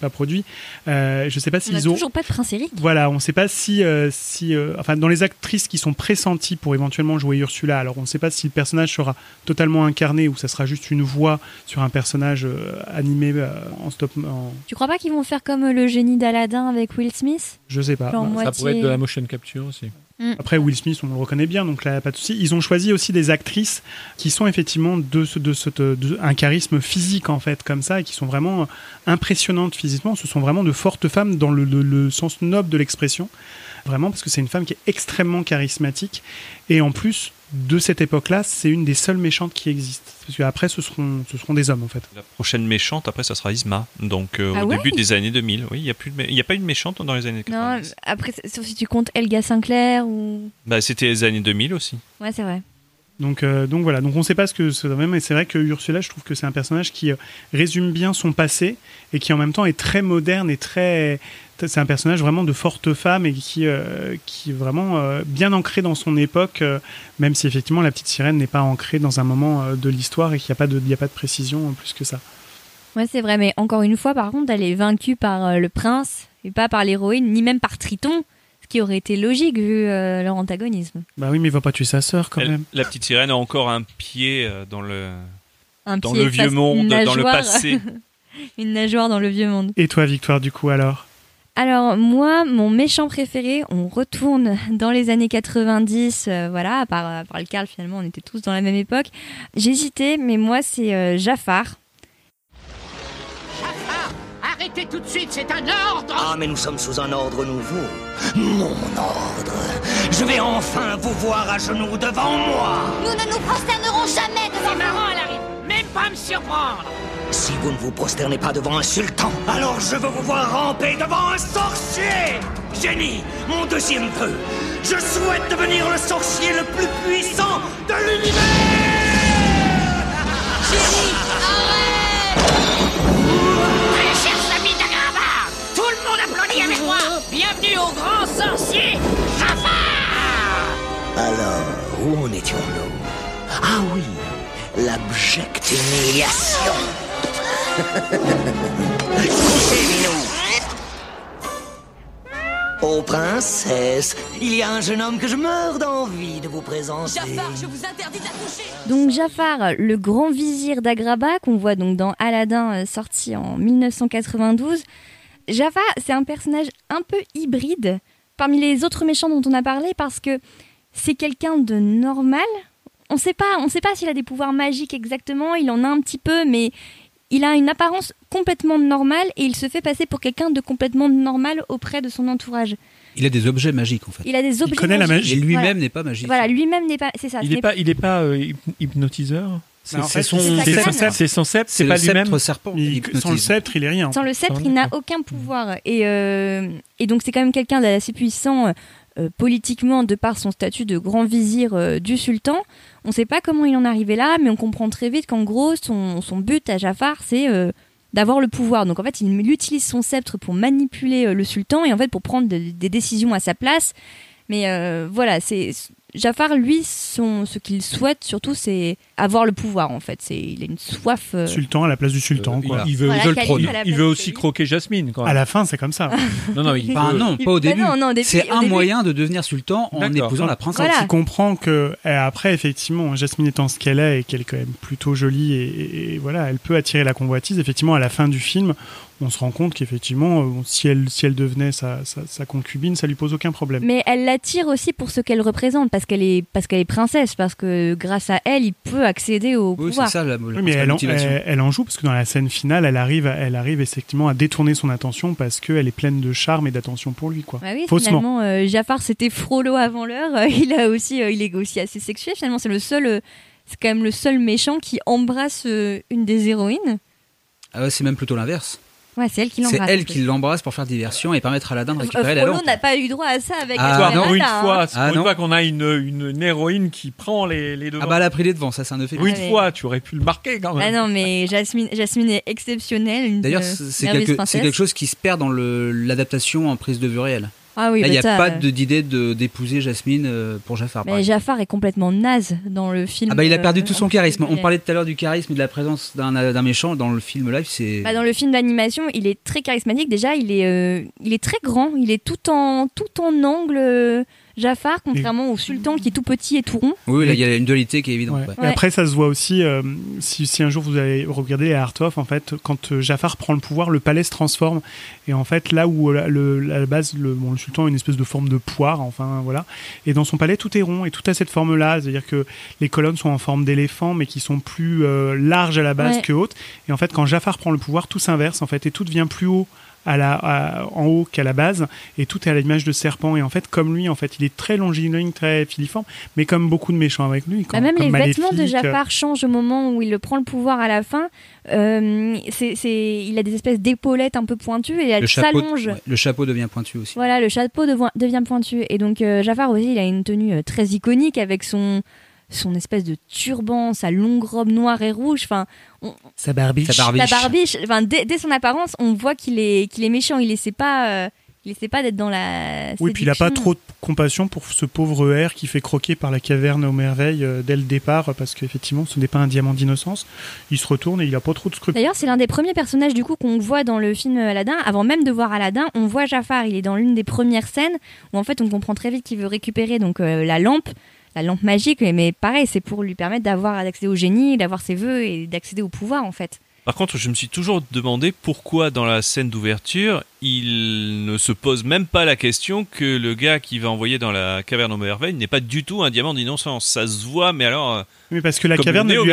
pas, produit. Euh, je sais pas On n'a s'ils ont. toujours pas de prince Eric. Voilà, on ne sait pas si, euh, si euh, enfin, dans les actrices qui sont pressenties pour éventuellement jouer Ursula, alors on ne sait pas si le personnage sera totalement incarné ou ça sera juste une voix sur un personnage euh, animé euh, en stop. En... Tu crois pas qu'ils vont faire comme le génie d'Aladin avec Will Smith? Je sais pas. Bah, Ça moitié- pourrait être de la motion capture aussi. Après, Will Smith, on le reconnaît bien, donc là, pas de souci. Ils ont choisi aussi des actrices qui sont effectivement de, ce, de, cette- de- un charisme physique, en fait, comme ça, et qui sont vraiment impressionnantes physiquement. Ce sont vraiment de fortes femmes dans le, le- le sens noble de l'expression. Vraiment, parce que c'est une femme qui est extrêmement charismatique. Et en plus, de cette époque-là, c'est une des seules méchantes qui existent. Parce qu'après, ce seront, ce seront des hommes, en fait. La prochaine méchante, après, ça sera Isma. Donc, euh, Ah au ouais début des années 2000. Oui, il n'y a, plus de y a pas eu de méchante dans les années 90. Non, après, sauf si tu comptes Elga Sinclair ou. Bah, c'était les années 2000 aussi. Ouais, c'est vrai. Donc, euh, donc voilà, donc on ne sait pas ce que c'est vrai, mais c'est vrai que Ursula, je trouve que c'est un personnage qui euh, résume bien son passé et qui en même temps est très moderne et très. C'est un personnage vraiment de forte femme et qui, euh, qui est vraiment bien ancré dans son époque, même si effectivement la petite sirène n'est pas ancrée dans un moment de l'histoire et qu'il n'y a, pas de- a pas de précision plus que ça. Ouais, c'est vrai, mais encore une fois, par contre, elle est vaincue par le prince et pas par l'héroïne, ni même par Triton, qui aurait été logique vu euh, leur antagonisme. Bah oui, mais il va pas tuer sa sœur quand Elle- même. la petite sirène a encore un pied euh, dans le, Un dans pied le vieux monde, dans le passé. Une nageoire dans le vieux monde. Et toi, Victoire, du coup, alors? Alors moi, mon méchant préféré, on retourne dans les années 90, euh, voilà, à part, à part le Karl finalement, on était tous dans la même époque. J'hésitais, mais moi c'est euh, Jafar. Arrêtez tout de suite, c'est un ordre Ah, mais nous sommes sous un ordre nouveau. Mon ordre. Je vais enfin vous voir à genoux devant moi. Nous ne nous prosternerons jamais devant C'est marrant, elle arrive même pas me surprendre Si vous ne vous prosternez pas devant un sultan, alors je veux vous voir ramper devant un sorcier. Génie, mon deuxième vœu. Je souhaite devenir le sorcier le plus puissant de l'univers. Allez, Bienvenue au grand sorcier Jafar Alors, où en étions-nous? Ah oui, l'abjecte humiliation. Couchez, Minou? Ô princesse, il y a un jeune homme que je meurs d'envie de vous présenter. je vous interdis d'accoucher Donc Jafar, le grand vizir d'Agraba, qu'on voit donc dans Aladdin, euh, sorti en 1992. Jafar, c'est un personnage un peu hybride parmi les autres méchants dont on a parlé parce que c'est quelqu'un de normal. On sait pas, on sait pas s'il a des pouvoirs magiques exactement. Il en a un petit peu, mais il a une apparence complètement normale et il se fait passer pour quelqu'un de complètement normal auprès de son entourage. Il a des objets magiques en fait. Il a des objets connaît la magiques. Et lui-même Voilà. n'est pas magique. Voilà, lui-même n'est pas. C'est ça. Il n'est pas, il est pas euh, hyp- hypnotiseur C'est son- c'est son sceptre, c'est le pas lui-même. sceptre serpent. Il- sans le sceptre, il est rien. Sans le sceptre, il n'a aucun pouvoir. Et, euh, et donc, c'est quand même quelqu'un d'assez puissant euh, politiquement, de par son statut de grand vizir euh, du sultan. On ne sait pas comment il en est arrivé là, mais on comprend très vite qu'en gros, son, son but à Jafar, c'est euh, d'avoir le pouvoir. Donc, en fait, il utilise son sceptre pour manipuler euh, le sultan et en fait pour prendre de- des décisions à sa place. Mais euh, voilà, c'est Jafar, lui, son, ce qu'il souhaite surtout, c'est avoir le pouvoir. En fait, c'est il a une soif. euh, Sultan à la place du sultan, Il- quoi. Il, veut, Voilà, il le Il aussi croquer Jasmine. Quand À la fin, c'est comme ça. Non, non, il veut- non, pas au Bah début. non, non, au début- C'est au un début- moyen de devenir sultan en épousant la princesse. Voilà. Tu comprends que eh, après, effectivement, Jasmine étant ce qu'elle est et qu'elle est quand même plutôt jolie et, et- et voilà, elle peut attirer la convoitise. Effectivement, à la fin du film, on se rend compte qu'effectivement, euh, si elle, si elle devenait sa, sa- sa concubine, ça lui pose aucun problème. Mais elle l'attire aussi pour ce qu'elle représente, parce qu'elle est, parce qu'elle est princesse, parce que grâce à elle, il peut accéder au Oui, pouvoir. c'est ça la, la Oui, mais principale elle en, motivation. elle, elle en joue parce que dans la scène finale, elle arrive, elle arrive effectivement à détourner son attention parce qu'elle est pleine de charme et d'attention pour lui, quoi. Bah oui, Faussement. finalement, euh, Jafar c'était Frollo avant l'heure. euh, il a aussi, euh, il est aussi assez sexuel. Finalement, c'est le seul, euh, c'est quand même le seul méchant qui embrasse euh, une des héroïnes. Ah ouais, c'est même plutôt l'inverse. Ouais, c'est elle qui C'est l'embrasse. elle en qui plus. l'embrasse pour faire diversion et permettre à Aladdin de Euh, récupérer la Frollo lampe. n'a pas eu droit à ça avec Ah, Aladdin, une hein. fois, c'est Ah, pour une non. fois qu'on a une, une, une héroïne qui prend les, les devants. Ah bah elle a pris les devants, ça c'est un euphémisme. Pour une Ah, fois, tu aurais pu le marquer quand même. Ah non, mais Jasmine, Jasmine est exceptionnelle. D'ailleurs, euh, c'est quelque, quelque chose qui se perd dans le- l'adaptation en prise de vue réelle. Ah oui, Là, il bah n'y a ça, pas euh, d'idée d'épouser Jasmine euh, pour Jafar. Mais. Jafar est complètement naze dans le film. Ah bah il a euh, perdu tout son charisme. On parlait tout à l'heure du charisme et de la présence d'un méchant dans le film live. C'est Bah, dans le film d'animation, il est très charismatique. Déjà, il est, euh, il est très grand. Il est tout en, tout en angle. Jafar, contrairement au sultan qui est tout petit et tout rond. oui, là il y a une dualité qui est évidente. Ouais. ouais. Et après, ça se voit aussi, euh, si, si un jour vous allez regarder les Art of, en fait, quand euh, Jafar prend le pouvoir, le palais se transforme. Et en fait, là où euh, le, à la base, le, bon, le sultan a une espèce de forme de poire, enfin voilà. Et dans son palais, tout est rond et tout a cette forme-là. C'est-à-dire que les colonnes sont en forme d'éléphant, mais qui sont plus euh, larges à la base Ouais. que hautes. Et en fait, quand Jafar prend le pouvoir, tout s'inverse, en fait, et tout devient plus haut. À la, à- en haut qu'à la base et tout est à l'image de serpent et en fait comme lui en fait il est très longiligne très filiforme mais comme beaucoup de méchants avec lui Bah, quand- même comme les vêtements de Maléfique, euh, Jafar changent au moment où il prend le pouvoir à la fin. Euh, c'est, c'est- il a des espèces d'épaulettes un peu pointues et elles Le chapeau, s'allongent. ouais, le chapeau devient pointu aussi. Voilà, le chapeau devient pointu. Et donc euh, Jafar aussi, il a une tenue très iconique avec son son espèce de turban, sa longue robe noire et rouge. Enfin, on- Sa barbiche. Sa barbiche. la barbiche. Enfin, dès, dès son apparence, on voit qu'il est qu'il est méchant. Il essaie pas, euh, il essaie pas d'être dans la. Oui, puis il a pas trop de compassion pour ce pauvre R qui fait croquer par la caverne aux merveilles euh, dès le départ, parce qu'effectivement, ce n'est pas un diamant d'innocence. Il se retourne et il a pas trop de scrupules. D'ailleurs, c'est l'un des premiers personnages du coup qu'on voit dans le film Aladdin. Avant même de voir Aladdin, on voit Jafar. Il est dans l'une des premières scènes où en fait on comprend très vite qu'il veut récupérer donc euh, la lampe, la lampe magique. Mais pareil, c'est pour lui permettre d'avoir d'accéder au génie, d'avoir ses vœux et d'accéder au pouvoir en fait. Par contre, je me suis toujours demandé pourquoi dans la scène d'ouverture, il ne se pose même pas la question que le gars qui va envoyer dans la caverne aux merveilles n'est pas du tout un diamant d'innocence. Ça se voit, mais alors... euh, Mais parce que la caverne, ne lui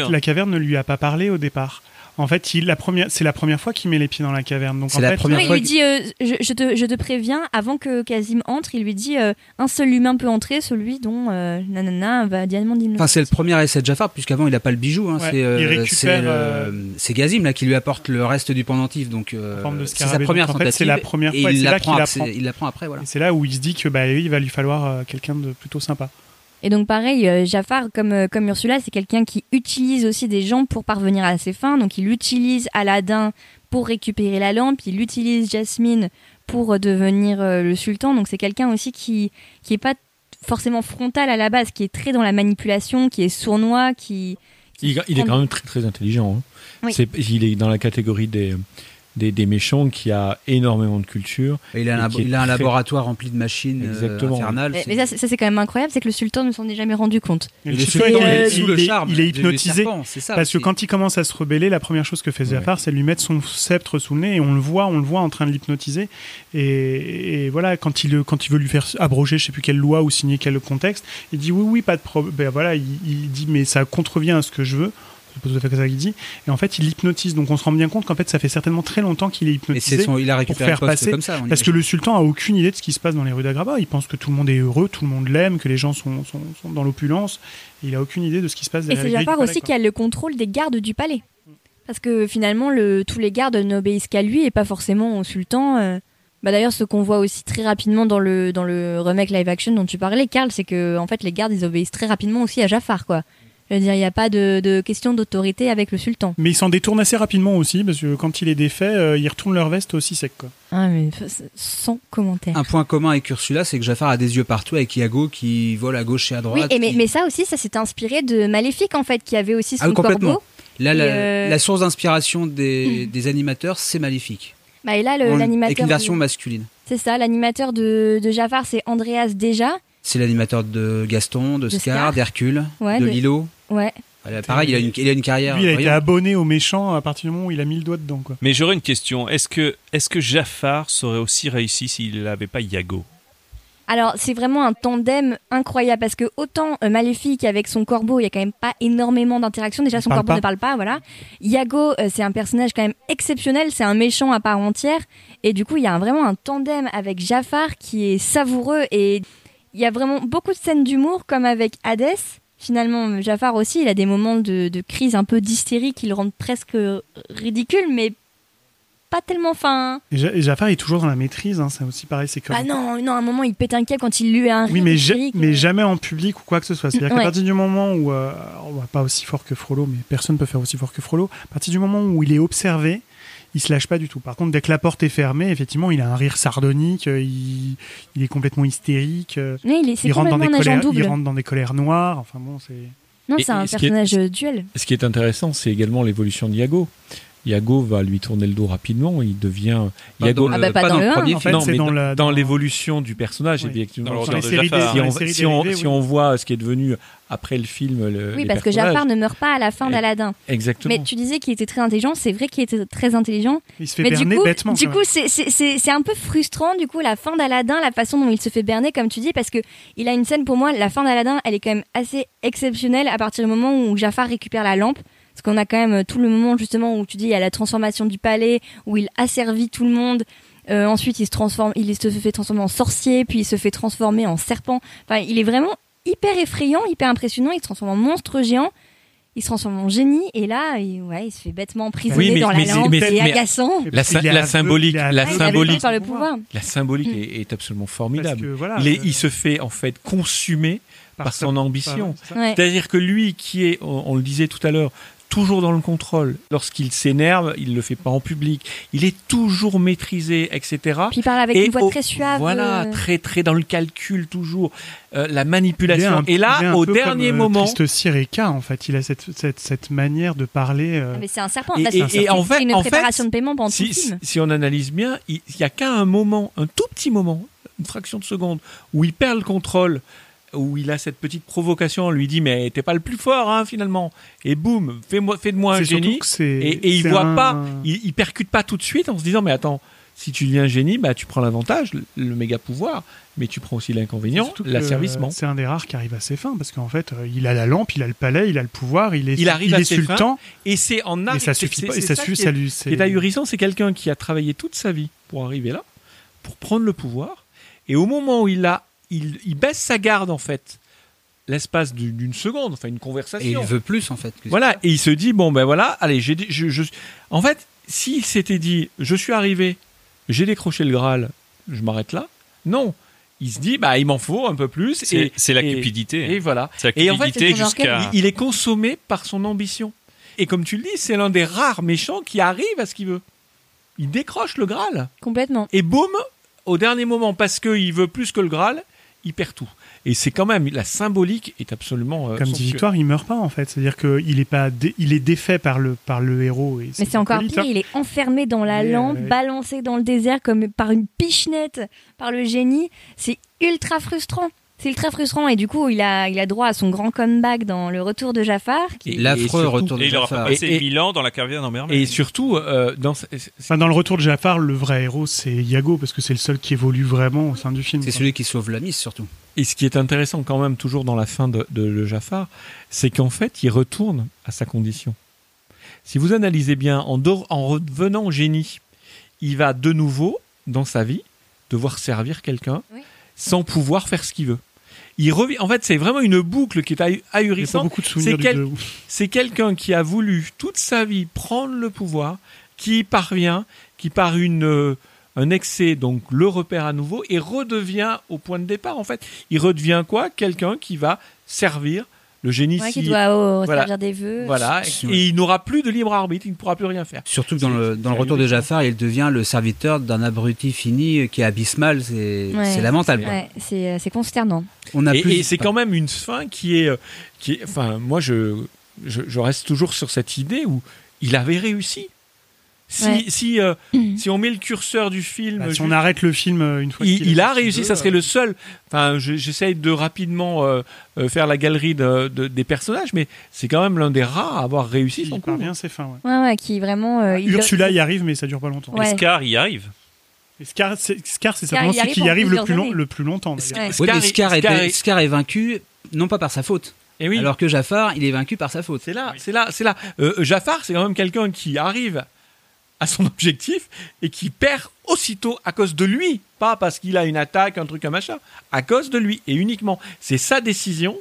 a, la caverne ne lui a pas parlé au départ. En fait, il, la première, c'est la première fois qu'il met les pieds dans la caverne. Donc C'est en la fait, première Oui, il fois lui dit euh, je, je te, je te préviens, avant que Kazim entre, il lui dit euh, un seul humain peut entrer, celui dont euh, nanana va diamant d'innocence. Enfin, c'est le premier essai de Jafar, puisqu'avant il a pas le bijou. Hein, Ouais, c'est euh, il récupère, c'est, euh, Gazim là qui lui apporte le reste du pendentif. Donc euh, c'est sa première Donc, en fait, tentative. c'est la première fois, et il l'apprend qu'il après- voilà. C'est là où il se dit que bah, il va lui falloir euh, quelqu'un de plutôt sympa. Et donc pareil, euh, Jafar, comme, euh, comme Ursula, c'est quelqu'un qui utilise aussi des gens pour parvenir à ses fins. Donc il utilise Aladdin pour récupérer la lampe, il utilise Jasmine pour euh, devenir euh, le sultan. Donc c'est quelqu'un aussi qui qui est pas forcément frontal à la base, qui est très dans la manipulation, qui est sournois, qui... qui Il, il est quand même très très intelligent. hein. Oui. Il est dans la catégorie des, des, des méchants qui a énormément de culture. Et il a un, et qui est il a un très- laboratoire rempli de machines euh, Exactement. infernales. Mais, c'est- mais ça, c'est- ça, c'est quand même incroyable, c'est que le sultan ne s'en est jamais rendu compte. Il est sultan, sous- il, est- sous il le est- charme il est hypnotisé. serpent, c'est ça parce que quand il commence à se rebeller, la première chose que fait Jafar, c'est lui mettre son sceptre sous le nez et on le voit, on le voit en train de l'hypnotiser. Et, et voilà, quand il, quand il veut lui faire abroger, je sais plus quelle loi ou signer quel contexte, il dit oui, oui, pas de problème. Ben voilà, il, il dit mais ça contrevient à ce que je veux. C'est pas tout à fait ça qu'il dit. Et en fait, il l'hypnotise. Donc on se rend bien compte qu'en fait, ça fait certainement très longtemps qu'il est Et hypnotisé. son, il a pour récupéré faire le poste passer. comme ça. Parce que le sultan a aucune idée de ce qui se passe dans les rues d'Agraba. Il pense que tout le monde est heureux, tout le monde l'aime, que les gens sont, sont, sont dans l'opulence. Il a aucune idée de ce qui se passe Et c'est Jafar aussi quoi. qui a le contrôle des gardes du palais. Parce que finalement, le, tous les gardes n'obéissent qu'à lui et pas forcément au sultan. euh. Bah D'ailleurs, ce qu'on voit aussi très rapidement dans le, dans le remake live action dont tu parlais, Karl, c'est que en fait, les gardes, ils obéissent très rapidement aussi à Jafar. Quoi. Je veux dire, il n'y a pas de, de question d'autorité avec le sultan. Mais ils s'en détournent assez rapidement aussi, parce que quand il est défait, euh, ils retournent leur veste aussi sec. Quoi. Ah, mais sans commentaire. Un point commun avec Ursula, c'est que Jafar a des yeux partout avec Iago qui vole à gauche et à Oui, droite. et mais, qui- mais ça aussi, ça s'est inspiré de Maléfique en fait, qui avait aussi son Ah oui, complètement. corbeau. Là, la, euh, la source d'inspiration des, des animateurs, c'est maléfique. Bah, et là, l'animateur. Avec une version de- masculine. C'est ça, l'animateur de, de Jafar, c'est Andreas Déjà. C'est l'animateur de Gaston, de De Scar, Scar. d'Hercule, Ouais, de de- Lilo. Ouais. Voilà, pareil, il a une, il a une carrière. Lui, il a été abonné aux méchants à partir du moment où il a mis le doigt dedans. Quoi. Mais j'aurais une question. Est-ce que, est que Jafar serait aussi réussi s'il n'avait pas Yago? Alors, c'est vraiment un tandem incroyable parce que autant euh, Maléfique avec son corbeau, il y a quand même pas énormément d'interaction. Déjà, son parle corbeau pas. ne parle pas, voilà. Yago, euh, c'est un personnage quand même exceptionnel, c'est un méchant à part entière. Et du coup, il y a un- vraiment un tandem avec Jafar qui est savoureux et il y a vraiment beaucoup de scènes d'humour comme avec Hadès. Finalement, Jafar aussi, il a des moments de, de crise un peu d'hystérie qui le rendent presque ridicule, mais pas tellement fin. Et, Ja- et Jafar est toujours dans la maîtrise, hein, c'est aussi pareil. C'est comme... Ah non, non, à un moment, il pète un câble quand il lui a un Oui, mais, ja- mais jamais en public ou quoi que ce soit. C'est-à-dire Ouais. qu'à partir du moment où, euh, on va pas aussi fort que Frollo, mais personne peut faire aussi fort que Frollo, à partir du moment où il est observé, il se lâche pas du tout. Par contre, dès que la porte est fermée, effectivement, il a un rire sardonique, euh, il, il est complètement hystérique, euh, Oui, il est- rentre dans des colères, il rentre dans des colères noires. Enfin bon, c'est. Non, c'est un est- personnage euh, duel. Ce qui est intéressant, c'est également l'évolution d'Iago. Iago va lui tourner le dos rapidement, il devient Pas dans le- Ah bah, pas pas dans dans le premier. En fait, non, c'est mais dans la- l'évolution du personnage, effectivement. Si si si on- dérivées, si oui. on voit ce qui est devenu après le film, le, Oui, les parce que Jafar ne meurt pas à la fin d'Aladin. Exactement. Mais tu disais qu'il était très intelligent, c'est vrai qu'il était très intelligent. Il se fait Mais du berner coup, bêtement. du coup, c'est- c'est c'est- c'est un peu frustrant, du coup, la fin d'Aladin, la façon dont il se fait berner, comme tu dis, parce que il a une scène pour moi, la fin d'Aladin, elle est quand même assez exceptionnelle à partir du moment où Jafar récupère la lampe. Parce qu'on a quand même euh, tout le moment, justement, où tu dis, il y a la transformation du palais, où il asservit tout le monde. Euh, ensuite, il se transforme, il se fait transformer en sorcier, puis il se fait transformer en serpent. Enfin, il est vraiment hyper effrayant, hyper impressionnant. Il se transforme en monstre géant. Il se transforme en génie et là, il, ouais, il se fait bêtement emprisonner Oui, mais- dans mais la c'est- lampe. mais- C'est agaçant. La, sy- la symbolique, la symbolique, par le pouvoir. la symbolique est, est absolument formidable. que, voilà, il, est, euh, il se fait en fait consumer par, son ambition. Ouais. C'est-à-dire que lui, qui est, on, on le disait tout à l'heure, toujours dans le contrôle. Lorsqu'il s'énerve, il le fait pas en public. Il est toujours maîtrisé, etc. Puis il parle avec Et une voix au- très suave. Voilà, euh, très très dans le calcul toujours, Euh, la manipulation. un- Et là, un au dernier comme, euh, moment, Triste Sireka, en fait, il a cette, cette, cette manière de parler. euh, ah, mais c'est un serpent. Et- Là, et- c'est- et en fait- une en fait, préparation de paiement pendant tout si, film. si on analyse bien, il n'y a qu'à un moment, un tout petit moment, une fraction de seconde, où il perd le contrôle, où il a cette petite provocation, on lui dit mais t'es pas le plus fort hein, finalement, et boum, fais-moi, fais de moi un génie, et, et il voit un- pas, il, il percute pas tout de suite en se disant mais attends, si tu deviens génie, bah tu prends l'avantage, le, le méga pouvoir, mais tu prends aussi l'inconvénient, l'asservissement. C'est un des rares qui arrive à ses fins, parce qu'en fait, euh, il a la lampe, il a le palais, il a le pouvoir, il est, Il arrive il à est ses le fins. Et c'est en Et arri- ça suffit pas- et ça suffit- est- est ahurissant, c'est quelqu'un qui a travaillé toute sa vie pour arriver là, pour prendre le pouvoir, et au moment où il a, il, il baisse sa garde en fait, l'espace du- d'une seconde, enfin une conversation. Et il veut plus en fait. que- Voilà, et il se dit bon ben voilà, allez, j'ai, dit- je, je- en fait, s'il s'était dit, je suis arrivé, j'ai décroché le Graal, je m'arrête là. Non, il se dit bah il m'en faut un peu plus. C'est- et c'est la cupidité. Et voilà. C'est la Et en fait, cupidité jusqu'à- il est consommé par son ambition. Et comme tu le dis, c'est l'un des rares méchants qui arrive à ce qu'il veut. Il décroche le Graal. Complètement. Et boum, au dernier moment, parce qu'il veut plus que le Graal, il perd tout. Et c'est quand même, la symbolique est absolument. euh, Comme dit. Victoire, il meurt pas en fait. C'est-à-dire qu'il est pas, dé- il est défait par le par le héros. Et Mais c'est encore pire, hein. il est enfermé dans la euh, lampe, balancé dans le désert comme par une pichenette par le génie. C'est ultra frustrant. C'est ultra frustrant et du coup il a, il a droit à son grand comeback dans le retour de Jafar. qui- L'affreux retour de Et il aura Jafar. pas passé Et- et- mille ans dans la caverne en merveille. Et surtout, euh, dans, Enfin, dans le retour de Jafar, le vrai héros, c'est Iago, parce que c'est le seul qui évolue vraiment au sein du film. C'est celui qui sauve la mise surtout. Et ce qui est intéressant quand même, toujours dans la fin de, de Le Jafar, c'est qu'en fait, il retourne à sa condition. Si vous analysez bien, en, dehors- en revenant génie, il va de nouveau, dans sa vie, devoir servir quelqu'un Oui. sans pouvoir faire ce qu'il veut. Il revient. En fait, c'est vraiment une boucle qui est ahurissante. beaucoup de souvenirs C'est quel- quelqu'un qui a voulu toute sa vie prendre le pouvoir, qui y parvient, qui par une euh, un excès donc le repère à nouveau et redevient au point de départ en fait. Il redevient quoi? Quelqu'un qui va servir le génie Ouais, qui doit oh, voilà. servir des vœux. Voilà, et il n'aura plus de libre arbitre, il ne pourra plus rien faire. Surtout que dans le, dans le retour de Jafar, il devient le serviteur d'un abruti fini qui est abysmal. C'est Ouais. lamentable. C'est euh, c'est consternant. On a et, plus. et c'est quand même une fin qui est, euh, qui est enfin, moi je, je, je reste toujours sur cette idée où il avait réussi. Si, Ouais. si, euh, si on met le curseur du film, Bah, si on arrête le film euh, une fois il, il a réussi, veut, ça serait euh, le seul. Enfin, je- j'essaye de rapidement euh, euh, faire la galerie de- de- des personnages, mais c'est quand même l'un des rares à avoir réussi son Il coup. parvient ses fins. Ouais. Ouais, ouais, qui vraiment. euh, il- Ursula y arrive, mais ça dure pas longtemps. Scar y arrive. Et Scar, c'est certainement celui qui y arrive le plus, long, le plus longtemps. Oui, Scar Scar, est- est, Scar est- Scar est vaincu, non pas par sa faute. Et oui, Alors que Jafar, il est vaincu par sa faute. c'est là, c'est là, c'est là. Euh, Jafar, c'est quand même quelqu'un qui arrive à son objectif et qui perd aussitôt à cause de lui, pas parce qu'il a une attaque, un truc, un machin, à cause de lui et uniquement. C'est sa décision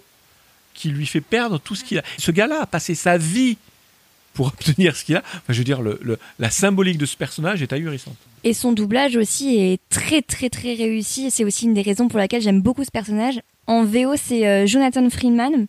qui lui fait perdre tout ce qu'il a. Ce gars-là a passé sa vie pour obtenir ce qu'il a. Enfin, je veux dire, le, la symbolique de ce personnage est ahurissante. Et son doublage aussi est très très très réussi. C'est aussi une des raisons pour laquelle j'aime beaucoup ce personnage. En VO, c'est euh, Jonathan Freeman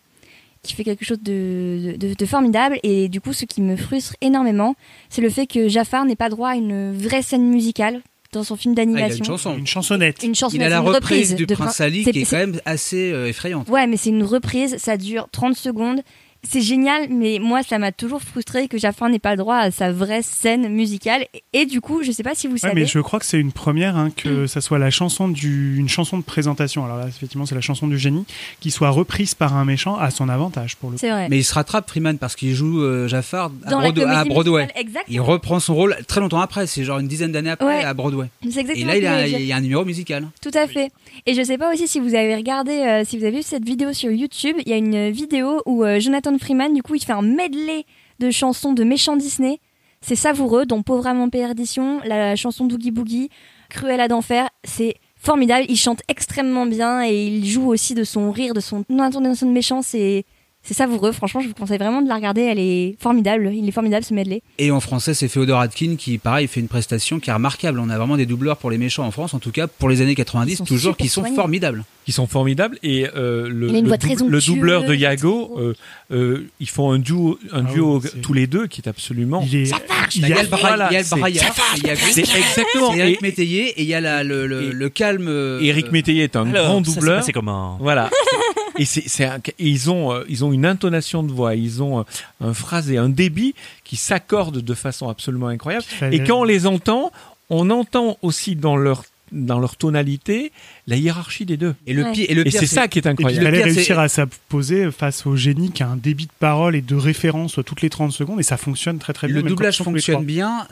qui fait quelque chose de, de- de formidable. Et du coup, ce qui me frustre énormément, c'est le fait que Jafar n'ait pas droit à une vraie scène musicale dans son film Ah, il a d'animation. une chanson. Une chansonnette. Une chanson, Il a la une reprise, du de Prince Prin- Ali c'est- qui est c'est- quand même assez euh, effrayante. Ouais, mais c'est une reprise, ça dure 30 secondes. C'est génial, mais moi, ça m'a toujours frustré que Jafar n'ait pas le droit à sa vraie scène musicale. Et, et du coup, je sais pas si vous Ouais, savez. mais je crois que c'est une première hein, Mm. que ça soit la chanson du, une chanson de présentation. Alors là, effectivement, c'est la chanson du génie qui soit reprise par un méchant à son avantage pour le. coup. C'est vrai. Mais il se rattrape, Freeman, parce qu'il joue euh, Jafar à, Broadway- à Broadway. Il reprend son rôle très longtemps après, c'est genre une dizaine d'années après Ouais. à Broadway. C'est exactement Et là, il que a, il y a un numéro musical. Tout à fait. Et je sais pas aussi si vous avez regardé, euh, si vous avez vu cette vidéo sur YouTube, il y a une vidéo où euh, Jonathan Freeman, du coup, il fait un medley de chansons de méchants Disney. C'est savoureux, dont Pauvre amant perdition, la chanson d'Oogie Boogie, Cruella d'enfer. C'est formidable. Il chante extrêmement bien et il joue aussi de son rire, de son intonation de méchant. C'est c'est savoureux. Franchement, je vous conseille vraiment de la regarder. Elle est formidable. Il est formidable ce medley. Et en français, c'est Féodor Atkin qui, pareil, fait une prestation qui est remarquable. On a vraiment des doubleurs pour les méchants en France, en tout cas pour les années 90, sont toujours, qui sont soignés. formidables. Qui sont formidables. Et euh, le, le doubleur de Yago, euh, euh, ils font un duo, un Ah duo oui, c'est- tous les deux qui est absolument. Il est. Il y a le Bra- Voilà, il y a le c'est- braillard, il y a C'est exactement. C'est Eric Métayer et il y a la- le, le- Et- le calme. euh, Eric Métayer est un grand ça doubleur. passé comment? Voilà. et c'est, ils ont, euh, ils ont une intonation de voix, ils ont un, un phrasé, un débit qui s'accordent de façon absolument incroyable. Et quand on les entend, on entend aussi dans leur dans leur tonalité la hiérarchie des deux. Et le Ouais. pire, et le Et c'est ça qui est il incroyable. c'est- réussir à s'imposer face au génie qui a un débit de parole et de référence toutes les 30 secondes et ça fonctionne très très bien. Le doublage fonctionne bien.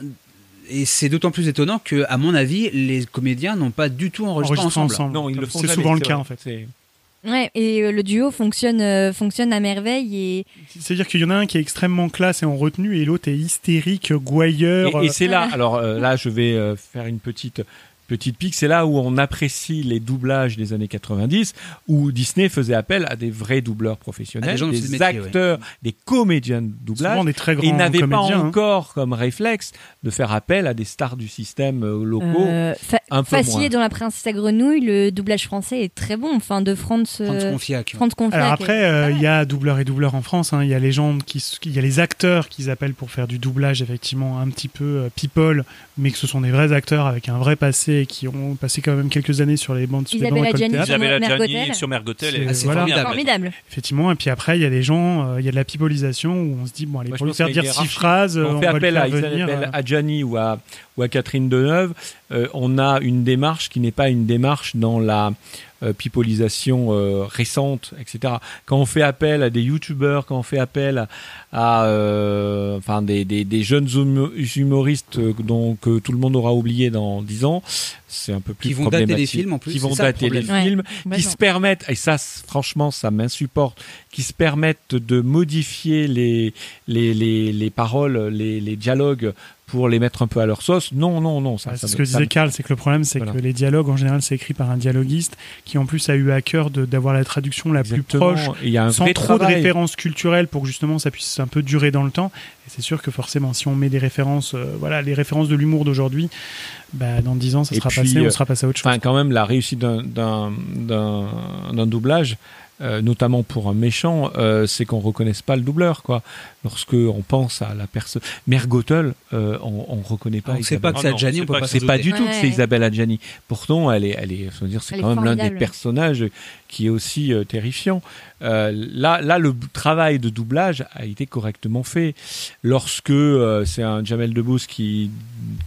Et c'est d'autant plus étonnant que, à mon avis, les comédiens n'ont pas du tout enregistré, Enregistrés ensemble. ensemble. Non, ils le font C'est souvent le cas vrai. en fait. Ouais, et euh, le duo fonctionne, euh, fonctionne à merveille. Et C'est-à-dire qu'il y en a un qui est extrêmement classe et en retenue et l'autre est hystérique, gouailleur. Et, et c'est là, Ouais. alors euh, là, je vais euh, faire une petite petite pique. C'est là où on apprécie les doublages des années 90, où Disney faisait appel à des vrais doubleurs professionnels, des ouais. acteurs, des comédiens de doublage. Souvent des très Et grands n'avait pas comédiens. hein. encore comme réflexe de faire appel à des stars du système euh, locaux. euh, Fa- un peu Facier moins. dans La Princesse à Grenouille, le doublage français est très bon. Enfin, de Franz euh, Confiac. Franz Confiac. Alors après, euh, il y a doubleur et doubleur en France. hein. Il y a les gens qui, il y a les acteurs qu'ils appellent pour faire du doublage, effectivement, un petit peu euh, people, mais que ce sont des vrais acteurs avec un vrai passé et qui ont passé quand même quelques années sur les bandes, sur les Adjani Mergotel. sur Mergotel. C'est- et- Ah, c'est voilà. formidable. formidable. Effectivement, et puis après, il y a des gens, euh, il y a de la pipolisation où on se dit, bon, allez, Moi, pour lui faire dire six phrases, on, on, fait va appel à venir. Euh, ou à, ou à Catherine Deneuve. Euh, on a une démarche qui n'est pas une démarche dans la euh, pipolisation euh, récente, etc. Quand on fait appel à des youtubeurs, quand on fait appel à, à, euh, enfin des, des, des jeunes humo- humoristes euh, dont que tout le monde aura oublié dans 10 ans, c'est un peu plus Qui vont dater les films, en plus, Qui vont ça dater les films, Ouais, qui se permettent, et ça franchement ça m'insupporte, qui se permettent de modifier les, les, les, les paroles, les, les dialogues pour les mettre un peu à leur sauce. Non, non, non. Ça, ça ce me- que disait Karl, c'est que le problème, c'est Voilà. que les dialogues, en général, c'est écrit par un dialoguiste qui, en plus, a eu à cœur d'avoir la traduction la plus proche, il y a un sans trop de références culturelles pour que justement ça puisse un peu durer dans le temps. Et c'est sûr que forcément, si on met des références, euh, voilà, les références de l'humour d'aujourd'hui, bah, dans 10 ans, ça sera puis, passé, euh, on sera passé à autre chose. Enfin, quand même, la réussite d'un- doublage, euh, notamment pour un méchant, euh, c'est qu'on reconnaisse pas le doubleur, quoi. Lorsque on pense à la personne, Mergotel, euh, on, on reconnaît pas. On sait Isabelle. pas que c'est Adjani, c'est on peut pas C'est pas du tout que c'est Isabelle Adjani. Pourtant, elle est, elle est, dire, c'est quand même l'un des personnages qui est aussi euh, terrifiant. Euh, là, là, le travail de doublage a été correctement fait. Lorsque euh, c'est un Jamel Debbouze qui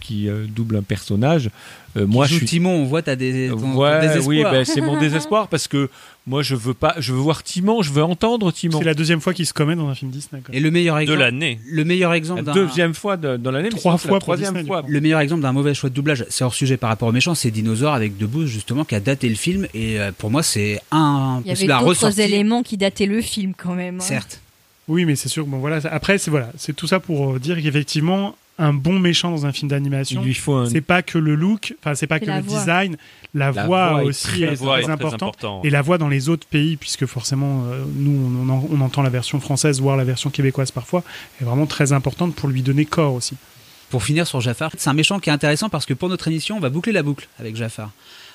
qui euh, double un personnage, euh, moi je joue suis Timon, on voit t'as des ton- ton Ouais, désespoir. oui, ben, c'est mon désespoir parce que moi je veux pas, je veux voir Timon, je veux entendre Timon. C'est la deuxième fois qu'il se commet dans un film Disney. quoi. Et le meilleur De exemple, l'année. le meilleur exemple La deuxième fois de- dans l'année, Trois la fois troisième Disney, fois. le meilleur exemple d'un mauvais choix de doublage, c'est hors sujet par rapport au méchant, c'est Dinosaure avec Debouze justement qui a daté le film et euh, pour moi c'est un Il y avait d'autres éléments qui dataient le film quand même. hein. Certes. Oui, mais c'est sûr. que Bon, voilà. ça- Après, c'est voilà, c'est tout ça pour euh, dire qu'effectivement, un bon méchant dans un film d'animation, Il lui faut un- c'est pas que le look, enfin c'est pas que le voix. design, la, La voix, voix est aussi très- est La voix est très très important. important. Et la voix dans les autres pays, puisque forcément euh, nous on, en- on entend la version française, voire la version québécoise parfois, est vraiment très importante pour lui donner corps aussi. Pour finir sur Jafar, c'est un méchant qui est intéressant parce que pour notre émission, on va boucler la boucle avec Jafar.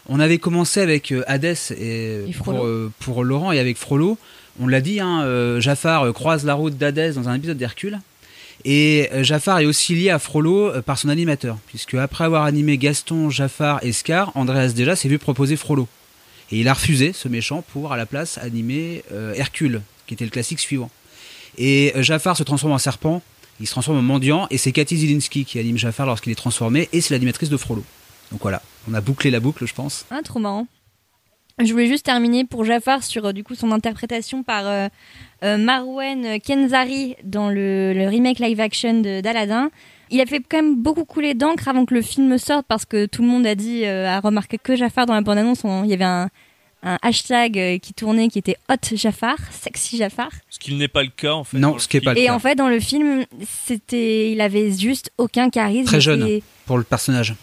On avait commencé avec euh, Hadès et, Et pour, Frollo. euh, pour Laurent et avec Frollo. On l'a dit, hein, Jafar croise la route d'Hadès dans un épisode d'Hercule. Et euh, Jafar est aussi lié à Frollo euh, par son animateur, puisque après avoir animé Gaston, Jafar et Scar, Andreas déjà s'est vu proposer Frollo. Et il a refusé ce méchant pour à la place animer euh, Hercule, qui était le classique suivant. Et Jafar se transforme en serpent, il se transforme en mendiant, et c'est Cathy Zielinski qui anime Jafar lorsqu'il est transformé, et c'est l'animatrice de Frollo. Donc voilà, on a bouclé la boucle, je pense. Ah, trop marrant. Je voulais juste terminer pour Jafar sur euh, du coup son interprétation par euh, euh, Marwan Kenzari dans le, le remake live action de- d'Aladdin. Il a fait quand même beaucoup couler d'encre avant que le film sorte parce que tout le monde a dit, euh, a remarqué que Jafar dans la bande-annonce. on- Il y avait un, un hashtag euh, qui tournait qui était Hot Jafar, sexy Jafar. Ce qu'il n'est pas le cas en fait. Non, dans le ce qui est film. pas le Et cas. en fait, dans le film, c'était, il avait juste aucun charisme. Très jeune Et- pour le personnage.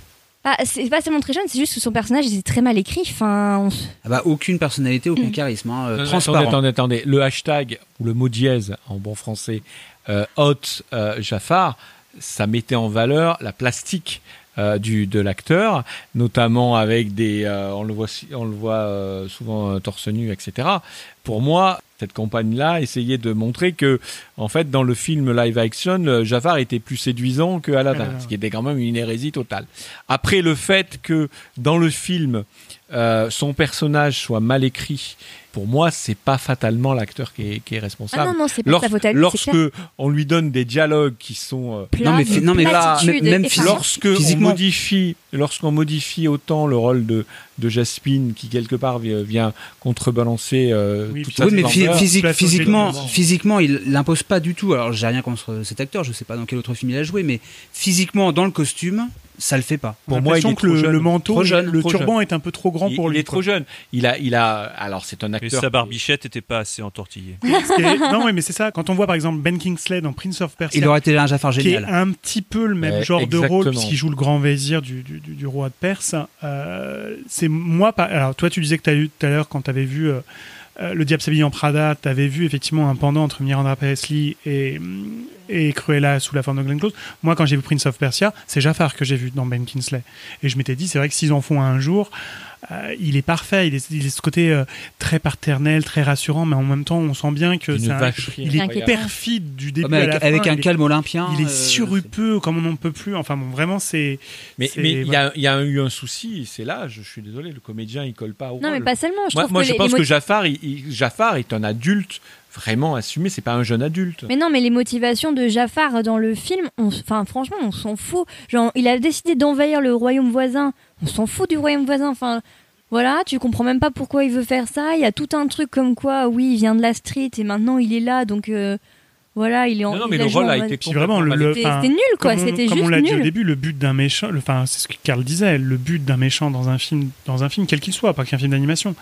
Ah, c'est pas seulement très jeune, c'est juste que son personnage était très mal écrit. Enfin, on Ah bah, aucune personnalité, Mm. aucun charisme, hein, euh, Non, transparent. Attendez, attendez, attendez. Le hashtag ou le mot dièse en bon français, euh, hot euh, Jafar, ça mettait en valeur la plastique euh, du, de l'acteur, notamment avec des, euh, on le voit, on le voit euh, souvent euh, torse nu, etc. Pour moi, cette campagne-là essayait de montrer que, en fait, dans le film live action, euh, Jafar était plus séduisant que Aladdin, Aladdin. ce qui était quand même une hérésie totale. Après, le fait que dans le film, euh, son personnage soit mal écrit, pour moi, c'est pas fatalement l'acteur qui est, qui est responsable. Ah non, non, c'est pas Lors- sa faute à lui, Lorsque on lui donne des dialogues qui sont euh, Non, mais non, mais platitudes, même lorsque on modifie, lorsqu'on modifie autant le rôle de, de Jasmine, qui quelque part vi- vient contrebalancer euh, Oui, toute Oui, mais physique- physiquement, physiquement, il l'impose pas du tout. Alors, j'ai rien contre cet acteur, je sais pas dans quel autre film il a joué, mais physiquement, dans le costume, ça le fait pas. Pour moi, il est que trop le, jeune. le manteau, Trop jeune, le trop turban jeune. est un peu trop grand il, pour il lui. est trop jeune. Il a, il a. Alors, c'est un acteur. sa barbichette n'était pas assez entortillée. Et- non, mais c'est ça. Quand on voit par exemple Ben Kingsley dans Prince of Persia, Il aurait été un Jafar qui est génial. un petit peu le même Ouais, genre de rôle puisqu'il joue le grand vizir du, du, du- du roi de Perse. Euh, c'est moi pas. Alors toi tu disais que tu as eu tout à l'heure quand tu avais vu euh, euh, le diable s'habille en Prada, tu avais vu effectivement un pendant entre Miranda Presley et et Cruella sous la forme de Glenn Close. Moi quand j'ai vu Prince of Persia, c'est Jafar que j'ai vu dans Ben Kingsley et je m'étais dit c'est vrai que s'ils en font un jour euh, il est parfait, il est, il est ce côté euh, très paternel, très rassurant, mais en même temps, on sent bien que c'est un- vacherie il est perfide du début Ah, mais à avec, la fin. avec un il est- calme olympien. il est euh, surupeux comme on n'en peut plus. Enfin bon, vraiment, c'est. Mais il y, voilà. a, il y a eu un souci, c'est là, je suis désolé, le comédien il colle pas au Non, mais pas seulement. Je moi, trouve moi, que je les- pense les que Jafar, il- il- Jafar est un adulte vraiment assumé, c'est pas un jeune adulte. Mais non, mais les motivations de Jafar dans le film, enfin franchement, on s'en fout. Genre, il a décidé d'envahir le royaume voisin. On s'en fout du royaume voisin. Enfin, voilà, tu comprends même pas pourquoi il veut faire ça. Il y a tout un truc comme quoi, oui, il vient de la street et maintenant il est là, donc euh, voilà, il est en. Non, non, mais le rôle a été vraiment, le, C'était nul, quoi. comme on- C'était Comme juste on l'a dit au début, le but d'un méchant, le- enfin, c'est ce que Karl disait, le but d'un méchant dans un film, dans un film quel qu'il soit, pas qu'un film d'animation,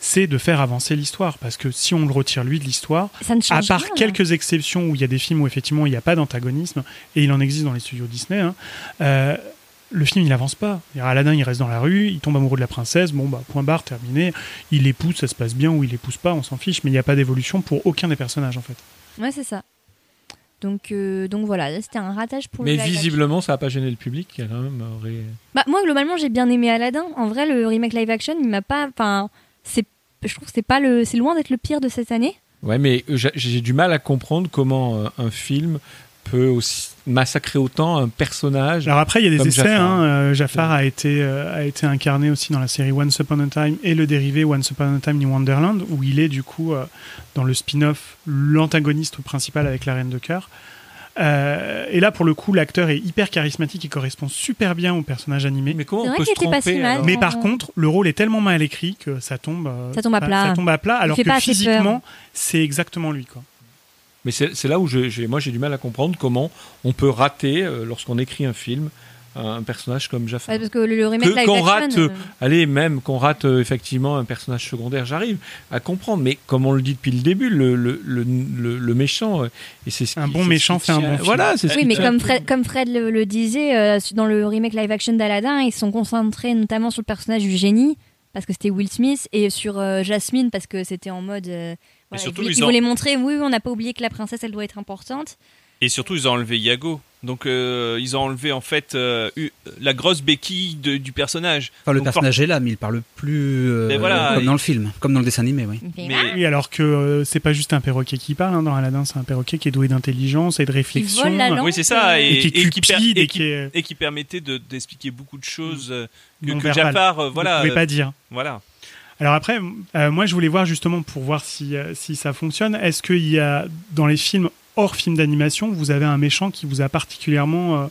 c'est de faire avancer l'histoire. Parce que si on le retire lui de l'histoire, à part rien. quelques exceptions où il y a des films où effectivement il n'y a pas d'antagonisme, et il en existe dans les studios Disney, hein, euh, le film il avance pas. Aladdin il reste dans la rue, il tombe amoureux de la princesse, bon bah point barre, terminé. Il l'épouse, ça se passe bien, ou il l'épouse pas, on s'en fiche, mais il n'y a pas d'évolution pour aucun des personnages en fait. Ouais, c'est ça. Donc, euh, donc voilà, là, c'était un ratage pour Mais le visiblement, ça n'a pas gêné le public. qui, quand même, aurait- Bah, moi, globalement, j'ai bien aimé Aladdin. En vrai, le remake live action, il m'a pas. Enfin, c'est. Je trouve que c'est pas le. C'est loin d'être le pire de cette année. Ouais, mais j'ai du mal à comprendre comment euh, un film peut aussi massacrer autant un personnage. Alors après, il y a des essais. Jafar. Hein, euh, Jafar a été, euh, a été incarné aussi dans la série Once Upon a Time et le dérivé Once Upon a Time in Wonderland, où il est du coup euh, dans le spin-off l'antagoniste principal avec la Reine de Cœur. Euh, et là, pour le coup, l'acteur est hyper charismatique et correspond super bien au personnage animé. Mais comment on peut se pas tromper si mal. alors Mais par contre, le rôle est tellement mal écrit que ça tombe, euh, Ça tombe à plat. Ça tombe à plat, alors que physiquement, c'est exactement lui. Quoi. Mais c'est là où je- moi j'ai du mal à comprendre comment on peut rater, euh, lorsqu'on écrit un film, un personnage comme Jafar. Ouais, parce que le, le remake Que- qu'on rate, euh, euh, allez, même qu'on rate euh, effectivement un personnage secondaire, j'arrive à comprendre. Mais comme on le dit depuis le début, le, le, le, le- le méchant, euh, et c'est ce Un qui- bon c'est ce méchant qui fait un bon film. Voilà, c'est ce Oui, qui mais comme Fred, comme Fred le, le disait, euh, dans le remake live action d'Aladdin, ils se sont concentrés notamment sur le personnage du génie, parce que c'était Will Smith, et sur euh, Jasmine, parce que c'était en mode. euh, voilà, surtout, ils, voulaient- ils ils ont- voulaient montrer, oui, on n'a pas oublié que la princesse, elle doit être importante. Et surtout, ils ont enlevé Yago. Donc, euh, ils ont enlevé en fait euh, eu- la grosse béquille de- du personnage. Enfin, le Donc, personnage est là, mais il parle plus euh, Mais voilà, comme il- dans le film, comme dans le dessin animé, oui. Oui, alors que euh, c'est pas juste un perroquet qui parle hein, dans Aladdin, c'est un perroquet qui est doué d'intelligence et de réflexion. vole la langue. Oui, c'est ça, et, Et qui est et qui, per- et qui- est- permettait de- d'expliquer beaucoup de choses euh, que, que verbal. Jafar, euh, voilà. pouvez euh, pas dire. Voilà. Alors après, euh, moi je voulais voir justement pour voir si, euh, si ça fonctionne. Est-ce qu'il y a dans les films hors films d'animation, vous avez un méchant qui vous a particulièrement euh,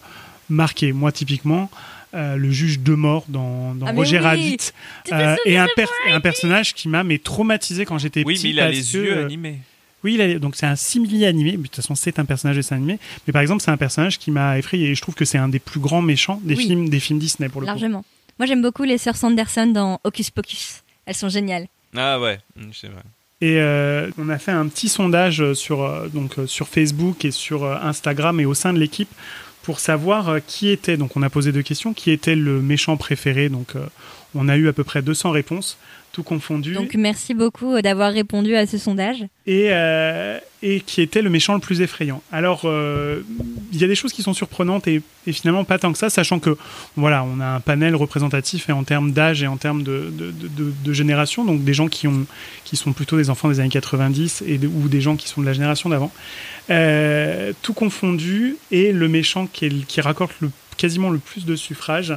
marqué Moi typiquement, euh, le juge de mort dans, dans Ah, Roger oui Rabbit euh, et un, per- personnage qui m'a mais traumatisé quand j'étais Oui, petit. mais il a parce les que, yeux euh, animés. Oui, il a- donc c'est un simili animé, mais de toute façon c'est un personnage de dessin animé. Mais par exemple, c'est un personnage qui m'a effrayé et je trouve que c'est un des plus grands méchants des Oui. films des films Disney pour le coup. Largement. Moi, j'aime beaucoup les sœurs Sanderson dans Hocus Pocus. Elles sont géniales. Ah ouais, mm, c'est vrai. Et euh, on a fait un petit sondage sur, euh, donc, euh, sur Facebook et sur Instagram et au sein de l'équipe pour savoir qui était, donc on a posé deux questions, qui était le méchant préféré. Donc on a eu à peu près 200 réponses, tout confondu. Donc, merci beaucoup euh, d'avoir répondu à ce sondage. et, euh, et qui était le méchant le plus effrayant. Alors, euh, il y a des choses qui sont surprenantes et, et finalement pas tant que ça, sachant que voilà, on a un panel représentatif et en termes d'âge et en termes de, de, de- de- de génération, donc des gens qui, ont, qui sont plutôt des enfants des années 90 et ou des gens qui sont de la génération d'avant. Euh, tout confondu, et le méchant qui, est qui raccorde le, quasiment le plus de suffrages,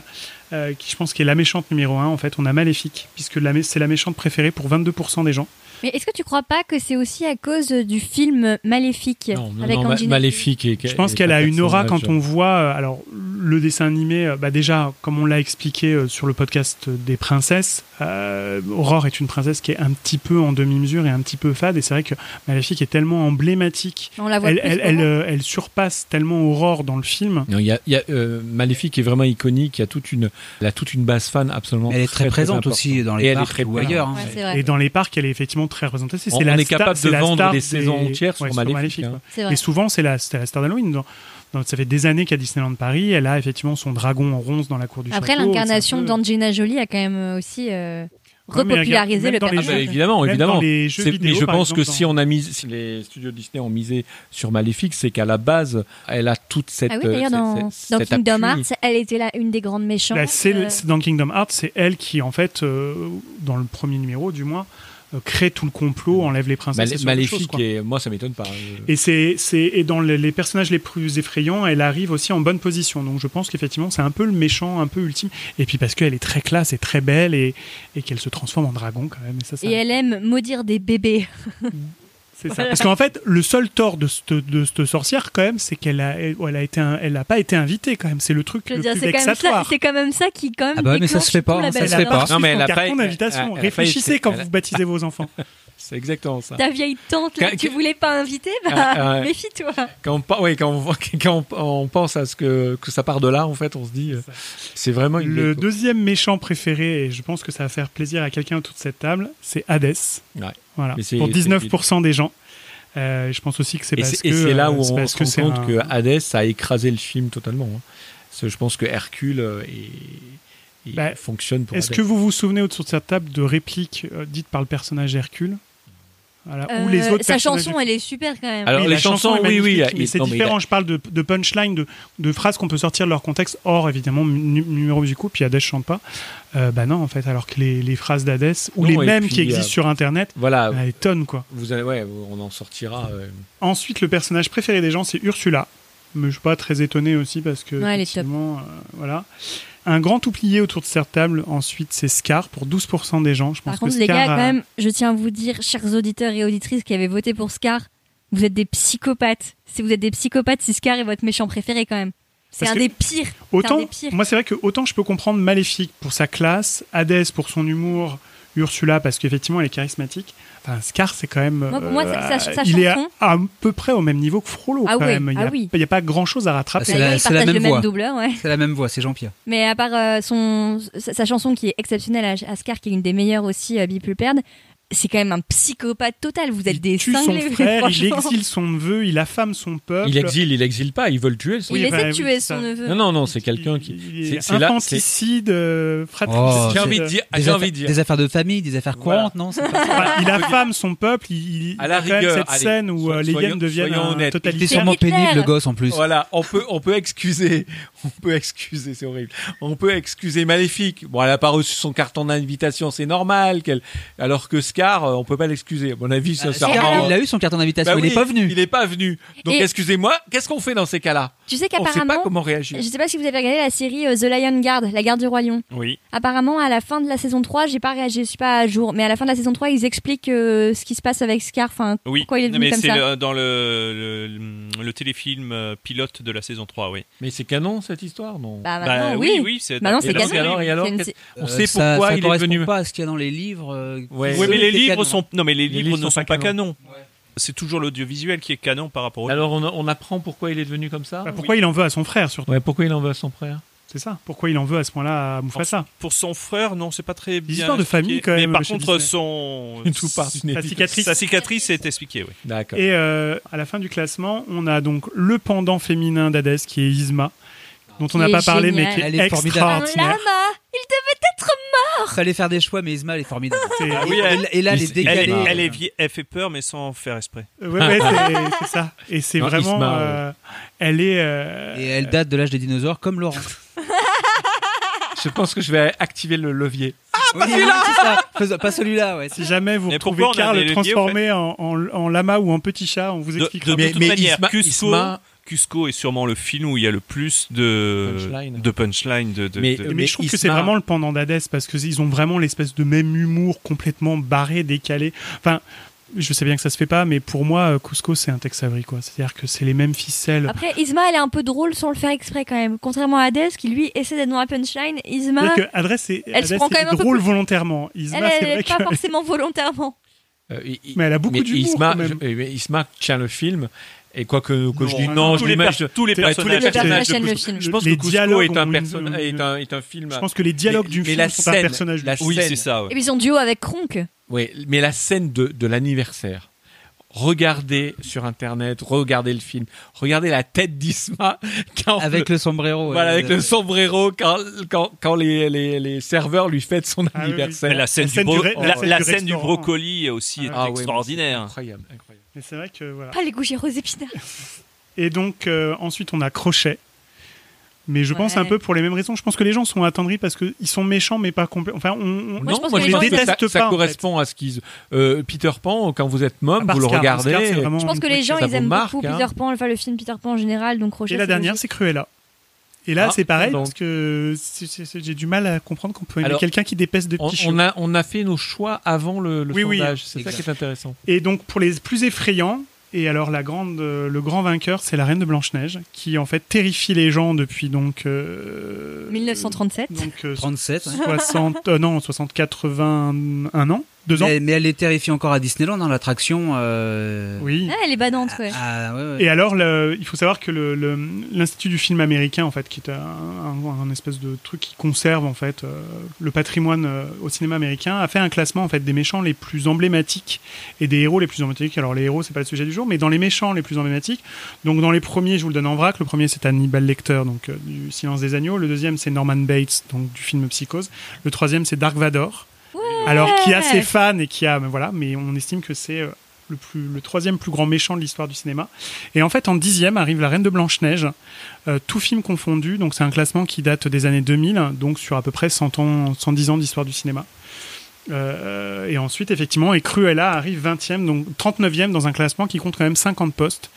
qui je pense qui est la méchante numéro 1, en fait, on a Maléfique, puisque c'est la méchante préférée pour 22% des gens. Mais est-ce que tu crois pas que c'est aussi à cause du film Maléfique Non, non, avec non, Maléfique. Je pense qu'elle a une aura quand on voit euh, alors le dessin animé. euh, Bah déjà, comme on l'a expliqué euh, sur le podcast des princesses, euh, Aurore est une princesse qui est un petit peu en demi-mesure et un petit peu fade. Et c'est vrai que Maléfique est tellement emblématique. On la voit elle, plus elle, elle, euh, surpasse tellement Aurore dans le film. Non, il y a, y a, euh, Maléfique est vraiment iconique. Il y a toute une, elle a toute une base fan absolument. Elle est très présente aussi dans les Et elle est parcs très ou ailleurs, hein. Ouais. Et dans les parcs, elle est effectivement très représentée. C'est On- la on est capable de vendre des saisons entières sur ouais, Maléfique, hein. vrai. Et souvent, c'est la, la star d'Halloween. Dans- dans- ça fait des années qu'à Disneyland Paris, elle a effectivement son dragon en ronce dans la cour du Après, château. l'incarnation peu- d'Angelina Jolie a quand même euh, aussi euh, repopularisé le les Ah bah, personnage. évidemment, Même évidemment. dans les jeux C'est- vidéo, mais je pense que si on a mis, si les studios Disney ont misé sur Maléfique, c'est qu'à la base, elle a toute cette. Ah oui, d'ailleurs, euh, dans, cette- dans cet Kingdom appui. Hearts, elle était là une des grandes méchantes. Bah, euh, dans Kingdom Hearts, c'est elle qui, en fait, euh, dans le premier numéro du moins, crée tout le complot, enlève les princesses. Malé- Maléfique, quoi. et moi, ça m'étonne pas. Euh, Et, c'est, c'est, et dans les, les personnages les plus effrayants, elle arrive aussi en bonne position. Donc je pense qu'effectivement, c'est un peu le méchant, un peu ultime. Et puis parce qu'elle est très classe et très belle et, et qu'elle se transforme en dragon quand même. Et ça, ça- Et elle aime maudire des bébés. c'est ça. Voilà. Parce qu'en fait, le seul tort de cette, de cette sorcière quand même, c'est qu'elle a, elle, elle a été, un- elle n'a pas été invitée quand même. C'est le truc Je veux le dire, plus c'est quand, même ça, vexatoire. c'est quand même ça qui, quand même. Ah bah mais ça se fait pas, hein, ça se fait pas. Non, mais elle a pas- d'invitation. Réfléchissez quand vous baptisez vos enfants. C'est exactement ça. Ta vieille tante là, Quand- que tu voulais pas inviter, bah Ah, ah, méfie-toi. Quand on, pa- ouais, quand, on, voit- quand on, on pense à ce que, que ça part de là, en fait, on se dit, euh, c'est vraiment une. Le deuxième méchant préféré, et je pense que ça va faire plaisir à quelqu'un autour de cette table, c'est Hadès. Ouais. Voilà. Mais c'est- Pour c'est- 19% des gens. Euh, je pense aussi que c'est Et parce c'est que et c'est là euh, où c'est on se que rend c'est compte un- que Hades a écrasé le film totalement. hein. Parce que je pense que Hercule est- Bah, fonctionne pour Est-ce que vous vous souvenez autour de cette table de répliques dites par le personnage Hercule? Voilà. Ou Euh, les autres sa personnages chanson, elle est super quand même. Alors, Oui, les la chanson chansons, est oui, oui, il- c'est non, mais il différent. a- Je parle de, de punchline, de, de phrases qu'on peut sortir de leur contexte, hors évidemment nu- numéro musicaux, puis Hadès chante pas. Euh, bah non, en fait, alors que les, les phrases d'Hadès, ou Non, les et mêmes puis, qui existent euh, sur Internet, Voilà, bah, elles tonnent quoi. vous allez, ouais, on en sortira. euh, Ensuite, le personnage préféré des gens, c'est Ursula. Mais je suis pas très étonné aussi parce que. Ouais, elle est top. effectivement, euh, voilà. Un grand oublié autour de cette table, ensuite, c'est Scar pour 12% des gens. Je pense Par contre, que les Scar gars, a- quand même, je tiens à vous dire, chers auditeurs et auditrices qui avaient voté pour Scar, vous êtes des psychopathes. Si vous êtes des psychopathes, si Scar est votre méchant préféré quand même. C'est un que des pires. Un Autant, moi c'est vrai que autant je peux comprendre Maléfique pour sa classe, Hadès pour son humour, Ursula parce qu'effectivement elle est charismatique. Enfin, Scar, c'est quand même. Moi, pour moi, sa- sa- sa il est à, peu près au même niveau que Frollo. Ah quand oui, même. Il n'y ah a, oui. pas grand chose à rattraper. C'est la, même le même voix. doubleur, ouais. C'est la même voix, c'est Jean-Pierre. Mais à part euh, son, sa, sa chanson qui est exceptionnelle à, à Scar, qui est une des meilleures aussi, euh, Be Prepared, c'est quand même un psychopathe total. Vous êtes des tue son cinglés, frère, il exile son neveu, il affame son peuple. Il exile, il exile pas, ils veulent tuer. Il Oui, essaie de tuer son ça. neveu. Non, non, non, c'est quelqu'un qui. Il c'est- infanticide, euh, fratricide. Oh, J'ai envie de dire, Des, j'ai affaires, envie de dire. des affaires de famille, des affaires courantes, non pas ça il affame son peuple, il, il À la il rigueur, cette allez, scène où euh, les hyènes deviennent honnêtes. Il était sûrement pénible, le gosse en plus. Voilà, on peut, on peut excuser, on peut excuser, c'est horrible. On peut excuser Maléfique. Bon, elle a pas reçu son carton d'invitation, c'est normal. Qu'elle, alors que Scar, euh, on peut pas l'excuser. À mon avis, ça Euh, il a eu son carton d'invitation, Bah il oui, est pas venu. Il est pas venu. Donc, Et- excusez-moi, qu'est-ce qu'on fait dans ces cas-là? Tu sais On sait qu'apparemment, pas comment réagir. je sais pas si vous avez regardé la série euh, The Lion Guard, la garde du roi lion. Oui. Apparemment, à la fin de la saison 3, j'ai pas réagi, je suis pas à jour, mais à la fin de la saison 3, ils expliquent euh, ce qui se passe avec Scar, enfin, Oui, pourquoi il est Non, devenu mais comme c'est ça. le- dans le, le, le téléfilm pilote de la saison 3, oui. Mais c'est canon cette histoire, non? Bah, Bah, oui, oui. oui, c'est- Maintenant, c'est canon. alors, et alors, C'est une- qu'est-ce- On sait ça- pourquoi ça il est devenu. pas à ce qu'il y a dans les livres. euh, Ouais. mais les livres sont non, mais les, Les livres, ne sont sont pas canons. C'est toujours l'audiovisuel qui est canon par rapport au. Alors, on, on apprend pourquoi il est devenu comme ça? Bah, pourquoi il en veut à son frère surtout? Ouais, pourquoi il en veut à son frère? C'est ça. Pourquoi il en veut à ce point-là à Mufasa? Pour son frère, non, c'est pas très bien. histoires de famille, quand Mais même, par chez contre, Disney. son Sa cicatrice. sa cicatrice est expliquée, oui. D'accord. Et euh, à la fin du classement, on a donc le pendant féminin d'Hadès qui est Isma, dont on n'a pas parlé mais qui est, Elle est formidable. Lama Il devait être mort Fallait faire des choix, mais Isma, elle est formidable. Ah oui, et, elle- et là, elle est elle- décalée. Elle, est- Isma, elle, est ouais. vie- elle fait peur, mais sans faire exprès. Ouais, ouais, c'est- ça. Et c'est vraiment. Isma, euh, elle est. euh, Et elle date de l'âge des dinosaures, comme Laurent. Je pense que je vais activer le levier. pas celui-là Fais- Pas celui-là, ouais. Si jamais vous Mais retrouvez Karl transformé en, en- en lama ou en petit chat, on vous De, expliquera. de Mais- toute mais manière, Isma- Cusco, Isma- Cusco est sûrement le film où il y a le plus de Punchline. de punchline. De, de- Mais- de- mais, mais je trouve que c'est vraiment le pendant d'Hadès parce que ils ont vraiment l'espèce de même humour complètement barré, décalé. Enfin, je sais bien que ça se fait pas, mais pour moi, euh, Cusco c'est un Tex Avery quoi. C'est-à-dire que c'est les mêmes ficelles. Après, Isma, elle est un peu drôle sans le faire exprès quand même. Contrairement à Hades, qui lui essaie d'être dans la punchline, Isma, que Adresse c'est Elle se prend quand même un peu drôle plus- volontairement. elle, Isma, elle vrai est pas que forcément volontairement. Euh, Mais elle a beaucoup d'humour, Isma, quand même. je- euh, Isma tient le film. Et quoi que, que je Non, dis non, tous je les tous les personnages. Les personnages. Je pense Les que Cusco dialogues est un, ont est un, est un film. je pense que les dialogues Mais- du mais film la sont un personnage. Oui, c'est ça. ouais. Et puis son duo avec Kronk. Oui, mais la scène de, de l'anniversaire. Regardez sur internet, regardez le film, regardez la tête d'Isma quand Avec le sombrero. ouais. voilà avec le sombrero quand quand, quand les, les, les serveurs lui fêtent son Ah oui, oui. anniversaire. La scène, La scène du, bro- du ré- la, la scène la du scène du restaurant. brocoli aussi est Ah ouais, mais extraordinaire. Incroyable, incroyable. Mais c'est vrai que voilà. Pas les gougères aux épinards. Et donc euh, ensuite on a Crochet. Mais je pense un peu pour les mêmes raisons. Je pense que les gens sont attendris parce qu'ils sont méchants mais pas complets. Enfin, on, on- Moi, je pense moi je les pense gens, que ils ça, ça pas, en correspond à ce qu'ils. euh, Peter Pan, quand vous êtes part vous le regardez. Scar, vraiment Je pense que les gens, ça ils aiment marque, beaucoup hein. Peter Pan, enfin le film Peter Pan en général, donc Crochet. Et la dernière, c'est Cruella. Et là, Ah, c'est pareil donc. parce que c'est- c'est- c'est- j'ai du mal à comprendre qu'on peut aimer Alors, quelqu'un qui dépèse de On, petits on chiots. a, on a fait nos choix avant le, le Oui, oui. sondage. c'est ça qui est intéressant. Et donc pour les plus effrayants, et alors la grande, euh, le grand vainqueur, c'est la Reine de Blanche Neige, qui en fait terrifie les gens depuis donc euh, 1937. donc euh, 37. ouais. 60, euh, non 60, 81 ans, deux ans. Mais, mais elle est terrifiée encore à Disneyland dans l'attraction. euh, Oui. Ah, elle est badante, ouais. Ah, ouais, ouais. Et alors, le- il faut savoir que le- le- l'Institut du film américain, en fait, qui est un, un- un espèce de truc qui conserve en fait euh, le patrimoine euh, au cinéma américain, a fait un classement en fait des méchants les plus emblématiques et des héros les plus emblématiques. Alors les héros, c'est pas le sujet du jour, mais dans les méchants les plus emblématiques. Donc dans les premiers, je vous le donne en vrac. Le premier, c'est Hannibal Lecter, donc euh, du Silence des agneaux. Le deuxième, c'est Norman Bates, donc du film Psychose. Le troisième, c'est Dark Vador. Alors qui a ses fans et qui a, mais voilà, mais on estime que c'est euh, le, plus, le troisième plus grand méchant de l'histoire du cinéma. Et en fait, en dixième arrive La Reine de Blanche-Neige, euh, tout film confondu. Donc c'est un classement qui date des années 2000, donc sur à peu près 100 ans, 110 ans d'histoire du cinéma. Euh, et ensuite, effectivement, et Cruella arrive 20e, donc 39e dans un classement qui compte quand même 50 postes.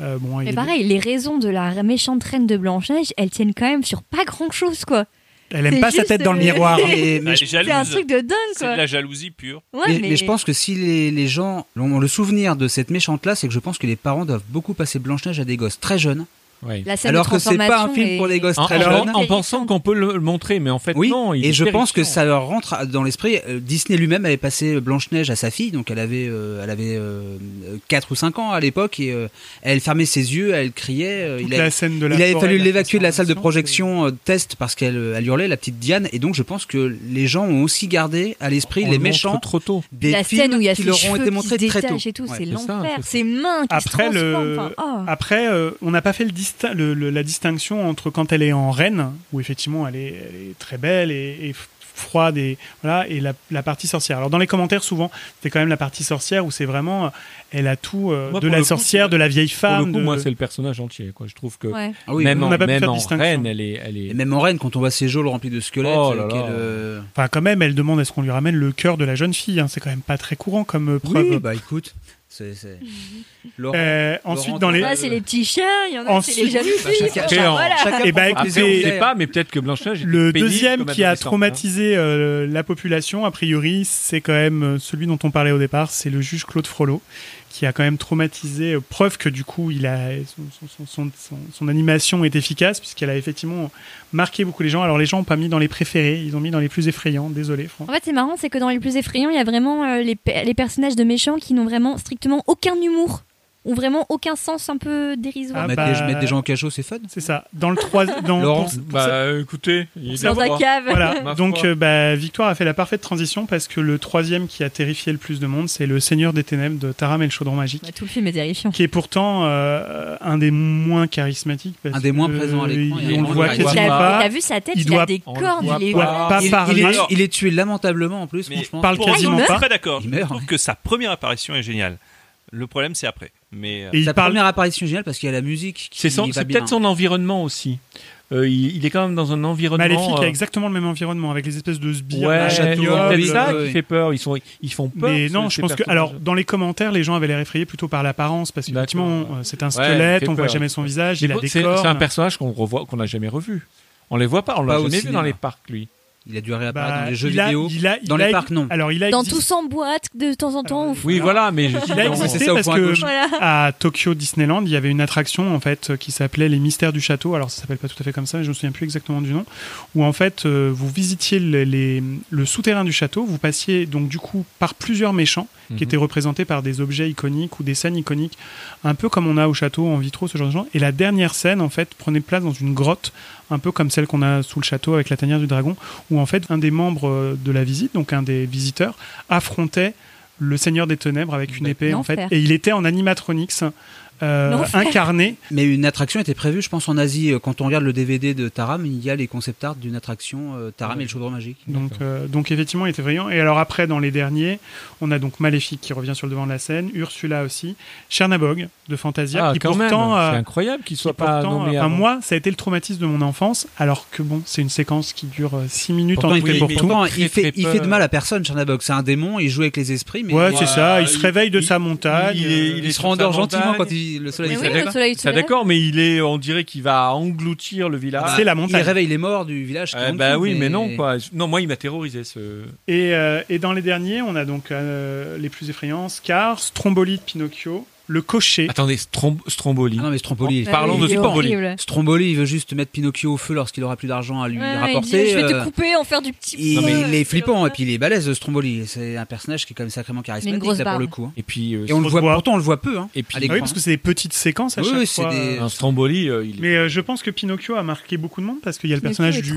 Euh, bon, Mais pareil, les raisons de la méchante reine de Blanche-Neige, elles tiennent quand même sur pas grand-chose, quoi. Elle aime pas sa tête dans le euh, miroir. Mais- je- C'est un truc de dingue, C'est de la jalousie pure. Ouais, mais, mais... mais je pense que si les, les gens ont le souvenir de cette méchante-là, c'est que je pense que les parents doivent beaucoup passer Blanche-Neige à des gosses très jeunes. Oui. Alors que c'est pas un film pour les gosses en, très jeunes. En, pensant qu'on peut le montrer, mais en fait oui, non. Et je pense que ça leur rentre dans l'esprit. Euh, Disney lui-même avait passé Blanche Neige à sa fille, donc elle avait, euh, elle avait euh, 4 ou 5 ans à l'époque et euh, elle fermait ses yeux, elle criait. Il, la avait, fallu l'évacuer de la salle de projection test parce qu'elle hurlait la petite Diane et donc je pense que les gens ont aussi gardé à l'esprit les méchants trop tôt. des la scène où il y a qui leur ont été montrés très tôt. C'est l'enfer, ses mains qui se Après, oh. on n'a pas fait le Disney la distinction entre quand elle est en reine, où effectivement elle est, très belle et, froide et voilà et la, partie sorcière. Alors dans les commentaires souvent, c'est quand même la partie sorcière où c'est vraiment euh, elle a tout euh, de la sorcière, de la vieille femme. Pour moi c'est le personnage entier quoi. Je trouve que ah même, en, même en reine, elle est, elle est... Même en reine quand on voit ses geôles remplies de squelettes. Oh euh, enfin quand même, elle demande est-ce qu'on lui ramène le cœur de la jeune fille. Hein. C'est quand même pas très courant comme preuve. Bah écoute. C'est, mhm. euh, ensuite, dans les. C'est les petits chiens, il y en a, ensuite, c'est les jaloux bah, et eh bah, ben, écoutez, on ne sait pas, mais peut-être que Blanche-Neige. Le deuxième qui a hein. traumatisé euh, la population, a priori, c'est quand même celui dont on parlait au départ, c'est le juge Claude Frollo, qui a quand même traumatisé, euh, preuve que du coup, il a, son, son, animation est efficace, puisqu'elle a effectivement marqué beaucoup les gens. Alors les gens n'ont pas mis dans les préférés, ils ont mis dans les plus effrayants, désolé Franck. En fait, c'est marrant, c'est que dans les plus effrayants, il y a vraiment euh, les, les, personnages de méchants qui n'ont vraiment strictement aucun humour ont vraiment aucun sens un peu dérisoire. Ah bah, mettre, des, gens en cachot, c'est fun. C'est ça. Dans le troisième, dans, Laurent, pour, pour bah, ça, euh, écoutez, il dans la hein. cave. Voilà. Donc, euh, bah, Victoire a fait la parfaite transition parce que le troisième qui a terrifié le plus de monde, c'est Le Seigneur des Ténèbres de Taram et le Chaudron Magique. Bah, tout le film est terrifiant. Qui est pourtant euh, un des moins charismatiques. Un des moins présents à l'écran. On le voit quasiment pas. Il a vu sa tête, il, a des cordes, il est pas parler. Il est tué lamentablement en plus, franchement. Parle quasiment pas. Je suis d'accord. Je trouve que sa première apparition est géniale. Le problème, c'est après. Mais euh, et sa parle... première apparition géniale parce qu'il y a la musique. C'est peut-être son environnement aussi. Euh, il, est quand même dans un environnement. Maléfique euh... a exactement le même environnement avec les espèces de sbires, ouais, ça euh, qui fait peur. Ils sont, ils font peur. Mais non, je pense que alors dans les commentaires, les gens avaient l'air effrayés plutôt par l'apparence parce qu'effectivement c'est un squelette, ouais, on voit jamais son visage, il a des C'est un personnage qu'on revoit, qu'on n'a jamais revu. On les voit pas, on l'a jamais vu dans les parcs lui. Il a dû réapparaître bah, dans les jeux a, vidéo. Il dans les parcs, non. Alors, il a dans tous en boîte, de temps en temps. Alors, oui, hein. voilà, mais je il a existé parce que voilà. à Tokyo Disneyland, il y avait une attraction en fait qui s'appelait les Mystères du Château. Alors, ça s'appelle pas tout à fait comme ça, mais je ne me souviens plus exactement du nom. Où en fait, euh, vous visitiez les, les, le souterrain du château, vous passiez donc du coup par plusieurs méchants qui étaient mhm. représentés par des objets iconiques ou des scènes iconiques, un peu comme on a au château, en vitraux, ce genre de choses. Et la dernière scène, en fait, prenait place dans une grotte, un peu comme celle qu'on a sous le château avec la tanière du dragon, où en fait, un des membres euh, de la visite, donc un des visiteurs, affrontait le Seigneur des Ténèbres avec une bah, épée en fait. et il était en animatronics euh, incarné. Mais une attraction était prévue, je pense, en Asie. Euh, quand on regarde le DVD de Taram, il y a les concept art d'une attraction euh, Taram et le chaudron magique. Donc, donc effectivement, il était brillant. Et alors après, dans les derniers, on a donc Maléfique qui revient sur le devant de la scène, Ursula aussi, Chernabog de Fantasia, ah, qui pourtant... c'est incroyable qu'il soit pas nommé moi, ça a été le traumatisme de mon enfance, alors que bon, c'est une séquence qui dure 6 minutes en tout et pour tout. Il fait, il fait de mal à personne, Chernabog. C'est un démon, il joue avec les esprits. Ouais, c'est ça. Il se réveille de sa montagne. Il, se rendort gentiment quand il le soleil, du oui, soleil. D'accord, mais il est, on dirait qu'il va engloutir le village. C'est la montagne. Il réveille les morts du village. Euh, bah oui, mais... non, quoi. Non, moi, il m'a terrorisé ce. Et, euh, dans les derniers, on a donc euh, les plus effrayants Scar, Stromboli de Pinocchio, le cocher. Attendez, Stromboli. Ah non, mais Stromboli. Bon, Parlons de Stromboli. Stromboli, il veut juste mettre Pinocchio au feu lorsqu'il aura plus d'argent à lui ouais, rapporter. Dit, je vais te euh. couper, en faire du petit. Non, mais il est flippant, et puis il est balèze, Stromboli. C'est un personnage qui est quand même sacrément charismatique, ça, pour le coup. Hein. Et puis, euh, et on le voit, pourtant, on le voit peu. Hein, et puis, ah oui, parce que c'est des petites séquences à oui, chaque fois. Des... Un Stromboli. Euh, mais je pense que Pinocchio a marqué beaucoup de monde parce qu'il y a le personnage du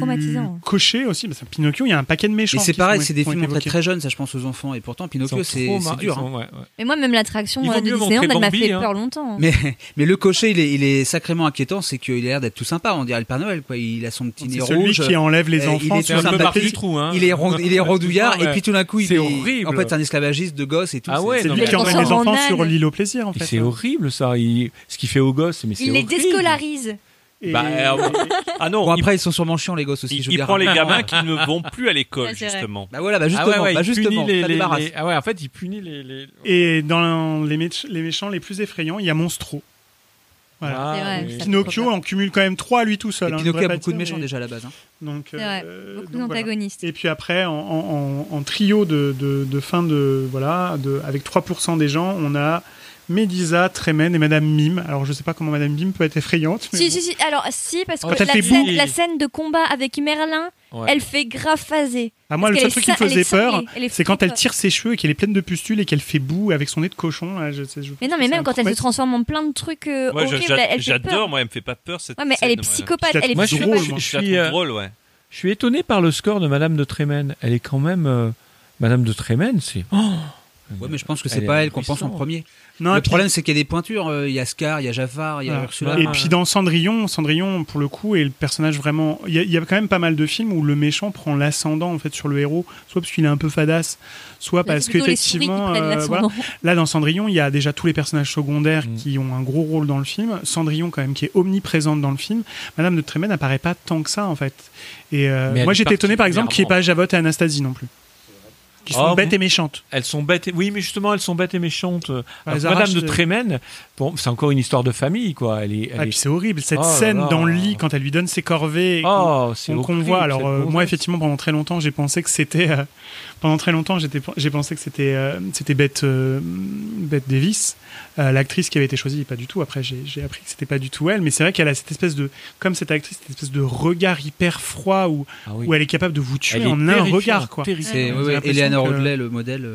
cocher aussi. Parce que Pinocchio, il y a un paquet de méchants. Et c'est pareil, c'est des films très jeunes, ça, je pense aux enfants. Et pourtant, Pinocchio, c'est dur. Hein. Moi, même l'attraction on elle m'a fait hein. peur longtemps. Hein. Mais, le cocher, il est, sacrément inquiétant, c'est qu'il a l'air d'être tout sympa. On dirait le Père Noël, quoi. Il a son petit nez rouge. Celui qui enlève les euh, enfants. Il est tout sympa. Du trou, hein. Il est, rond, il est rondouillard, et puis tout d'un coup, il est, horrible. En fait, c'est un esclavagiste de gosses et tout. Ah ouais, c'est lui qui enlève les enfants sur l'île au plaisir. C'est hein. horrible, ça. Ce qu'il fait aux gosses, mais c'est Il les déscolarise. Et... Bah, euh, ah non. Bon, après, il... ils sont sûrement chiants, les gosses aussi. Il, je il prend les hein. gamins qui ne vont plus à l'école, justement. Bah voilà, bah ah justement, ah ouais, ouais, bah justement les, les, les, Ah ouais, en fait, il punit les. Et dans les, mé les méchants les plus effrayants, il y a Monstro. Voilà. Ah, vrai, Pinocchio en cumule quand même 3 à lui tout seul. Hein, Pinocchio a beaucoup dire, de méchants mais... déjà à la base. Hein. Donc, euh, vrai, beaucoup d'antagonistes. Voilà. Et puis après, en, en, en, en trio de, de, de, fin de. Voilà, de, avec 3% des gens, on a Médisa, Tremen et Madame Mime. Alors je sais pas comment Madame Mime peut être effrayante. mais Si, bon. si, si. Alors, si, parce que la fait scène, la scène de combat avec Merlin, Ouais. elle fait grave phaser. Ah, moi, le seul truc qui me sa- faisait peur, c'est quand elle tire ses cheveux et qu'elle est pleine de pustules et qu'elle fait boue avec son nez de cochon. là, je sais- je- Mais non, mais même quand elle se transforme en plein de trucs euh, horribles, j'adore, moi, elle me fait pas peur cette Ouais, mais elle est psychopathe, elle est Moi, je suis, euh, drôle, ouais. je suis étonné par le score de Madame de Tremen. Elle est quand même. euh, Madame de Tremen, c'est. Oh Ouais, mais je pense que c'est pas elle qu'on pense en premier. Non, le problème, c'est qu'il y a des pointures. euh, Il y a Scar, il y a Jafar, il y a. Ursula. Et puis dans Cendrillon, Cendrillon pour le coup est le personnage vraiment. Il y, a, il y a quand même pas mal de films où le méchant prend l'ascendant en fait sur le héros, soit parce qu'il est un peu fadasse, soit Là, parce qu'effectivement, euh, là dans Cendrillon, il y a déjà tous les personnages secondaires Mm. qui ont un gros rôle dans le film. Cendrillon quand même qui est omniprésente dans le film. Madame de Trémen n'apparaît pas tant que ça en fait. Et euh, moi j'étais étonné par exemple qu'il n'y ait pas. Javotte et Anastasie non plus, qui sont Oh, bêtes et méchantes. Elles sont bêtes. Et... Oui, mais justement, elles sont bêtes et méchantes. Alors, Madame de bon, c'est encore une histoire de famille, quoi. Elle est. elle Ah, est- puis c'est horrible cette Oh scène là. dans le lit quand elle lui donne ses corvées. et qu'on- Oh, c'est qu'on voit. Alors euh, moi effectivement pendant très longtemps j'ai pensé que c'était euh, pendant très longtemps j'ai pensé que c'était euh, c'était Bette euh, Bette Davis euh, l'actrice qui avait été choisie pas du tout. Après j'ai appris que c'était pas du tout elle, mais c'est vrai qu'elle a cette espèce de comme cette actrice cette espèce de regard hyper froid où Ah oui. où elle est capable de vous tuer Elle en un regard quoi. C'est ouais, ouais, Eleanor que- Audley, le modèle.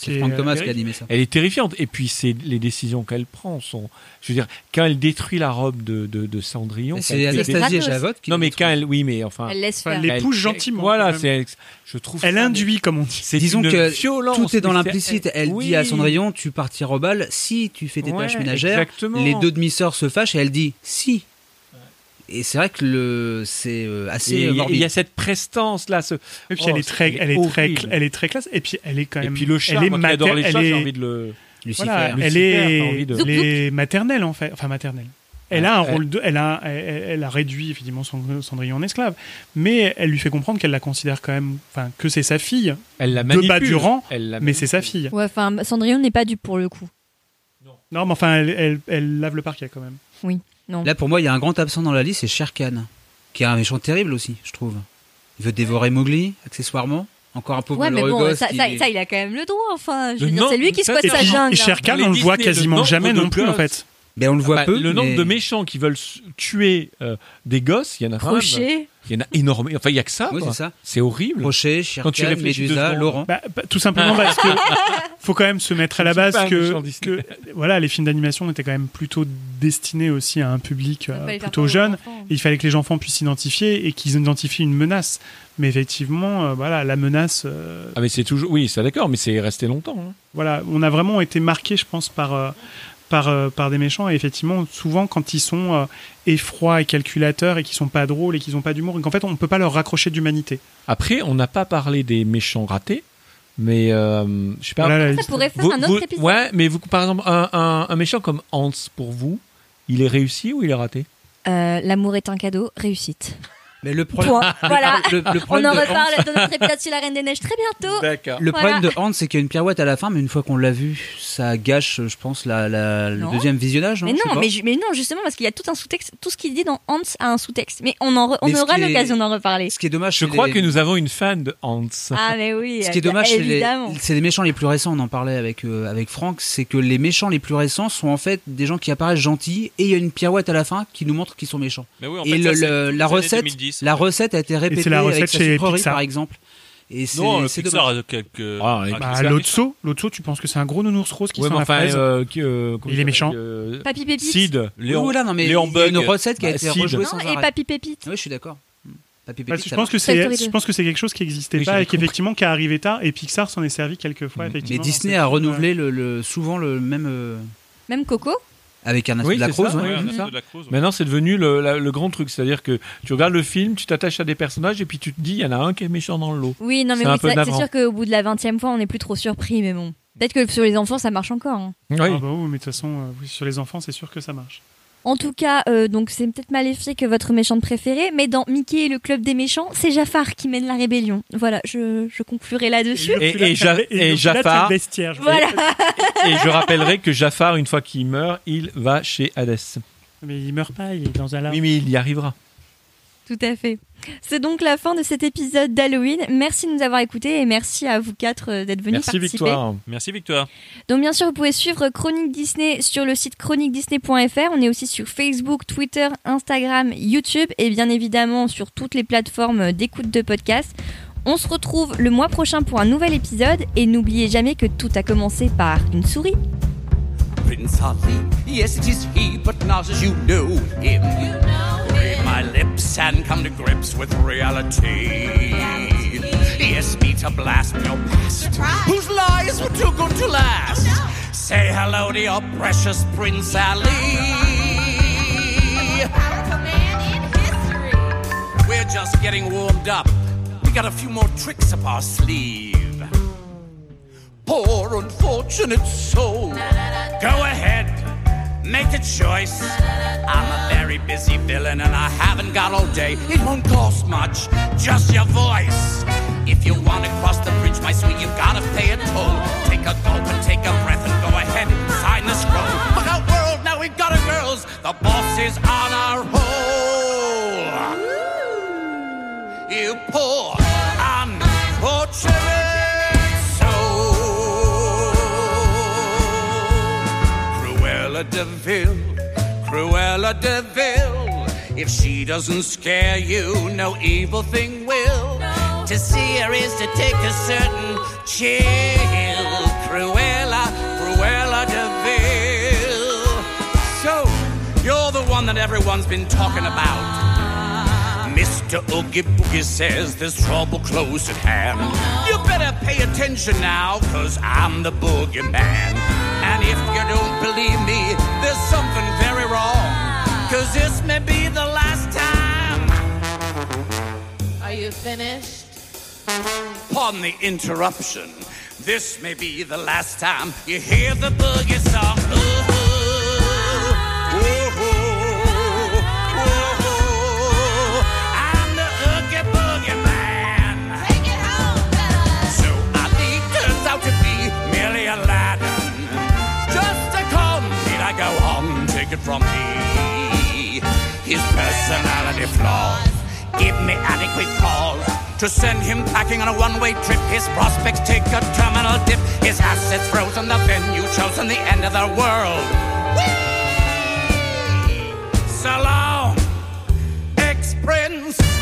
C'est euh, Thomas qui a terrifiant. animé ça. Elle est terrifiante. Et puis, c'est les décisions qu'elle prend sont. Je veux dire, quand elle détruit la robe de, de, de Cendrillon. C'est elle- Anastasie et. Javotte qui Non, mais quand elle. Oui, mais enfin. Elle laisse faire. les elle- pousse elle- gentiment, Voilà, c'est. Je trouve. Elle induit comme on dit. C'est Disons une que violence, tout est dans l'implicite. Elle Oui. dit à Cendrillon, tu partiras au bal si tu fais tes Ouais, tâches ménagères. exactement. Les deux demi-sœurs se fâchent et elle dit si. Et c'est vrai que le c'est euh, assez Et il y a- y cette prestance là. Ce... Et puis Oh, elle est très, elle est très, elle est très classe. Et puis elle est quand Et même. puis le chat, elle est moi adore les chats, elle j'ai est- envie de le. Lucifer. Voilà, elle Lucifer, envie est, de- elle est maternelle en fait, enfin maternelle. Elle a un Elle- rôle de, elle a, elle, elle a réduit effectivement son- Cendrillon en esclave, mais elle lui fait comprendre qu'elle la considère quand même, enfin que c'est sa fille Elle la de manipule. bas du rang, Elle la mais c'est sa fille. Ouais, enfin, Cendrillon n'est pas du pour le coup. Non, mais enfin elle, elle, elle lave le parquet quand même. Oui, non. Là pour moi il y a un grand absent dans la liste, c'est Sher Khan, qui est un méchant terrible aussi, je trouve. Il veut dévorer Mowgli, accessoirement. Encore un pauvre Ouais, mais bon, gosse ça, qui- ça, ça, il a quand même le droit. Enfin, je Le veux dire, nom- c'est lui qui squatte sa Et puis, jungle. et Sher Khan, on le voit quasiment jamais non plus en fait. Ben on le voit Bah, peu. le nombre mais- de méchants qui veulent tuer euh, des gosses, il y en a quand même. Crochet. Il y en a énormément. Enfin, il y a que ça. Oui, c'est ça. C'est horrible. Crochet, Sher Quand tu réfléchis Médusa, secondes. Laurent. Bah, bah, tout simplement parce que faut quand même se mettre à la base que, voilà, les films d'animation étaient quand même plutôt destinés aussi à un public euh, plutôt jeune. Et il fallait que les enfants puissent s'identifier et qu'ils identifient une menace. Mais effectivement, euh, voilà, la menace. euh, Ah, mais c'est toujours. Oui, c'est d'accord, mais c'est resté longtemps. hein. voilà, on a vraiment été marqué, je pense, par euh, par euh, par des méchants. Et effectivement, souvent quand ils sont euh, effrois et calculateurs et qu'ils sont pas drôles et qu'ils ont pas d'humour, et qu'en fait on peut pas leur raccrocher d'humanité. Après, on n'a pas parlé des méchants ratés, mais euh, je sais pas. Voilà Ça liste. pourrait faire Vous- un autre vous- épisode. Ouais, mais vous, par exemple, un, un- un méchant comme Hans, pour vous, il est réussi ou il est raté? Euh, L'amour est un cadeau, réussite. Mais le problème, Point. Voilà. le, le On problème en de Hans- reparle dans notre épisode sur la Reine des Neiges très bientôt. D'accord. Le Voilà. problème de Hans, c'est qu'il y a une pirouette à la fin, mais une fois qu'on l'a vu, ça gâche, je pense, la, la- le Non. deuxième visionnage. Mais non, mais, ju- mais non, justement, parce qu'il y a tout un sous-texte. Tout ce qu'il dit dans Hans a un sous-texte. Mais on, en re- on Mais aura est- l'occasion d'en reparler. Ce qui est dommage, Je crois les- que nous avons une fan de Hans. Ah, mais oui. Ce qui est dommage, c'est les, évidemment. c'est les méchants les plus récents. On en parlait avec euh, avec Franck, c'est que les méchants les plus récents sont en fait des gens qui apparaissent gentils et il y a une pirouette à la fin qui nous montre qu'ils sont méchants. Mais oui, en et fait, ça, le- la recette, 2010. la recette a été répétée la recette avec Pixar. par exemple. Et c'est Non, le c'est Pixar dommage. a quelques. Ah, Ah, Bah, l'Otso, l'Otso, tu penses que c'est un gros nounours rose qui Ouais, sent mais la enfin, fraise euh, qui, euh, comment Il est méchant. euh, Papy Pépite. Sid, Léon, Oui, voilà, non, mais Léon il y a une recette qui a Bah, été Sid. rejouée Non, sans et arrêt. Papy Pépite. Oui, je suis d'accord. Hmm. Papy Pépite, que je ça pense que Toy c'est, Story je 2. pense que c'est quelque chose qui n'existait Oui, pas j'avais et qu'effectivement qui est arrivé tard et Pixar s'en est servi quelques fois Mhm. effectivement. Mais Disney a renouvelé le, le- souvent le même euh, Même Coco. Avec un Oui, de la Cruz. ça, ouais. oui, Ouais, c'est un ça. peu de la Cruz, ouais. Maintenant, c'est devenu le, la- le grand truc. C'est-à-dire que tu regardes le film, tu t'attaches à des personnages et puis tu te dis, il y en a un qui est méchant dans le lot. Oui, non, mais C'est oui, sûr qu'au bout de la 20 e fois, on n'est plus trop surpris, mais bon. Peut-être que sur les enfants, ça marche encore. hein. Oui. Ah bah oui, mais de toute façon, euh, oui, sur les enfants, c'est sûr que ça marche. En tout cas, euh, donc c'est peut-être Maléfique votre méchante préférée, mais dans Mickey et le club des méchants, c'est Jafar qui mène la rébellion. Voilà, je, je conclurai là-dessus. Et- et Ja- et Jafar- bestiaire, je Voilà. Et je rappellerai que Jafar, une fois qu'il meurt, il va chez Hadès. Mais il meurt pas, il est dans un lard. Oui, mais il y arrivera. Tout à fait. C'est donc la fin de cet épisode d'Halloween. Merci de nous avoir écoutés et merci à vous quatre euh, d'être venus Merci participer. Victoire. Merci Victoire. Donc bien sûr, vous pouvez suivre Chronique Disney sur le site chroniquedisney.fr. On est aussi sur Facebook, Twitter, Instagram, YouTube et bien évidemment sur toutes les plateformes d'écoute de podcasts. On se retrouve le mois prochain pour un nouvel épisode et n'oubliez jamais que tout a commencé par une souris. Prince Ali, yes, it is he, but not as you know him. You know my lips and come to grips with reality. Yes, me to blast your past, whose lies were too good to last. Say hello to your precious Prince Ali. We're just getting warmed up. We got a few more tricks up our sleeve. Poor unfortunate soul. Go ahead, make a choice. I'm a very busy villain and I haven't got all day. It won't cost much, just your voice. If you want to cross the bridge, my sweet, you've got to pay a toll. Take a gulp and take a breath and go ahead, sign the scroll. Look out, world, now we've got a girls. The boss is on our roll. You poor, unfortunate Cruella de Vil, Cruella de Vil. If she doesn't scare you, no evil thing will. To see her is to take a certain chill. Cruella, Cruella de Vil. So, you're the one that everyone's been talking about. Mr. Oogie Boogie says there's trouble close at hand. You better pay attention now, cause I'm the boogeyman. And if you don't believe me, there's something very wrong. Cause this may be the last time. Are you finished? Pardon the interruption. This may be the last time you hear the boogie song. Ooh, personality flaws. Give me adequate cause to send him packing on a one-way trip. His prospects take a terminal dip. His assets frozen, the venue chosen, the end of the world. Whee! Salam, ex-prince.